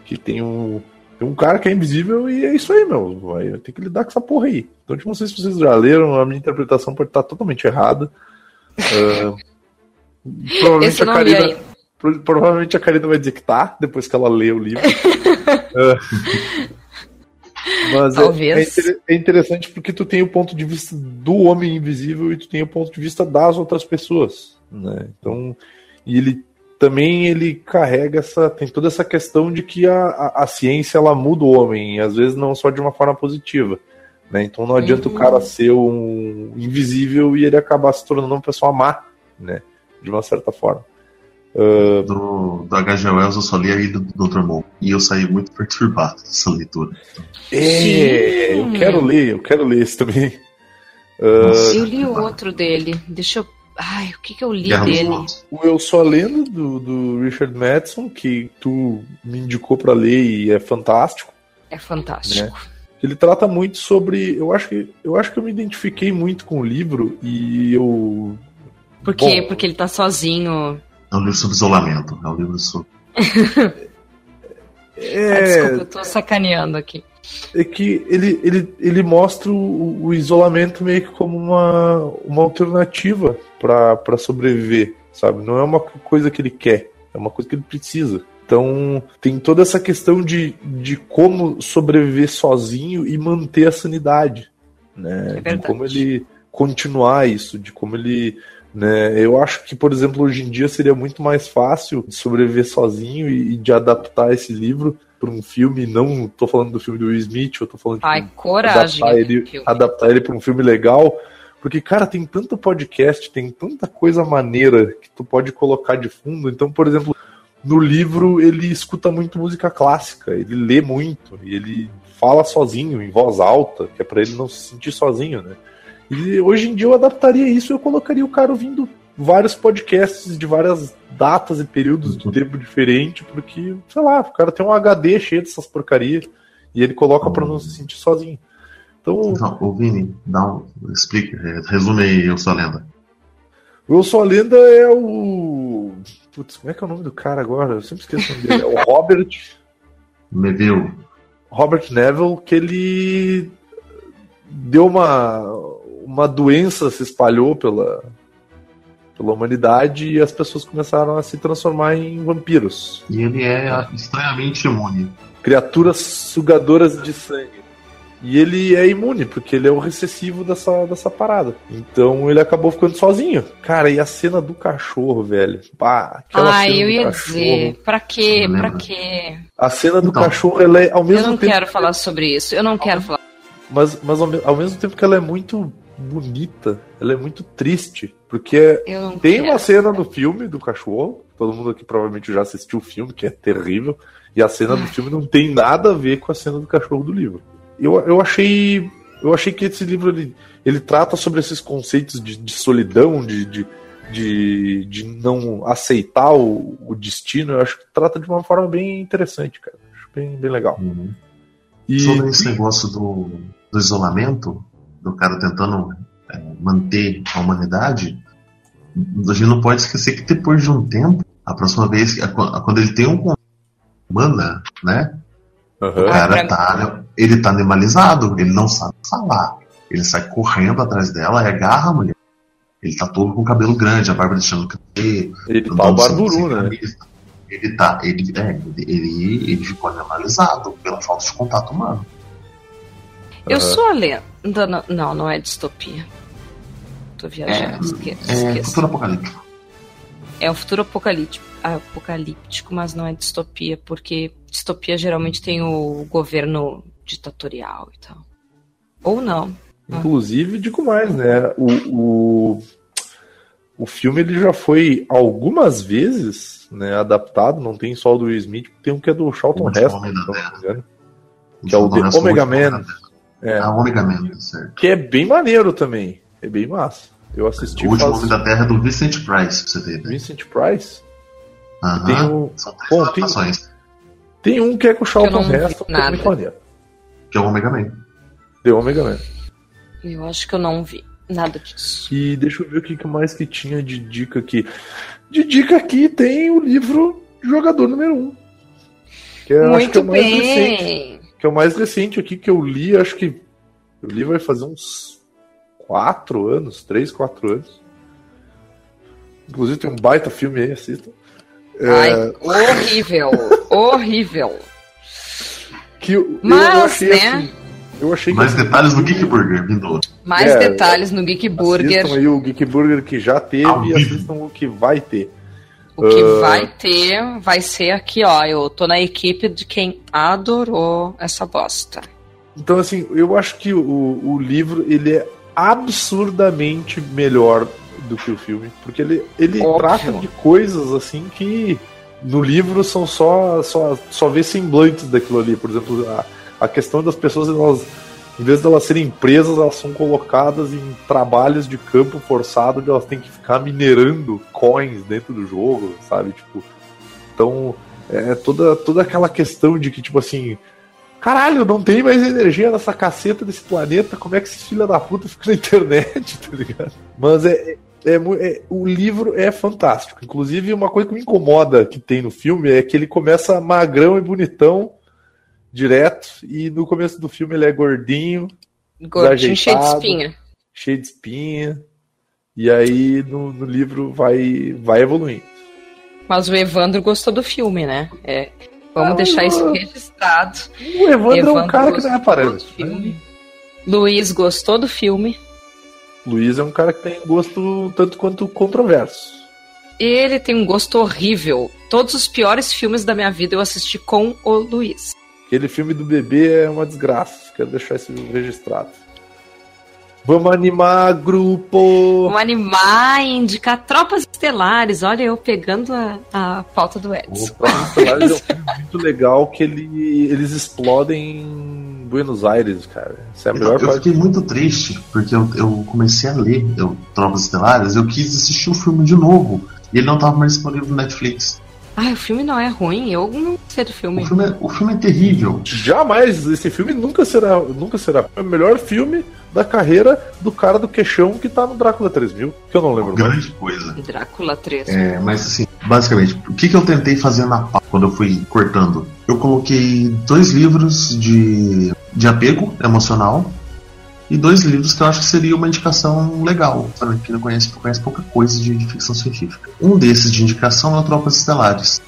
Que tem um, tem um cara que é invisível e é isso aí, meu. Vai ter que lidar com essa porra aí. Então, tipo, não sei se vocês já leram, a minha interpretação pode estar totalmente errada. Ah, [LAUGHS] provavelmente, a Karina, pro- provavelmente a Karina vai dizer que tá, depois que ela lê o livro. [LAUGHS] Ah, mas é- Talvez. É, é interessante porque tu tem o ponto de vista do homem invisível e tu tem o ponto de vista das outras pessoas, né? Então, e ele também ele carrega essa tem toda essa questão de que a, a, a ciência ela muda o homem, e às vezes não só de uma forma positiva, né? Então não adianta Uhum. o cara ser um invisível e ele acabar se tornando uma pessoa má, né? De uma certa forma. Do, do H.G. Wells eu só li aí do Dr. Moore. E eu saí muito perturbado dessa leitura. É, eu quero ler, eu quero ler esse também. Nossa. Eu li o outro dele. Deixa eu. Ai, o que, que eu li Guerra dele? O Eu Sou a Lenda, do, do Richard Madison, que tu me indicou pra ler e é fantástico. É fantástico. Ele trata muito sobre. Eu acho que eu acho que eu me identifiquei muito com o livro e eu. Por quê? Bom, Porque ele tá sozinho. É um livro sobre isolamento. É um livro sobre. Ah, [LAUGHS] É, desculpa, eu tô sacaneando aqui. É que ele, ele, ele mostra o, o isolamento meio que como uma, uma alternativa para sobreviver, sabe? Não é uma coisa que ele quer, é uma coisa que ele precisa. Então, tem toda essa questão de, de como sobreviver sozinho e manter a sanidade, né? É de como ele continuar isso, de como ele Né? Eu acho que, por exemplo, hoje em dia seria muito mais fácil de sobreviver sozinho e, e de adaptar esse livro para um filme. Não tô falando do filme do Will Smith, eu tô falando de Ai, coragem. adaptar ele, adaptar ele para um filme legal. Porque, cara, tem tanto podcast, tem tanta coisa maneira que tu pode colocar de fundo. Então, por exemplo, no livro ele escuta muito música clássica, ele lê muito, e ele fala sozinho, em voz alta, que é para ele não se sentir sozinho, né? E hoje em dia eu adaptaria isso, eu colocaria o cara ouvindo vários podcasts de várias datas e períodos de tempo diferente, porque, sei lá, o cara tem um HD cheio dessas porcarias e ele coloca para não se sentir sozinho. Então, ô Vini, dá um, explica, resume aí Eu Sou a Lenda. Eu Sou a Lenda é o. Putz, como é que é o nome do cara agora? Eu sempre esqueço o nome dele. É o [LAUGHS] Robert. Neville. Robert Neville, que ele deu uma, uma doença, se espalhou pela, pela humanidade e as pessoas começaram a se transformar em vampiros. E ele é estranhamente imune. Criaturas sugadoras de sangue. E ele é imune, porque ele é o recessivo dessa, dessa parada. Então ele acabou ficando sozinho. Cara, e a cena do cachorro, velho? Pá, aquela cena eu do ia cachorro. dizer, pra quê? Pra quê? A cena do Então. cachorro, ela é ao Eu mesmo não tempo. quero falar sobre isso. Eu não quero falar. Mas, mas ao, ao mesmo tempo que ela é muito bonita, ela é muito triste. Porque não tem quero. uma cena no filme do cachorro, todo mundo aqui provavelmente já assistiu o filme, que é terrível, e a cena do filme não tem nada a ver com a cena do cachorro do livro. Eu, eu achei. Eu achei que esse livro ele, ele trata sobre esses conceitos de, de solidão, de, de, de, de não aceitar o, o destino. Eu acho que trata de uma forma bem interessante, cara. Acho bem, bem legal. E, Sobre esse negócio do, do isolamento, do cara tentando é, manter a humanidade, a gente não pode esquecer que depois de um tempo, a próxima vez, que- a- a- quando ele tem um contato humana, né? Aham. O cara pra- tá, ele tá animalizado, ele não sabe falar. Ele sai correndo atrás dela e agarra a mulher. Ele tá todo com o cabelo grande, a barba deixando crescer. Ele tá o Barburu, né? camisa. Ele tá, ele, é, ele, ele, ele ficou animalizado pela falta de contato humano. Eu sou a lenda. Não, não, não é distopia. Tô viajando, esque- É esqueça. futuro apocalíptico. É um futuro apocalíptico, apocalíptico, mas não é distopia, porque distopia geralmente tem o governo ditatorial e tal. Ou não. Inclusive, digo mais, né? O, o, o filme ele já foi algumas vezes né, adaptado, não tem só o do Will Smith, tem um que é do Charlton Heston, engano, Que é o The Nossa, Omega último Man. É. Ah, Omega Man, tá certo. que é bem maneiro também. É bem massa. Eu assisti O último faz... Homem da Terra é do Vincent Price, pra você ter ideia. Vincent Price. Aham. Tem o- São três Bom, tem-. Tem um que é com o Charlton Heston, que é nada. muito maneiro. Que é o Omega Man. The Omega Man. Eu acho que eu não vi nada disso. E deixa eu ver o que mais que tinha de dica aqui. De dica aqui tem o livro Jogador Número 1. Que é, acho que é Muito o mais recente. Que é o mais recente aqui que eu li, acho que. Eu li vai fazer uns 4 anos, 3, 4 anos. Inclusive tem um baita filme aí, assistam. É, Ai, horrível, horrível. que eu, eu Mas, achei né? assim. Eu achei que Mais detalhes no Geek Burger. Mais É, detalhes no Geek Burger. Assistam aí o Geek Burger que já teve e assistam o que vai ter. O que Ah. vai ter vai ser aqui, ó. Eu tô na equipe de quem adorou essa bosta. Então, assim, eu acho que o, o livro ele é absurdamente melhor do que o filme, porque ele, ele Óbvio. trata de coisas assim que no livro são só só só ver semblantes daquilo ali. Por exemplo, a, a questão das pessoas elas em vez de elas serem presas, elas são colocadas em trabalhos de campo forçado, onde elas têm que ficar minerando coins dentro do jogo, sabe? Tipo, então é toda toda aquela questão de que tipo assim, Caralho, não tem mais energia nessa caceta desse planeta. Como é que esse filho da puta fica na internet, [LAUGHS] tá ligado? Mas é, é, é é- o livro é fantástico. Inclusive, uma coisa que me incomoda que tem no filme é que ele começa magrão e bonitão direto, e no começo do filme ele é gordinho, Gordinho cheio de espinha. cheio de espinha, e aí no, no livro vai, vai evoluindo. Mas o Evandro gostou do filme, né? É, vamos Ah, deixar isso registrado. O Evandro, é um Evandro cara que não é gostou parâmetro. do filme. Luiz gostou do filme. Luiz é um cara que tem gosto tanto quanto controverso. Ele tem um gosto horrível. Todos os piores filmes da minha vida eu assisti com o Luiz. Aquele filme do bebê é uma desgraça. Quero deixar isso registrado. Vamos animar grupo! Vamos animar e indicar Tropas Estelares. Olha, eu pegando a, a pauta do O Edson. Tropas Estelares é um filme muito legal que ele, eles explodem em Buenos Aires, cara. Essa é a Eu, melhor eu parte. fiquei muito triste, porque eu, eu comecei a ler eu, Tropas Estelares, eu quis assistir o filme de novo. E ele não estava mais disponível no Netflix. Ah, o filme não é ruim. Eu não sei do filme. O filme é, o filme é terrível. Jamais, esse filme nunca será, nunca será o melhor filme da carreira do cara do queixão que tá no Drácula 3000, que eu não lembro. Grande coisa. Drácula 3. É, mas assim, basicamente, o que, que eu tentei fazer na pauta quando eu fui cortando? Eu coloquei dois livros de, de apego emocional e dois livros que eu acho que seria uma indicação legal para quem não conhece, conhece pouca coisa de, ficção científica. Um desses de indicação é o Tropas Estelares.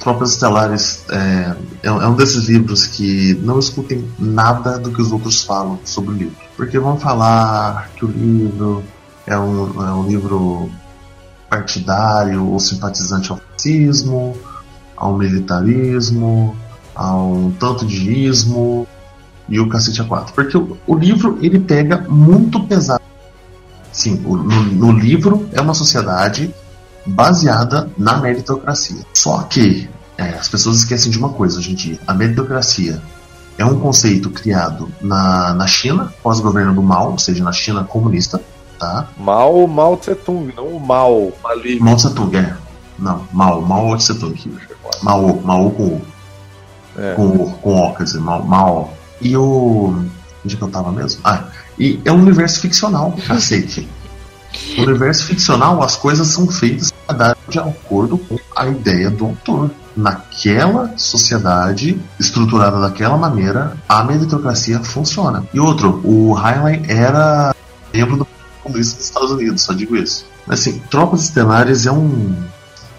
Tropas Estelares é, é, um é um desses livros que não escutem nada do que os outros falam sobre o livro. Porque vão falar que o livro é um, é um livro partidário ou simpatizante ao fascismo, ao militarismo, a um tanto de ismo e o cacete a quatro. Porque o, o livro ele pega muito pesado. Sim, o- no, no livro é uma sociedade baseada na meritocracia. Só que é, as pessoas esquecem de uma coisa hoje em dia: a meritocracia é um conceito criado na, na China, pós-governo do Mao, ou seja, na China comunista, tá? Mal, Mao Tse Tung, não o mal, maligno. Mao Tse Tung, é. Não, Mao, Mao Tse Tung. Mao, Mao com O. É. Com O, com O, quer dizer, Mao. Mao. E o. Onde que eu tava mesmo? Ah, e é um universo ficcional, cacete. No universo ficcional, as coisas são feitas de acordo com a ideia do autor. Naquela sociedade estruturada daquela maneira, a meritocracia funciona. E outro, o Heinlein era membro do Comunista dos Estados Unidos, só digo isso. Assim, Tropas Estelares é um,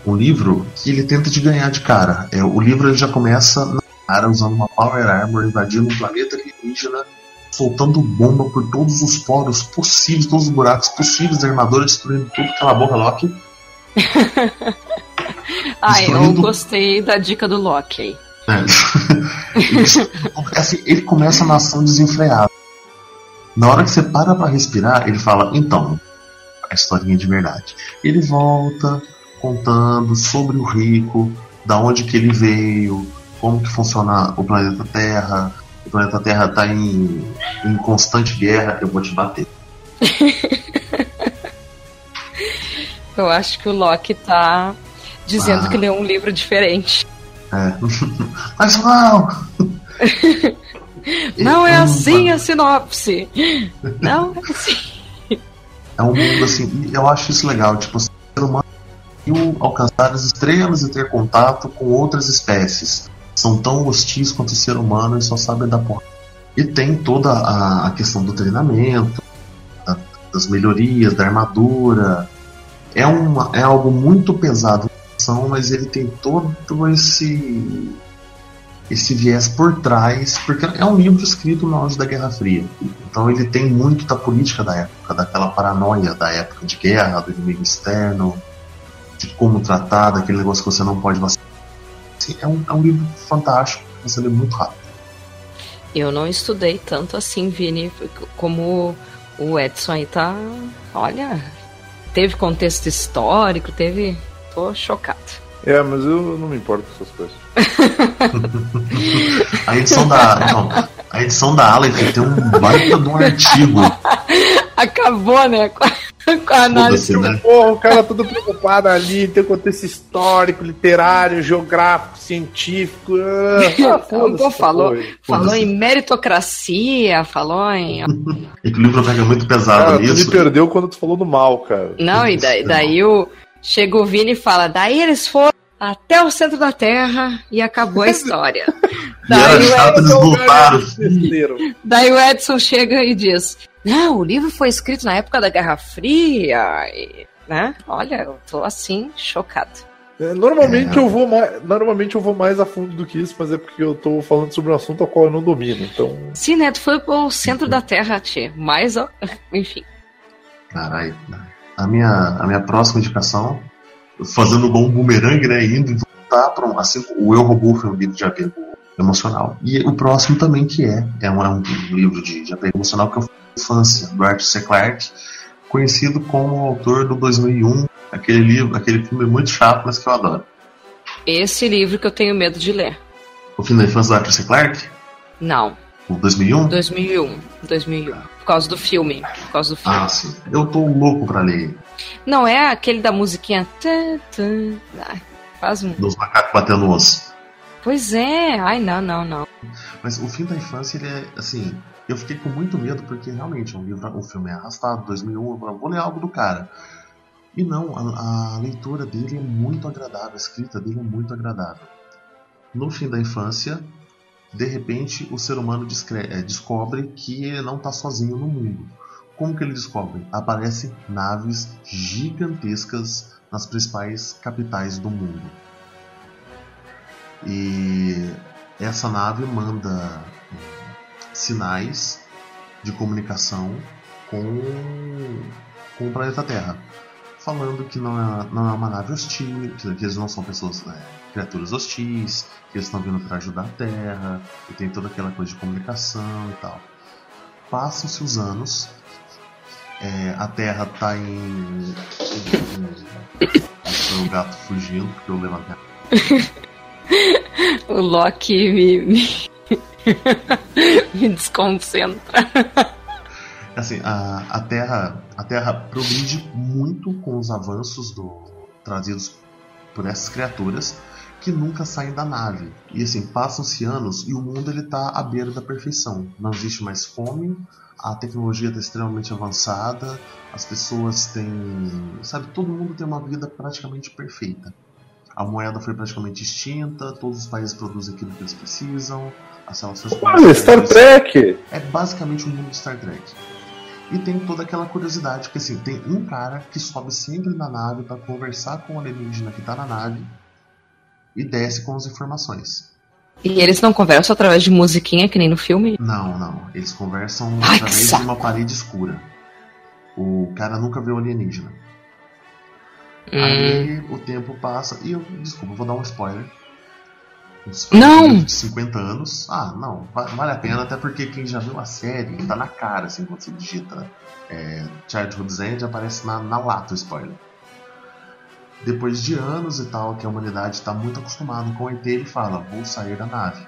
um livro que ele tenta te ganhar de cara. É, o livro ele já começa na cara usando uma Power Armor, invadindo um planeta alienígena, soltando bomba por todos os poros possíveis, todos os buracos possíveis da armadura, destruindo tudo. Cala a boca, Loki. [LAUGHS] Ah, eu gostei da dica do Loki. É. [LAUGHS] Assim, ele começa na ação desenfreada. Na hora que você para pra respirar, ele fala, então, a historinha de verdade. Ele volta contando sobre o rico, da onde que ele veio, como que funciona o planeta Terra. O planeta Terra tá em, em constante guerra, eu vou te bater. [LAUGHS] Eu acho que o Loki tá dizendo Ah. que leu um livro diferente. É. [LAUGHS] Mas não! [LAUGHS] Não é assim a sinopse. Não é assim. É um mundo assim, eu acho isso legal, tipo, o ser humano alcançar as estrelas e ter contato com outras espécies. São tão hostis quanto o ser humano e só sabem dar porra. E tem toda a, a questão do treinamento, da- das melhorias, da armadura. É, uma, é algo muito pesado, mas ele tem todo esse esse viés por trás, porque é um livro escrito no auge da Guerra Fria. Então ele tem muito da política da época, daquela paranoia da época de guerra, do inimigo externo, de como tratar, daquele negócio que você não pode vacilar. É, um, é um livro fantástico, você lê muito rápido. Eu não estudei tanto assim, Vini, como o Edson aí tá. Olha, teve contexto histórico, teve. Tô chocado. É, mas eu não me importo com essas coisas. [LAUGHS] A edição da. Não, a edição da Aleph tem um baita de um artigo. Acabou, né? [LAUGHS] Análise. Né? Porra, o cara todo preocupado ali, tem contexto histórico, literário, geográfico, científico. Ah, [LAUGHS] Pô, falou, falou em meritocracia, falou em. [LAUGHS] E que o livro pega muito pesado Cara, tu me nisso. perdeu quando tu falou do mal, cara. Não, e daí, daí o. Chega o Vini e fala, daí eles foram até o centro da Terra e acabou a história. E era daí, o chato, eles voltaram. Daí o Edson chega e diz: Não, o livro foi escrito na época da Guerra Fria. E, né? Olha, eu tô assim, chocado. É, Normalmente É. eu vou mais, normalmente eu vou mais a fundo do que isso, mas é porque eu tô falando sobre um assunto ao qual eu não domino. Então, Sim, né? Tu foi pro centro da Terra, Tchê. Mas, ó, [LAUGHS] enfim. Caralho. A minha, a minha próxima indicação, fazendo um boomerang, né? Indo e voltar para um. Assim, o Eu Robô foi um livro de apego emocional. E o próximo também que é, é um, é um livro de, de apego emocional que é o Infância, do Arthur C. Clarke, conhecido como o autor do 2001, aquele livro, aquele filme muito chato, mas que eu adoro. Esse livro que eu tenho medo de ler. O fim da infância do Arthur C. Clarke, Não, o 2001. 2001. 2001. Por causa do filme. Por causa do filme. Ah, sim. Eu tô louco pra ler. Não é aquele da musiquinha. Faz um. Dos macacos batendo osso. Pois é. Ai, não, não, não. Mas o fim da infância, ele é assim. Eu fiquei com muito medo porque realmente é um livro, o filme é arrastado, 2001. Eu vou ler algo do cara. E não, a, a leitura dele é muito agradável, a escrita dele é muito agradável. No fim da infância, de repente, o ser humano eh, descobre que ele não está sozinho no mundo. Como que ele descobre? Aparecem naves gigantescas nas principais capitais do mundo. E essa nave manda eh, sinais de comunicação com, com o planeta Terra. Falando que não é, não é uma nave hostil, que, eles não são pessoas, né, criaturas hostis, que eles estão vindo para ajudar a Terra, e tem toda aquela coisa de comunicação e tal. Passam-se os anos, é, a Terra tá em. em- Foi o gato fugindo, porque eu levantei. [LAUGHS] O Loki me, me, [LAUGHS] me desconcentra. Assim, a, a Terra a Terra progride muito com os avanços do, trazidos por essas criaturas que nunca saem da nave. E assim, passam-se anos e o mundo ele tá à beira da perfeição. Não existe mais fome, a tecnologia está extremamente avançada, as pessoas têm. Sabe, todo mundo tem uma vida praticamente perfeita. A moeda foi praticamente extinta, todos os países produzem aquilo que eles precisam, as relações Olha, Star Trek! é basicamente um mundo de Star Trek. E tem toda aquela curiosidade, que assim, tem um cara que sobe sempre na nave para conversar com o alienígena que tá na nave e desce com as informações. E eles não conversam através de musiquinha, que nem no filme? Não, não. Eles conversam Ai, através de uma parede escura. O cara nunca vê o alienígena. Hum. Aí o tempo passa. E eu, desculpa, vou dar um spoiler. Não! De 50 anos. Ah, não, va- vale a pena, até porque quem já viu a série tá na cara, assim, quando você digita é, Childhood's End, aparece na, na lata o spoiler. Depois de anos e tal, que a humanidade está muito acostumada com o ET, ele fala: Vou sair da nave.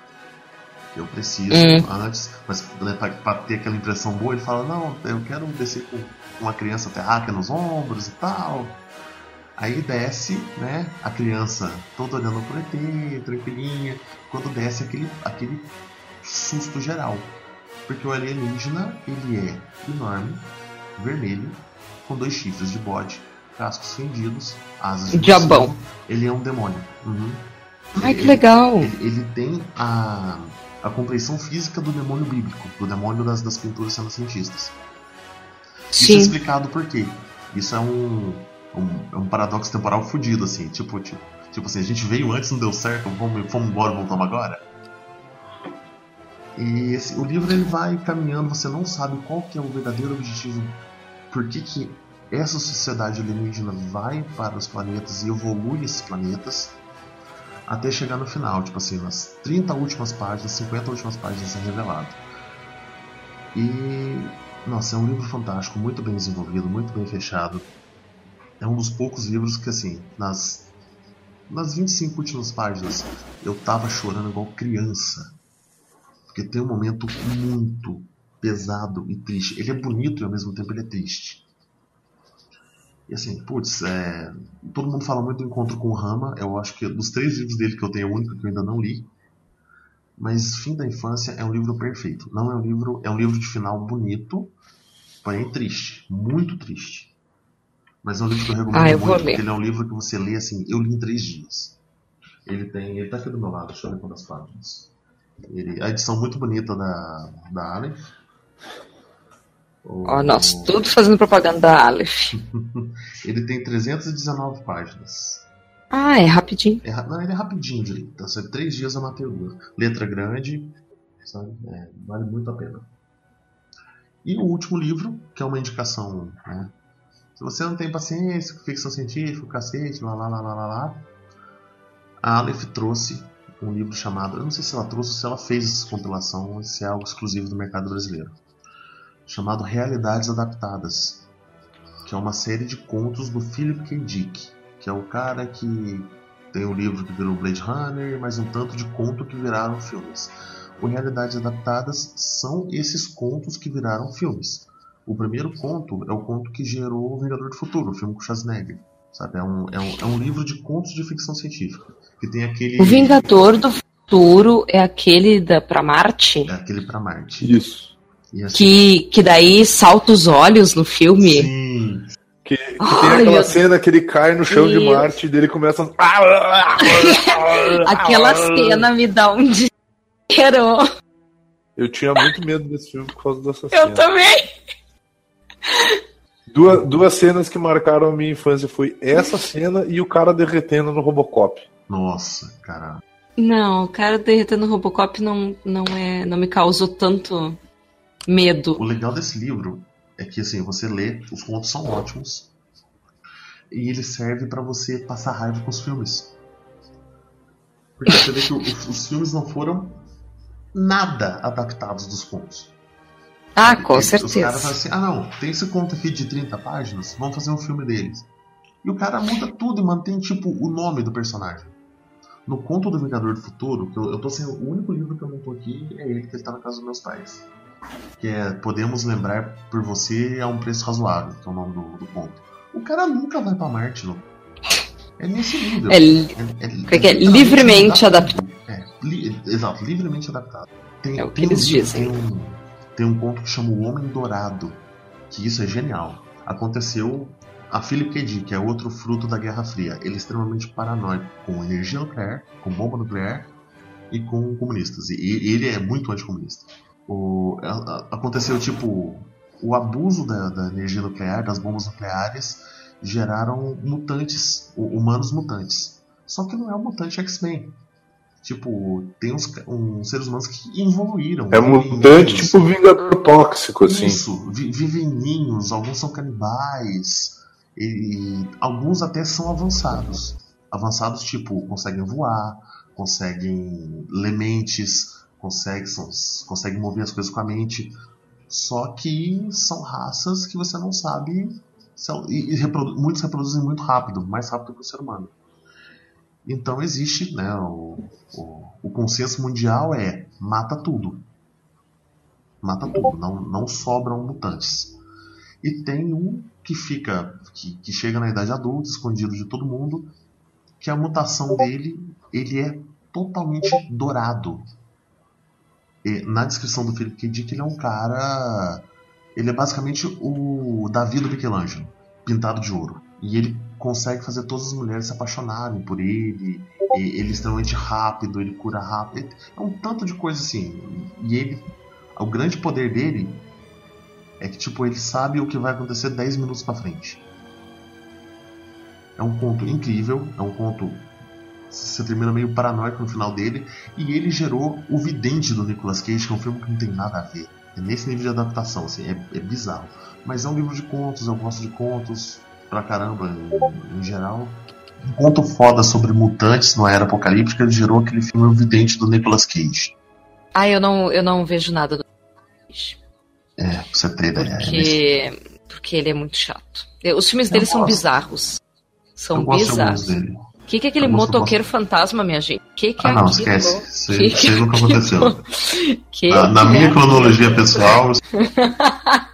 Eu preciso Hum. antes, mas né, pra, pra ter aquela impressão boa, ele fala: Não, eu quero descer com uma criança terráquea nos ombros e tal. Aí desce, né? A criança toda olhando pro ET, tranquilinha. Quando desce aquele, aquele susto geral. Porque o alienígena, ele é enorme, vermelho, com dois chifres de bode, cascos fendidos, asas de Diabão. Ele é um demônio. Uhum. Ai, que Ele- legal. Ele, ele tem a, a compreensão física do demônio bíblico, do demônio das, das pinturas renascentistas. Isso é explicado por quê. Isso é um, um, é um paradoxo temporal fudido, assim. Tipo, tipo, tipo assim, a gente veio antes, não deu certo, vamos, vamos embora, voltamos agora. E esse- o livro ele vai caminhando, você não sabe qual que é o verdadeiro objetivo, por que, que essa sociedade alienígena vai para os planetas e evolui esses planetas, até chegar no final, tipo assim, nas 30 últimas páginas, 50 últimas páginas é revelado. E nossa, é um livro fantástico, muito bem desenvolvido, muito bem fechado. É um dos poucos livros que, assim, nas, nas 25 últimas páginas, eu tava chorando igual criança. Porque tem um momento muito pesado e triste. Ele é bonito e ao mesmo tempo ele é triste. E assim, putz, é, todo mundo fala muito do Encontro com o Rama. Eu acho que dos três livros dele que eu tenho, é o único que eu ainda não li. Mas Fim da Infância é um livro perfeito. Não é um livro, é um livro de final bonito, porém triste, muito triste. Mas é um livro que eu recomendo Ah, eu muito, porque ele é um livro que você lê assim, eu li em três dias. Ele tem, ele tá aqui do meu lado, deixa eu ler quantas páginas. Ele, a edição muito bonita da, da Aleph. Ó, nós tudo fazendo propaganda da Aleph. [LAUGHS] Ele tem 319 páginas. Ah, é rapidinho. É, não, ele é rapidinho de ler. Então, assim, três dias eu matei o livro. Letra grande, sabe? É, vale muito a pena. E o último livro, que é uma indicação né, Se você não tem paciência com ficção científica, cacete, lá lá lá lá lá lá, a Aleph trouxe um livro chamado. Eu não sei se ela trouxe ou se ela fez essa compilação, se é algo exclusivo do mercado brasileiro. Chamado Realidades Adaptadas. Que é uma série de contos do Philip K. Dick. Que é o cara que tem um livro que virou Blade Runner, mais um tanto de conto que viraram filmes. O Realidades Adaptadas são esses contos que viraram filmes. O primeiro conto é o conto que gerou O Vingador do Futuro, o filme com Schwarzenegger. Sabe? É, um, é, um, é um livro de contos de ficção científica. Que tem aquele. O Vingador do Futuro é aquele da, pra Marte? É aquele pra Marte. Isso. E assim, Que, que daí salta os olhos no filme? sim, Que, que tem aquela meu cena que ele cai no chão de Deus. Marte e dele começa a... Aquela cena me dá um desespero. Eu tinha muito medo desse filme por causa dessa Eu cena. também. Duas, duas cenas que marcaram a minha infância foi essa cena e o cara derretendo no Robocop. Nossa, cara. Não, o cara derretendo o Robocop não, não, é, não me causou tanto medo. O legal desse livro é que assim, você lê, os contos são ótimos. E ele serve pra você passar raiva com os filmes. Porque você vê que os, os filmes não foram nada adaptados dos contos. Ah, com Eles- Os caras certeza. falam assim, ah não, tem esse conto aqui de 30 páginas, vamos fazer um filme deles. E o cara muda tudo e mantém, tipo, o nome do personagem. No Conto do Vingador do Futuro, que eu, eu tô sendo. O único livro que eu não tô aqui é ele que ele tá na casa dos meus pais. Que é Podemos Lembrar por Você a um Preço Razoável, que é o nome do, do conto. O cara nunca vai pra Marte, não. É nesse nível. É li- É, é- é livremente adaptado. É, li- exato, livremente adaptado. Tem, É o que um eles livro- dizem. Um, tem um conto que chama O Homem Dourado, que isso é genial. Aconteceu a Philip K. Dick, que é outro fruto da Guerra Fria. Ele é extremamente paranoico com energia nuclear, com bomba nuclear e com comunistas. E ele é muito anticomunista. O, aconteceu tipo o abuso da, da energia nuclear, das bombas nucleares, geraram mutantes, hu- humanos mutantes. Só que não é um mutante X-Men. Tipo, tem uns, uns seres humanos que evoluíram. É mutante ninhos. tipo Vingador Tóxico, assim. Isso, vi- vivem em ninhos, alguns são canibais, e alguns até são avançados. Avançados, tipo, conseguem voar, conseguem ler mentes, conseguem, são- conseguem mover as coisas com a mente. Só que são raças que você não sabe. São, e, e reprodu- muitos reproduzem muito rápido, mais rápido que o ser humano. Então existe, né? O, o, o consenso mundial é mata tudo mata tudo, não, não sobram mutantes. E tem um que fica, que, que chega na idade adulta, escondido de todo mundo, que a mutação dele, ele é totalmente dourado. E na descrição do Philip K. Dick, ele é um cara, ele é basicamente o Davi do Michelangelo, pintado de ouro. E ele consegue fazer todas as mulheres se apaixonarem por ele, ele é extremamente rápido, ele cura rápido, é um tanto de coisa assim. E ele o grande poder dele é que tipo ele sabe o que vai acontecer 10 minutos pra frente. É um conto incrível, é um conto você termina meio paranoico no final dele e ele gerou o Vidente do Nicolas Cage, que é um filme que não tem nada a ver. É nesse nível de adaptação, assim, é, é bizarro. Mas é um livro de contos, eu gosto de contos pra caramba em, geral. Um conto foda sobre mutantes numa era apocalíptica gerou aquele filme O Vidente do Nicolas Cage. Ah, eu não, eu não vejo nada do É, você ter ideia. é porque, porque ele é muito chato. Os filmes dele são gosto. bizarros. São eu de alguns bizarros. dele. O que, que é aquele Eu motoqueiro fantasma, minha gente? Que, que é Ah, não, aquilo? esquece. Que isso aí nunca aconteceu. [LAUGHS] Que Na, na que minha é? cronologia pessoal, [LAUGHS]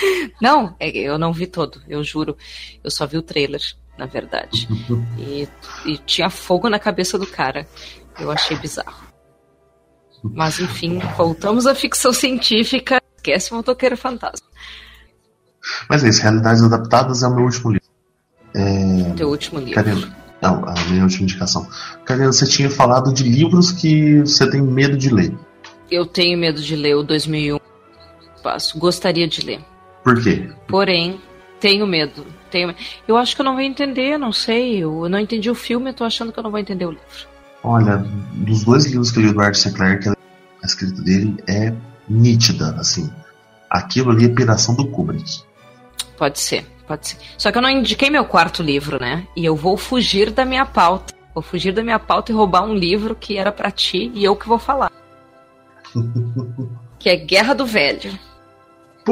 [LAUGHS] Não, é- eu não vi todo, eu juro. Eu só vi o trailer, na verdade. [LAUGHS] E, e tinha fogo na cabeça do cara. Eu achei bizarro. Mas enfim, voltamos à ficção científica. Esquece o motoqueiro fantasma. mas é isso. Realidades Adaptadas é o meu último livro. É, Teu último livro. Karina, não, a minha última indicação. Karina, você tinha falado de livros que você tem medo de ler. Eu tenho medo de ler o 2001. Passo. Gostaria de ler. Por quê? Porém, tenho medo. Tenho... Eu acho que eu não vou entender, não sei. Eu não entendi o filme, eu tô achando que eu não vou entender o livro. Olha, dos dois livros que eu li do Art Sinclair, que a escrita dele é nítida, assim. Aquilo ali é piração do Kubrick. Pode ser, pode ser. Só que eu não indiquei meu quarto livro, né? E eu vou fugir da minha pauta. Vou fugir da minha pauta e roubar um livro que era pra ti e eu que vou falar. [LAUGHS] que é Guerra do Velho.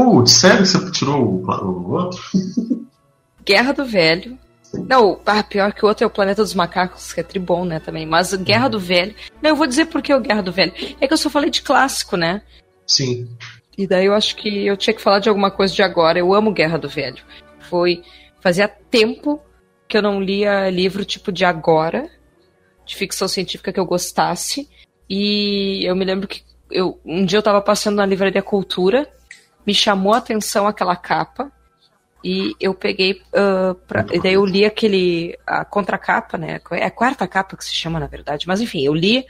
Putz, sério que você tirou o, o outro? [LAUGHS] Guerra do Velho. Não, ah, pior que o outro é o Planeta dos Macacos, que é tribom, né, também. Mas Guerra do Velho. Não, eu vou dizer por que o Guerra do Velho. É que eu só falei de clássico, né? Sim. E daí eu acho que eu tinha que falar de alguma coisa de agora. Eu amo Guerra do Velho. Foi. Fazia tempo que eu não lia livro tipo de agora, de ficção científica que eu gostasse. E eu me lembro que eu, um dia eu tava passando na livraria Cultura, me chamou a atenção aquela capa. E eu peguei. ah, pra, e daí eu li aquele. A contracapa, né? É a quarta capa que se chama, na verdade. Mas enfim, eu li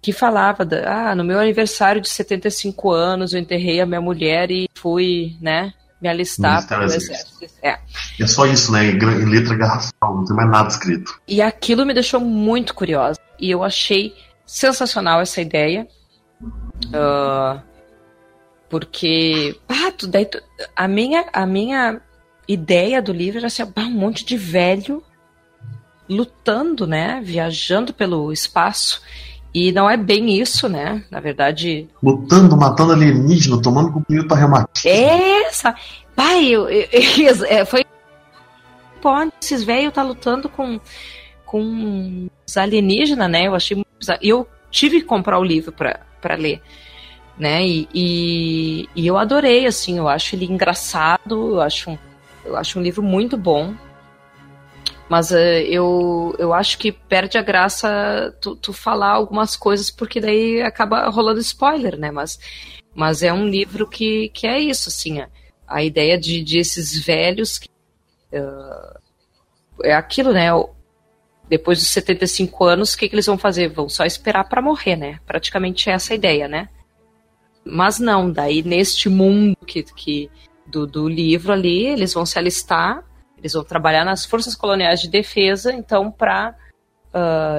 que falava da, ah, no meu aniversário de 75 anos eu enterrei a minha mulher e fui, né, me alistar para o exército. É. É só isso, né? Em, letra garrafal, não tem mais nada escrito. E aquilo me deixou muito curiosa. E eu achei sensacional essa ideia. Ah, porque ah, tu, daí tu- a, minha, a minha ideia do livro era assim, um monte de velho lutando, né? Viajando pelo espaço. E não é bem isso, né? Na verdade, Lutando, matando alienígena, tomando comprimido pra reumatismo. essa. Pai, eu, eu- [LAUGHS] eu- é, foi. Esses velhos tá lutando com, com os alienígenas, né? Eu achei muito bizarro. E eu tive que comprar o livro pra ler. Né? E, e, e eu adorei, assim, eu acho ele engraçado, eu acho um, eu acho um livro muito bom. Mas eh, eu, eu acho que perde a graça tu, tu falar algumas coisas, porque daí acaba rolando spoiler, né? Mas, mas é um livro que, que é isso, assim, a, a ideia de, de esses velhos. que, ah, é aquilo, né? Depois dos 75 anos, o que, que eles vão fazer? Vão só esperar para morrer, né? Praticamente é essa a ideia, né? Mas não, daí neste mundo que, que do, do livro ali, eles vão se alistar, eles vão trabalhar nas forças coloniais de defesa, então, para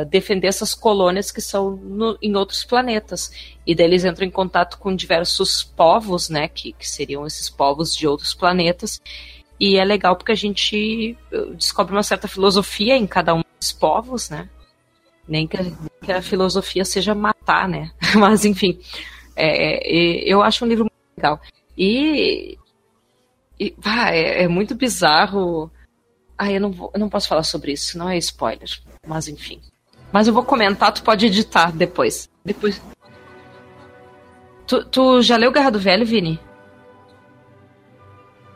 defender essas colônias que são no- em outros planetas. E daí eles entram em contato com diversos povos, né, que, que seriam esses povos de outros planetas. E é legal porque a gente eh, descobre uma certa filosofia em cada um dos povos, né? Nem que, a- que a filosofia seja matar, né? [LAUGHS] Mas, enfim, é, é, eu acho um livro muito legal. E, e pá, é, é muito bizarro. Ah, eu não, vou, eu não posso falar sobre isso, não é spoiler. Mas enfim. Mas eu vou comentar, tu pode editar depois. Depois. Tu, tu já leu Guerra do Velho, Vini?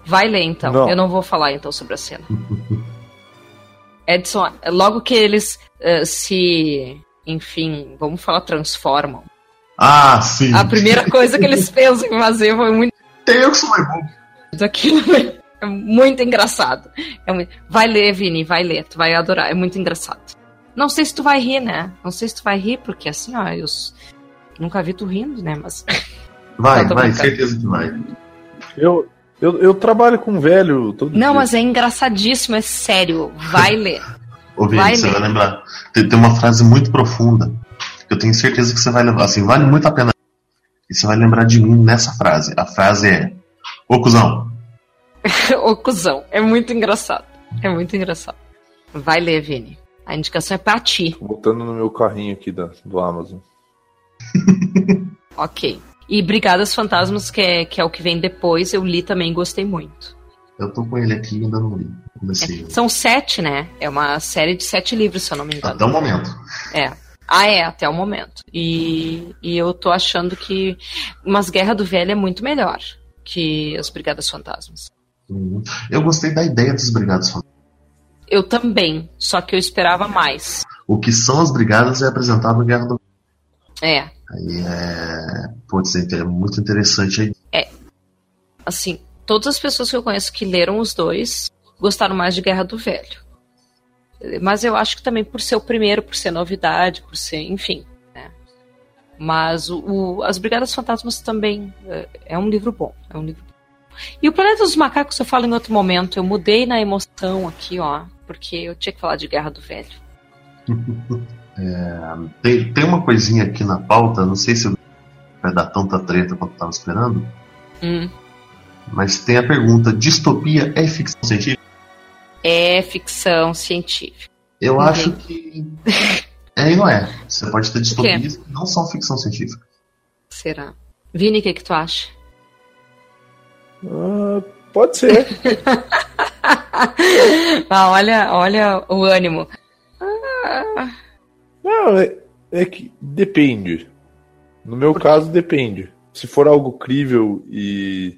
Vai ler então. Não. Eu não vou falar então sobre a cena. [LAUGHS] Edson, logo que eles eh, se. Enfim, vamos falar, transformam. Ah, sim. A primeira coisa que eles pensam em fazer foi muito Tem eu que sou mais bobo. aquilo. [LAUGHS] É muito engraçado. É muito- Vai ler, Vini, vai ler. Tu vai adorar. É muito engraçado. Não sei se tu vai rir, né? Não sei se tu vai rir, porque assim, ó, eu nunca vi tu rindo, né? Mas. [LAUGHS] Vai, vai, brincando. certeza que vai. Eu, eu, eu trabalho com velho todo Não, dia. mas é engraçadíssimo, é sério. Vai [LAUGHS] ler. Ô, Vini, Vai você ler. vai lembrar. Tem, tem uma frase muito profunda eu tenho certeza que você vai lembrar. Assim, vale muito a pena. E você vai lembrar de mim nessa frase. A frase é: Ô cuzão, [LAUGHS] Ô, cuzão. É muito engraçado. É muito engraçado. Vai ler, Vini. A indicação é pra ti. Tô botando no meu carrinho aqui da, do Amazon. [LAUGHS] Ok. E Brigadas Fantasmas, que é, que é o que vem depois, eu li também e gostei muito. eu tô com ele aqui e ainda não li. Comecei. São sete, né? É uma série de sete livros, se eu não me engano. Até o momento. É. Ah, é, até o momento. E, e eu tô achando que Mas Guerra do Velho é muito melhor que as Brigadas Fantasmas. Uhum. Eu gostei da ideia dos brigados. Fantasmas. Eu também, só que eu esperava mais. O que são as brigadas é apresentado no Guerra do É, Aí é. Pode ser é muito interessante aí. assim, todas as pessoas que eu conheço que leram os dois gostaram mais de Guerra do Velho. Mas eu acho que também por ser o primeiro, por ser novidade, por ser, enfim. né? Mas o, o- As Brigadas Fantasmas também é, é um livro bom. É um livro bom. E o Planeta dos Macacos eu falo em outro momento. Eu mudei na emoção aqui, ó, porque eu tinha que falar de Guerra do Velho. [LAUGHS] Tem, tem uma coisinha aqui na pauta, não sei se vai dar tanta treta quanto eu tava esperando. Hum. Mas tem a pergunta: distopia é ficção científica? É ficção científica. Eu Ninguém. acho que. [LAUGHS] É e não é. Você pode ter distopias que não são ficção científica. Será? Vini, o que, que tu acha? Ah, pode ser. [LAUGHS] ah, olha, olha o ânimo. Não, é, é que depende. No meu caso, depende. Se for algo crível e,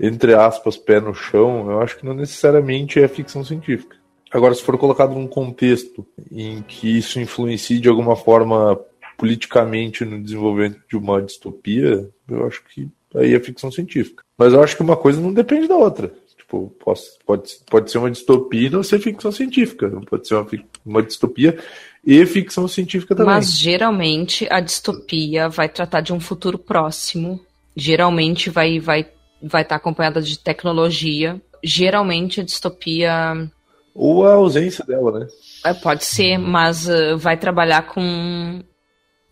entre aspas, pé no chão, eu acho que não necessariamente é ficção científica. Agora, se for colocado num contexto em que isso influencie de alguma forma politicamente no desenvolvimento de uma distopia, eu acho que aí é ficção científica. Mas eu acho que uma coisa não depende da outra. Tipo, pode, pode ser uma distopia e não ser ficção científica. Pode ser uma, uma distopia e ficção científica também. Mas geralmente a distopia vai tratar de um futuro próximo. Geralmente vai vai vai estar acompanhada de tecnologia. Geralmente a distopia Ou a ausência dela, né? é, pode ser, mas eh, vai trabalhar com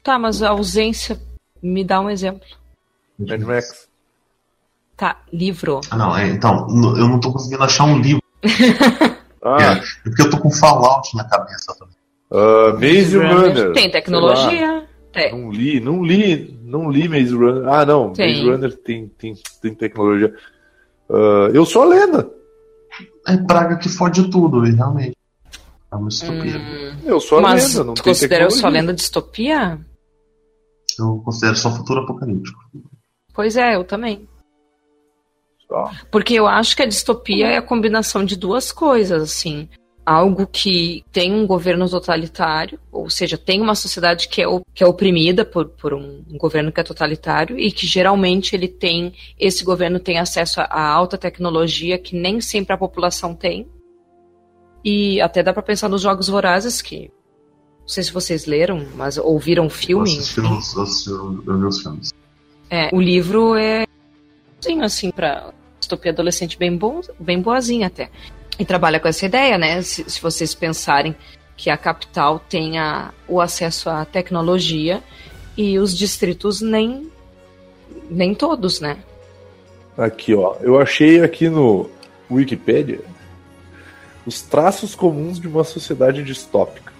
Tá, mas a ausência me dá um exemplo. Mad Max. Tá, livro. Ah, não, é, então, eu não tô conseguindo achar um livro. [LAUGHS] Ah, É porque eu tô com Fallout na cabeça também. ah, Maze Runner. Tem tecnologia. Tem. Não li, não li, não li Maze Runner. Ah, não, Tem. Maze Runner tem, tem, tem tecnologia. Ah, eu sou a lenda. É praga que fode tudo, e realmente. É uma distopia. Eu sou a Mas lenda, não tu tem considera eu sua tecnologia. lenda distopia? Eu considero só futuro apocalíptico. Pois é, eu também. Só. Porque eu acho que a distopia é a combinação de duas coisas, assim. Algo que tem um governo totalitário, ou seja, tem uma sociedade que é, que é oprimida por, por um, um governo que é totalitário e que geralmente ele tem, esse governo tem acesso a, a alta tecnologia que nem sempre a população tem. E até dá pra pensar nos Jogos Vorazes, que não sei se vocês leram, mas ouviram o Eu filme. assisti os, eu assisti- eu vi os filmes. É, o livro é sim, assim, pra distopia adolescente bem, bom, bem boazinha até. E trabalha com essa ideia, né? Se, se vocês pensarem que a capital tenha o acesso à tecnologia e os distritos nem, nem todos, né? Aqui, ó. Eu achei aqui no Wikipedia os traços comuns de uma sociedade distópica.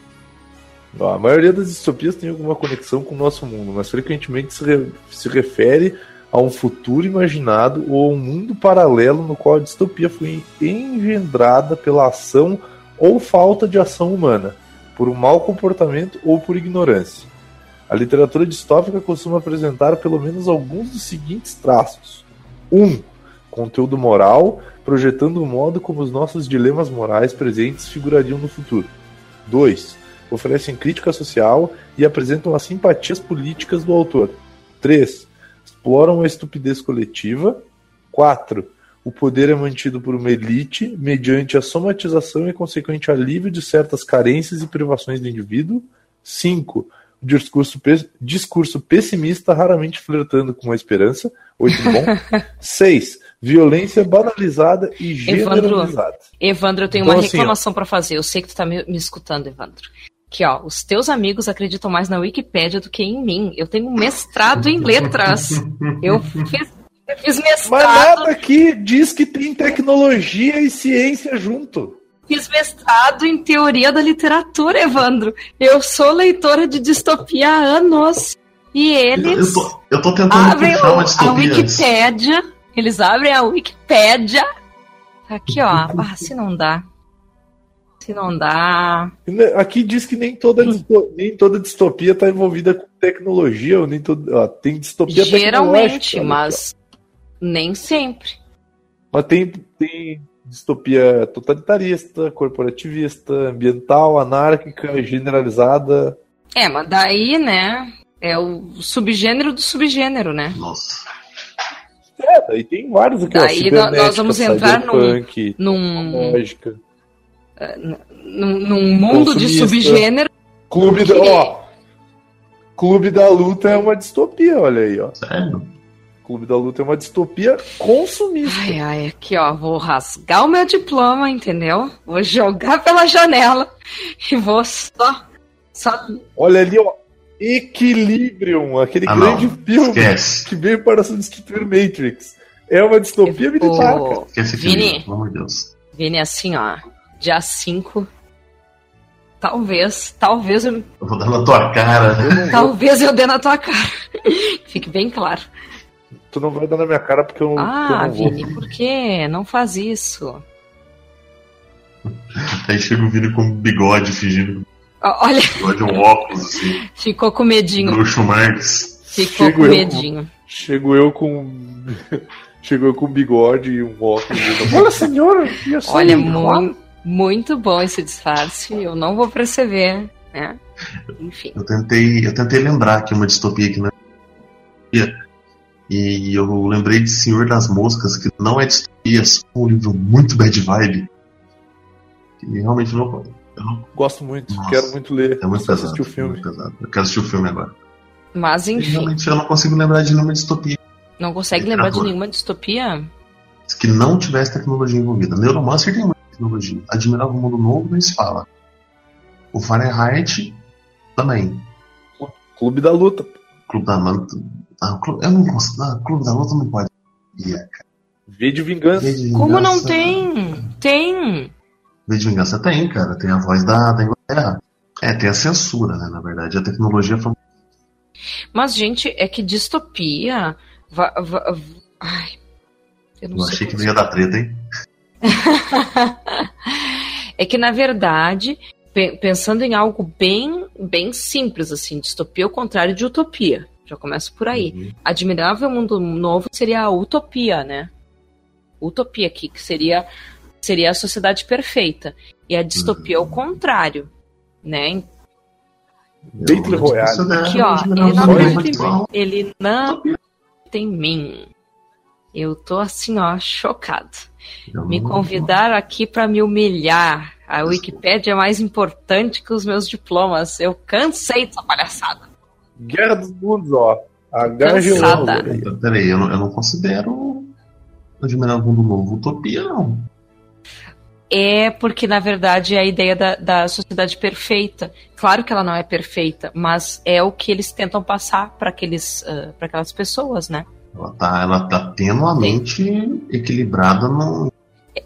A maioria das distopias tem alguma conexão com o nosso mundo, mas frequentemente se, re- se refere a um futuro imaginado ou a um mundo paralelo no qual a distopia foi engendrada pela ação ou falta de ação humana, por um mau comportamento ou por ignorância. A literatura distópica costuma apresentar pelo menos alguns dos seguintes traços: 1. Um, conteúdo moral, projetando o modo como os nossos dilemas morais presentes figurariam no futuro. 2. Oferecem crítica social e apresentam as simpatias políticas do autor. 3. Exploram a estupidez coletiva. 4. O poder é mantido por uma elite mediante a somatização e consequente alívio de certas carências e privações do indivíduo. 5. O discurso, pe- discurso pessimista, raramente flertando com a esperança. 8 bom. [LAUGHS] 6. Violência banalizada e Evandro. generalizada. Evandro, eu tenho Então, uma assim, ó. reclamação pra fazer. Eu sei que tu tá me, me escutando, Evandro. Que, ó, os teus amigos acreditam mais na Wikipédia do que em mim. Eu tenho um mestrado em letras. [LAUGHS] Eu fiz, eu fiz Mas mestrado, nada aqui diz que tem tecnologia e ciência junto. fiz mestrado em teoria da literatura, Evandro. Eu sou leitora de distopia há anos. E eles eu tô, eu tô tentando abrem puxar uma o- a distopia. Wikipédia. Eles abrem a Wikipédia. Aqui, ó. Ah, se não dá. Se não dá. Aqui diz que nem toda, disto- nem toda distopia está envolvida com tecnologia, ou nem todo, ó, tem distopia Geralmente, tecnológica, olha mas nem sempre. Mas tem, tem distopia totalitarista, corporativista, ambiental, anárquica, generalizada. É, mas daí, né? É o subgênero do subgênero, né? Nossa. É, daí tem vários aqui, Daí ó. nó- nós vamos entrar num- Num. Num, num mundo de subgênero. Clube da, Que- ó, Clube da Luta é uma distopia, olha aí, ó. Sério? Clube da Luta é uma distopia consumista. Ai, ai, aqui, ó. Vou rasgar o meu diploma, entendeu? Vou jogar pela janela [LAUGHS] e vou só. Só Olha ali, ó. Equilibrium, aquele Ah, grande não. filme Esquece. que veio para substituir Matrix. É uma distopia militar, Vini. pelo amor de Deus. Vini, assim, ó. Dia 5. Talvez, talvez eu, Eu vou dar na tua cara. Vou- talvez eu dê na tua cara. [LAUGHS] Fique bem claro. tu não vai dar na minha cara porque eu, porque eu Ah, não vou. Vini, por quê? Não faz isso. [LAUGHS] Aí chega o Vini com bigode, fingindo Olha, bigode um óculos, assim. ficou com medinho. Groucho Marx. Ficou Chego com medinho. Chego eu com. [LAUGHS] Chego eu com bigode e um óculos. Olha, senhora! eu sou Olha, igual. Mu muito bom esse disfarce. Eu não vou perceber, né? Enfim. Eu tentei, eu tentei lembrar que uma distopia que não é distopia. E eu lembrei de Senhor das Moscas, que não é distopia, é só um livro muito bad vibe. E realmente não, eu não Gosto muito, Nossa, quero muito ler. é muito pesado. assistir o é filme. muito pesado. Eu quero assistir o filme agora. Mas E enfim, realmente eu não consigo lembrar de nenhuma distopia não consegue lembrar de nenhuma distopia? que não tivesse tecnologia envolvida. Neuromancer tem muita tecnologia. Admirável Mundo Novo nem se fala. O Fahrenheit também. Clube da Luta. Clube da Manta. Ah, o Clube, eu não gosto. Ah, Clube da Luta não pode. Yeah, cara. V de Vingança. V de Como não Vingança- tem? Tem. V de Vingança tem, cara. Tem a voz da, da Inglaterra. É, tem a censura, né? Na verdade, a tecnologia foi. Mas, gente, é que distopia. va- va- va- Ai, eu não Eu sei. achei que não ia dar treta, hein? [LAUGHS] É que, na verdade, pe- pensando em algo bem, bem simples, assim, distopia ao contrário de utopia. Já começa por aí. Uhum. Admirável Mundo Novo seria a utopia, né? Utopia aqui, que seria, seria a sociedade perfeita. E a distopia ao contrário, né? Battle Royale. é Aqui, ó, Admirável ele não Mundo acredita Novo em atual. Ele não tem mim. Eu tô assim, ó, chocado. Me convidaram aqui pra me humilhar. A Wikipédia é mais importante que os meus diplomas. Eu cansei dessa palhaçada. Guerra dos Mundos, ó. A Guerra Cansada. Então, Peraí, eu não, eu não considero Admirável Mundo Novo utopia, não. É porque, na verdade, é a ideia da, da sociedade perfeita. Claro que ela não é perfeita, mas é o que eles tentam passar para aquelas pessoas, né? Ela tá, ela tá tenuamente equilibrada no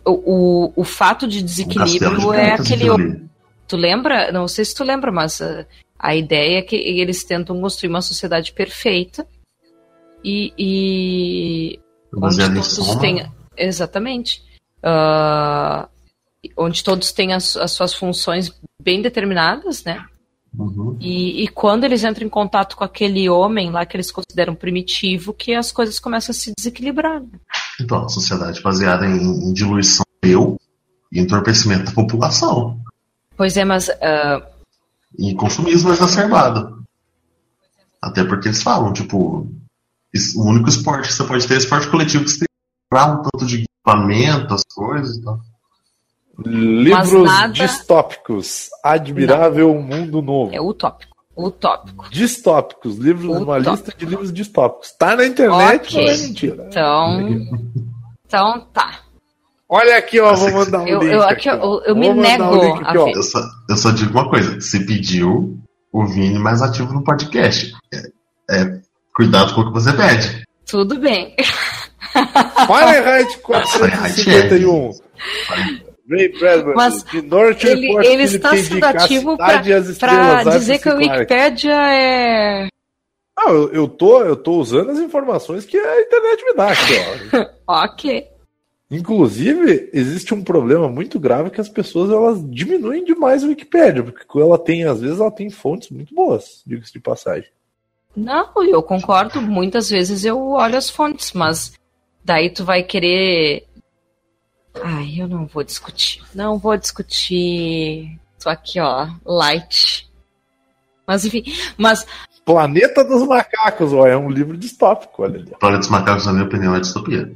O, o, o fato de desequilíbrio de é aquele. Tu lembra? Não sei se tu lembra, mas uh, a ideia é que eles tentam construir uma sociedade perfeita e, e onde todos têm exatamente Ah, onde todos têm as, as suas funções bem determinadas, né? Uhum. E, e quando eles entram em contato com aquele homem lá que eles consideram primitivo, que as coisas começam a se desequilibrar. né? Então, a sociedade baseada em, em diluição do eu e entorpecimento da população. Pois é, mas ah, E consumismo exacerbado. Até porque eles falam, tipo, o único esporte que você pode ter é esporte coletivo que você tem que comprar um tanto de equipamento, as coisas e tal. Livros nada- distópicos. Admirável Mundo Novo. é utópico. Utópico. Distópicos. Livros, uma Utópico. lista de livros distópicos. Tá na internet, Ok. não é mentira. Então. Então tá. Olha aqui, ó, vou mandar um Eu, link. eu, aqui, eu, eu me nego um aqui, ó. Eu só, eu só digo uma coisa: se pediu o Vini mais ativo no podcast. É, é, cuidado com o que você pede. Tudo bem. Fahrenheit 451. Ray Bradbury, Mas de Norte Ele, ele está Philip K. sendo Dick, A ativo Cidade as para Estrelas, dizer que a. Wikipédia é. Não, eu, eu, tô, eu tô usando as informações que a internet me dá aqui, ó. [LAUGHS] Ok. Inclusive, existe um problema muito grave que as pessoas elas diminuem demais a Wikipédia, porque ela tem, às vezes, ela tem fontes muito boas, diga-se de passagem. Não, eu concordo. Muitas vezes eu olho as fontes, mas daí tu vai querer. Ai, eu não vou discutir. Não vou discutir. Tô aqui, ó, light. Mas enfim, mas Planeta dos Macacos, ó, é um livro distópico, olha ali. Planeta dos Macacos, na minha opinião, é distopia.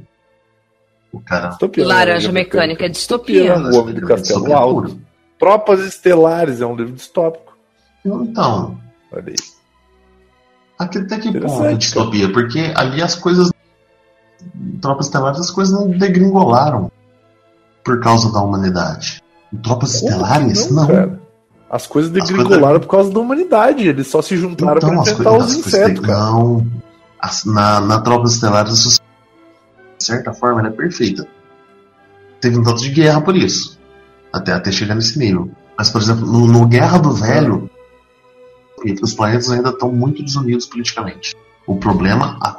O cara. Distopia, Laranja né? Mecânica é distopia. O Homem do Castelo Distopia Alto. Tropas Estelares é um livro distópico. Então, Olha aí. aqui até que ponto é distopia? Porque ali as coisas. Tropas Estelares, as coisas não degringolaram por causa da humanidade. Em Tropas Como Estelares, não. cara? As coisas As degringolaram por causa da humanidade. Eles só se juntaram Então, para enfrentar coisas, os insetos, cara. Não. As- na, na Tropas Estelares, de certa forma, ela é perfeita. Teve um tanto de guerra por isso, até, até chegar nesse nível. Mas, por exemplo, no, no Guerra do Velho, os planetas ainda estão muito desunidos politicamente. O problema, a,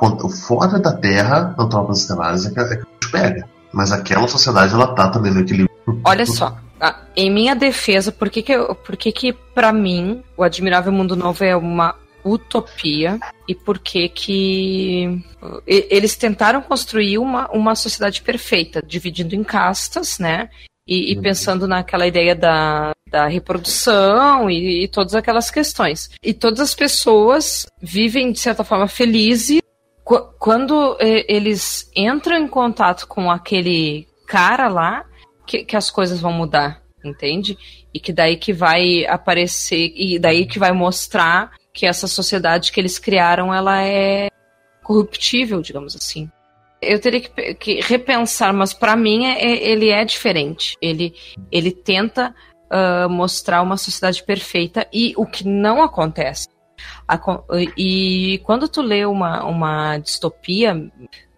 fora da Terra, na Tropas Estelares, é que, é que a gente pega. Mas aquela sociedade, ela tá também no equilíbrio. Olha só, em minha defesa, por que que, eu, por que que pra mim o Admirável Mundo Novo é uma utopia e por que que eles tentaram construir uma, uma sociedade perfeita, dividindo em castas, né? E, e Uhum. pensando naquela ideia da, da reprodução e, e todas aquelas questões. E todas as pessoas vivem, de certa forma, felizes quando eh, eles entram em contato com aquele cara lá, que, que as coisas vão mudar, entende? E que daí que vai aparecer, e daí que vai mostrar que essa sociedade que eles criaram, ela é corruptível, digamos assim. Eu teria que, que repensar, mas para mim é- é- ele é diferente. Ele, ele tenta ah, mostrar uma sociedade perfeita e o que não acontece. Acon- E quando tu lê uma, uma distopia,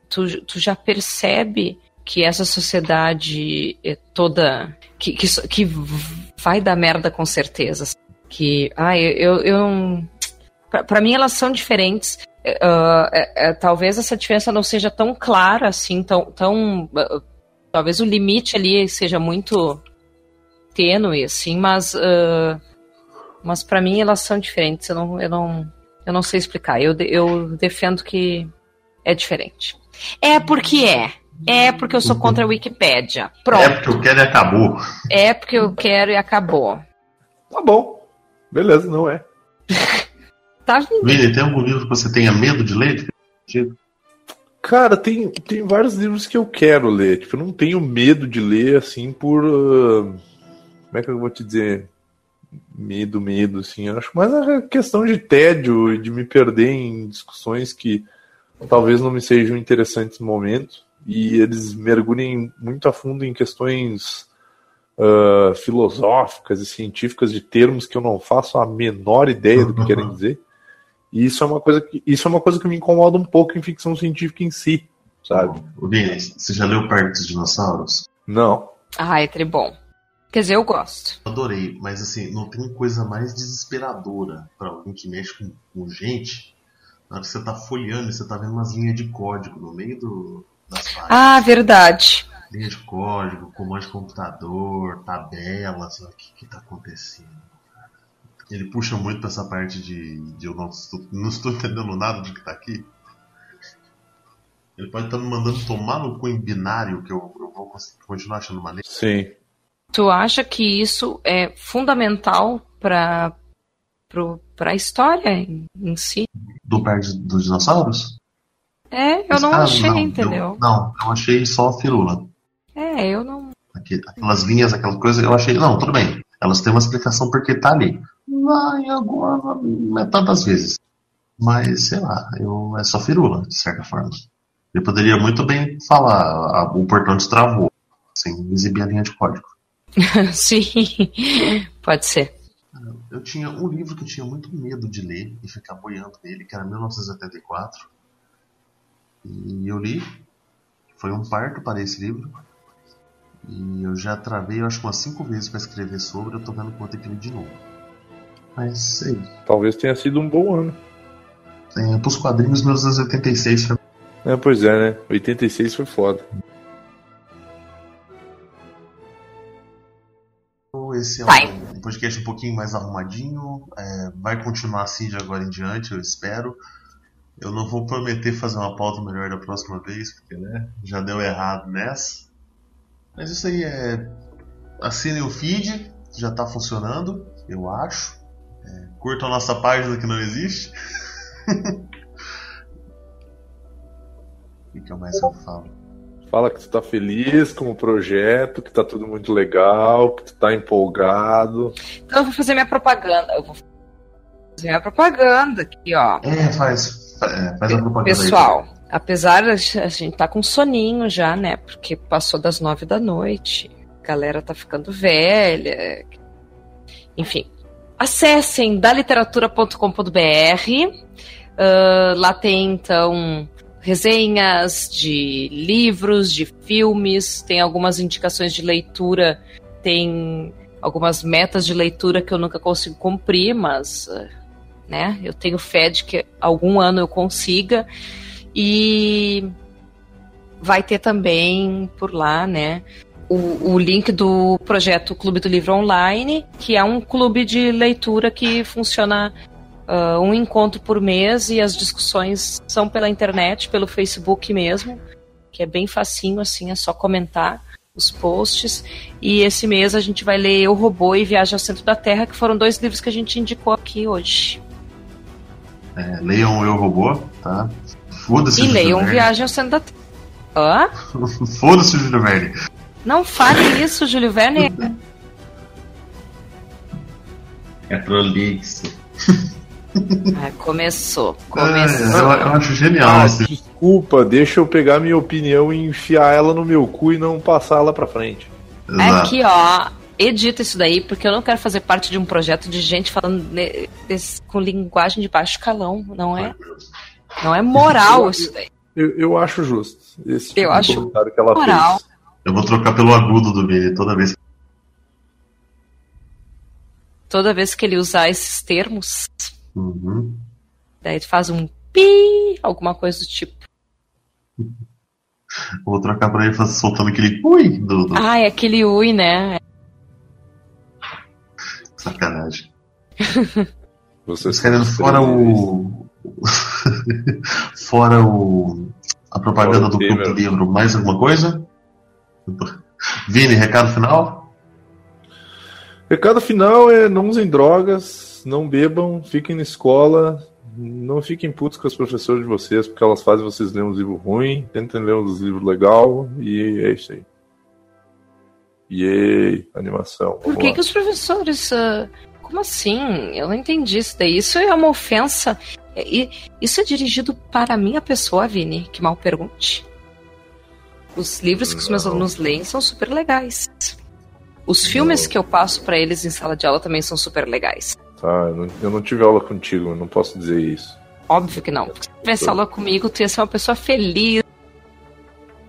tu, tu já percebe que essa sociedade é toda. que, que, que vai dar merda com certeza. Que. Ah, eu. eu, eu pra mim elas são diferentes. Ah, é, é, talvez essa diferença não seja tão clara assim, tão. tão ah, talvez o limite ali seja muito tênue, assim, mas. ah, mas para mim elas são diferentes. Eu não, eu não, eu não sei explicar. Eu, eu defendo que é diferente. É porque é. É porque eu sou contra a Wikipédia. É Pronto. porque eu quero e acabou. É porque eu quero e acabou. Tá bom. Beleza, não é. [LAUGHS] Tá? Vini, tem algum livro que você tenha medo de ler? Cara, tem, tem vários livros que eu quero ler. Tipo, eu não tenho medo de ler, assim, por. ah, como é que eu vou te dizer? Medo, medo, assim. Eu acho mais a questão de tédio e de me perder em discussões que talvez não me sejam interessantes no momento. E eles mergulhem muito a fundo em questões ah, filosóficas e científicas de termos que eu não faço a menor ideia do que querem dizer. E isso é uma coisa que isso é uma coisa que me incomoda um pouco em ficção científica em si, sabe? Ô, Vini, você já leu Parque dos Dinossauros? Não. Ah, é tribom. Quer dizer, eu gosto. Adorei, mas assim, não tem coisa mais desesperadora pra alguém que mexe com, com gente. Na hora que você tá folheando e você tá vendo umas linhas de código no meio do, das páginas. Ah, verdade. Linha de código, comando de computador, tabelas, o que que tá acontecendo? Ele puxa muito pra essa parte de, de eu não estou, não estou entendendo nada do que tá aqui. Ele pode estar me mandando tomar no cu em binário, que eu, eu vou continuar achando maneiro. Sim. Tu acha que isso é fundamental para para a história em, em si? Do Parque dos Dinossauros? É, eu não Ah, achei, não, entendeu? Eu, não, eu achei só firula. É, eu não. Aquelas linhas, aquela coisa, eu achei. Não, tudo bem. Elas têm uma explicação porque tá ali. Vai agora, metade das vezes. Mas, sei lá, eu, é só firula, de certa forma. Ele poderia muito bem falar, a- o portão destravou, sem exibir a linha de código. [LAUGHS] Sim, pode ser. Eu tinha um livro que eu tinha muito medo de ler e ficar boiando nele, que era 1974. E eu li. Foi um parto para esse livro. E eu já travei, eu acho, umas cinco vezes para escrever sobre. Eu tô vendo quanto é que ler de novo. Mas sei. Talvez tenha sido um bom ano. É, pros quadrinhos, 1986 foi É, pois é, né? 86 foi foda. Esse é Vai. um podcast um pouquinho mais arrumadinho. é, vai continuar assim de agora em diante, eu espero. Eu não vou prometer fazer uma pauta melhor da próxima vez, porque né, já deu errado nessa. Mas isso aí é. Assinem o feed, já tá funcionando, eu acho. É, curtam a nossa página que não existe. [LAUGHS] O que que eu mais eu falo? Fala que tu tá feliz com o projeto, que tá tudo muito legal, que tu tá empolgado. Então eu vou fazer minha propaganda. Eu vou fazer minha propaganda aqui, ó. É, faz, é, faz a propaganda aí. Pessoal, apesar de a gente tá com soninho já, né? Porque passou das nove da noite, a galera tá ficando velha. Enfim, acessem daliteratura.com.br. Ah, lá tem então resenhas de livros, de filmes, tem algumas indicações de leitura, tem algumas metas de leitura que eu nunca consigo cumprir, mas né, eu tenho fé de que algum ano eu consiga. E vai ter também por lá, né, o, o link do projeto Clube do Livro Online, que é um clube de leitura que funciona uh, um encontro por mês e as discussões são pela internet, pelo Facebook mesmo, que é bem facinho, assim, é só comentar os posts. E esse mês a gente vai ler Eu Robô e Viagem ao Centro da Terra, que foram dois livros que a gente indicou aqui hoje. É, leiam Eu Robô, tá? Foda-se E leiam. Viagem ao Centro da Terra. Hã? [LAUGHS] Foda-se Júlio Verne. Não fale isso, Júlio Verne. [LAUGHS] É prolixo. [LAUGHS] Ah, começou, É, começou. eu, eu acho genial Ah, esse desculpa, deixa eu pegar minha opinião e enfiar ela no meu cu e não passar ela pra frente. Exato. Aqui, ó, edita isso daí, porque eu não quero fazer parte de um projeto de gente falando desse- com linguagem de baixo calão. Não é, não é moral isso daí. Eu, eu acho justo. Esse tipo Eu de acho comentário que ela Moral. fez. Eu vou trocar pelo agudo do Vini toda vez. Toda vez que ele usar esses termos, Uhum. daí tu faz um pi, alguma coisa do tipo. Trocar pra ele faz- soltando aquele ui do, do... Ah, é aquele ui, né? sacanagem. [LAUGHS] Vocês caras, fora o. [LAUGHS] fora o. A propaganda o do do Livro, mais alguma coisa? Vini, recado final? Recado final é não usem drogas, não bebam, fiquem na escola, não fiquem putos com as professoras de vocês, porque elas fazem vocês lerem uns livros ruins, tentem ler uns livros legal e é isso aí. Yay, animação. Por que, que os professores. ah, como assim? Eu não entendi isso daí. Isso é uma ofensa. E- Isso é dirigido para a minha pessoa, Vini, que mal pergunte. Os livros que os meus Não. alunos leem são super legais. Os filmes que eu passo para eles em sala de aula também são super legais. Tá, eu não, eu não tive aula contigo, eu não posso dizer isso. Óbvio que não. Porque se tivesse aula comigo, tu ia ser uma pessoa feliz.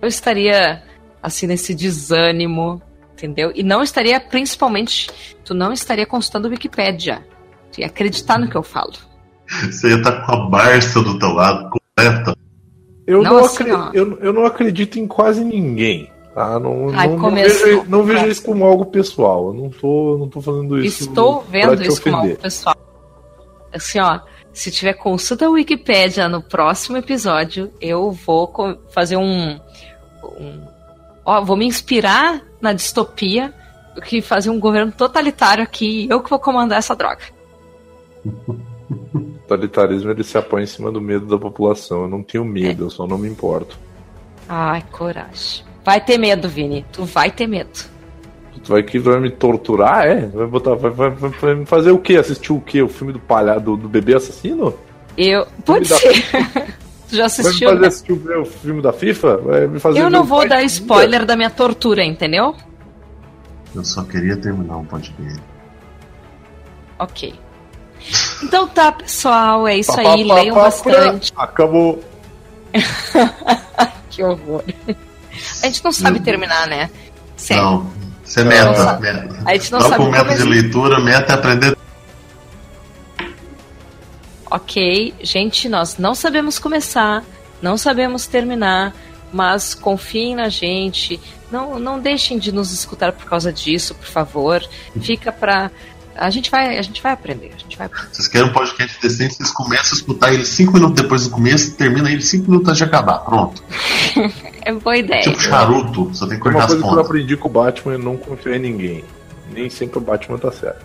Eu estaria, assim, nesse desânimo, entendeu? E não estaria, principalmente, tu não estaria consultando o Wikipédia. Tu ia acreditar no que eu falo. Você ia estar com a Barça do teu lado, completa. Eu Não, não, assim, acre- ó. eu, eu não acredito em quase ninguém. Tá? Não, Ai, não, não começou. vejo, não vejo isso como algo pessoal. Eu não tô, não tô fazendo isso. Estou vendo te isso ofender. o pessoal. Assim, ó, se tiver consulta Wikipédia no próximo episódio, eu vou fazer um, um- ó, vou me inspirar na distopia do que fazer um governo totalitário aqui, eu que vou comandar essa droga. O [LAUGHS] totalitarismo ele se apoia em cima do medo da população. Eu não tenho medo, eu só não me importo. Ai, coragem. Vai ter medo, Vini. Tu vai ter medo. Tu vai que vai me torturar, é? Vai botar, vai, vai, vai- vai me fazer o quê? Assistir o quê? O filme do palhaço do, do bebê assassino? Eu. Pode da [LAUGHS] ser. tu já Vai me assistiu? fazer né? assistir o, o filme da FIFA? Vai me fazer Eu não vou dar spoiler da minha tortura, entendeu? Eu só queria terminar um podcast. Ok. Então tá, pessoal. É isso Pá, aí. pá, Leiam pá, bastante. Acabou. [LAUGHS] Que horror. A gente não sabe terminar, né? Sério. Não, isso é meta. Não. meta. A gente não Troca sabe o meta de leitura, meta é aprender. Ok, gente, nós não sabemos começar, não sabemos terminar, mas confiem na gente. Não, não deixem de nos escutar por causa disso, por favor. Fica pra. A gente vai, a gente vai aprender. A gente vai aprender. Vocês querem um podcast decente, vocês começam a escutar ele 5 minutos depois do começo e termina ele 5 minutos antes de acabar. Pronto. [LAUGHS] É boa ideia. Tipo charuto, só tem que Uma cortar as coisa que eu pontas. aprendi com o Batman é não confiar em ninguém. Nem sempre o Batman tá certo.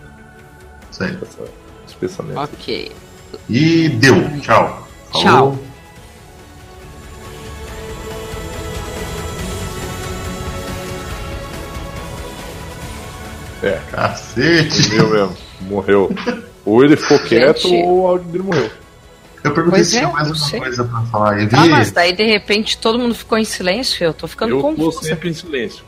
Essa- Esse pensamento. Ok. E deu. Tchau. Tchau. É, Cacete. morreu mesmo. Morreu. Ou ele ficou quieto Gente. ou o áudio dele morreu. Eu perguntei Pois se é, tinha mais alguma sei. coisa pra falar. Eu vi. Ah, mas daí de repente todo mundo ficou em silêncio. Eu tô ficando Eu tô sempre em silêncio.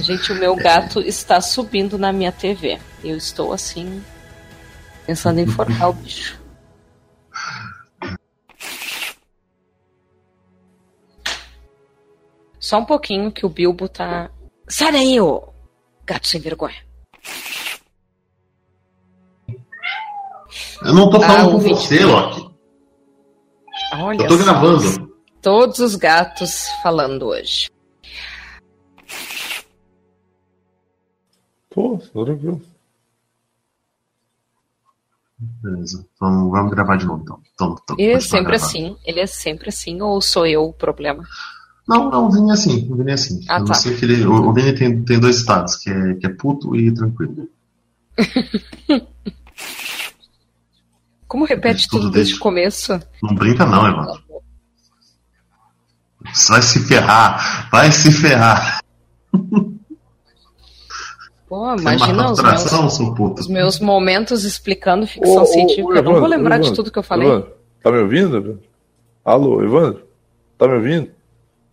Gente, o meu gato está subindo na minha TV. Eu estou assim, pensando em forcar o bicho. Só um pouquinho que o Bilbo tá. Sai daí, ô gato sem vergonha. Eu não tô Ah, falando com ouvinte. você, Loki. Olha Eu tô só, gravando. Todos os gatos falando hoje. Pô, tranquilo. Beleza. Então vamos gravar de novo, então. então, então Ele é sempre assim. Ele é sempre assim, ou sou eu o problema? Não, não, o Vini é assim. O Vini é assim. Ah, eu tá. sei que ele, o, o Vini tem, tem dois estados, que é, que é puto e tranquilo. [LAUGHS] Como repete Tudo tudo desde o começo? Não brinca não, Evandro. Você vai se ferrar. Vai se ferrar. [LAUGHS] Pô, imagina os meus, os meus momentos explicando ficção Ô, ô, científica. ô, eu não vou Evandro, lembrar de Evandro, tudo que eu falei. Evandro, tá me ouvindo? Evandro? Alô, Evandro? Tá me ouvindo?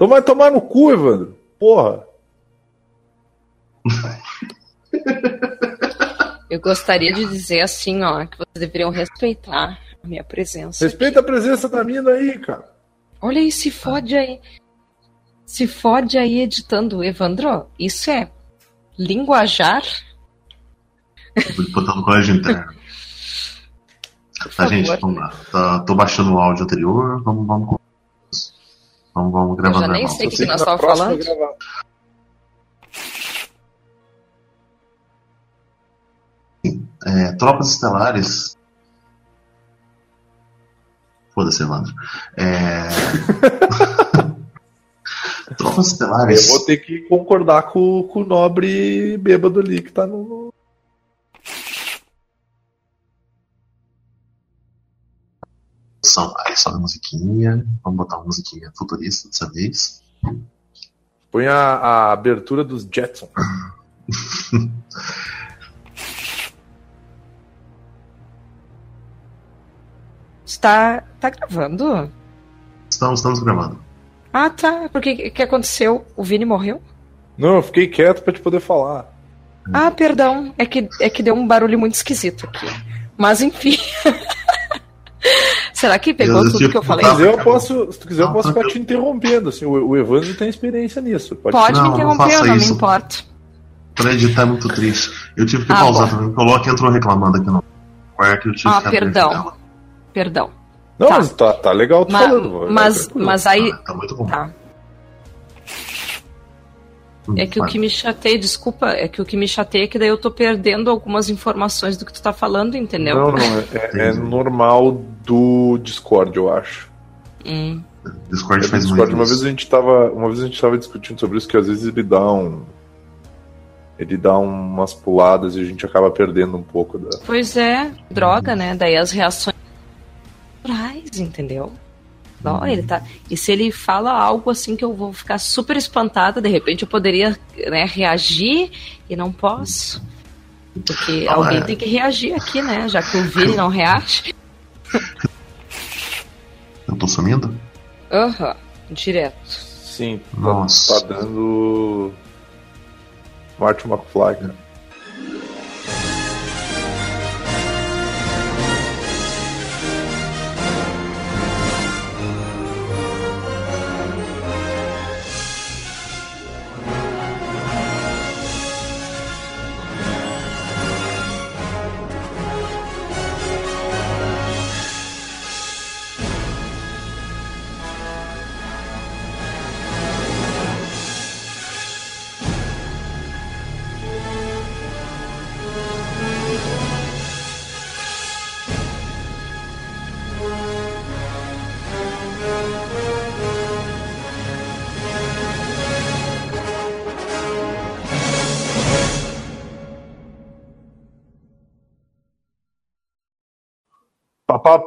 Então vai tomar no cu, Evandro. Porra. Eu gostaria de dizer assim, ó, que vocês deveriam respeitar a minha presença. Respeita a presença da mina aí, cara. Olha aí, se fode aí. Se fode aí editando. Evandro, isso é linguajar? Tô botando no colégio interno. [LAUGHS] Tá, gente, vamos lá. Tá- tô baixando o áudio anterior. Vamos, vamos. Vamos, vamos gravar já nem normal. sei o que Você nós estávamos falando. gravar. É, Tropas Estelares. Foda-se, Evandro. É... [LAUGHS] Tropas Eu Estelares. vou ter que concordar com, com o nobre bêbado ali que tá no. São, aí sobe a musiquinha. Vamos botar uma musiquinha futurista dessa vez. Põe a, a abertura dos Jetson. [LAUGHS] Está tá gravando? Estamos, estamos gravando. Ah, tá. Porque o que aconteceu? O Vini morreu? Não, eu fiquei quieto pra te poder falar. Ah, perdão. É que, é que deu um barulho muito esquisito aqui. Mas enfim. [LAUGHS] Será que pegou tudo tive que eu falei? Se Tá, quiser, eu posso, se tu quiser, eu posso ficar te interrompendo. Assim, o, o Evandro tem experiência nisso. Pode, Pode Não, me interromper, eu não me isso. importo. Pra editar é muito triste. Eu tive que Ah, pausar bom. também. O Loki entrou reclamando aqui no quarto. Eu tive Ah, que perdão. Perdão. Não, Tá. mas tá, tá legal tu Ma- falando. vai mas, mas aí. Ah, tá muito bom. Tá. É que o que me chateia, desculpa, é que o que me chateia é que daí eu tô perdendo algumas informações do que tu tá falando, entendeu? Não, não, é, é- normal do Discord, eu acho. Hum. Discord É faz Discord, muito uma isso. vez a gente tava, uma vez a gente tava discutindo sobre isso que às vezes ele dá um ele dá umas puladas e a gente acaba perdendo um pouco da Pois é, droga, né? Daí as reações naturais, entendeu? Não, ele tá. E se ele fala algo assim que eu vou ficar super espantada, de repente eu poderia né, reagir e não posso. Porque Não, alguém é. tem que reagir aqui, né? Já que o Vini não reage. [LAUGHS] Eu tô sumindo? Aham, direto. Sim, tá, Nossa. tá dando Martin McFly, cara. Pá,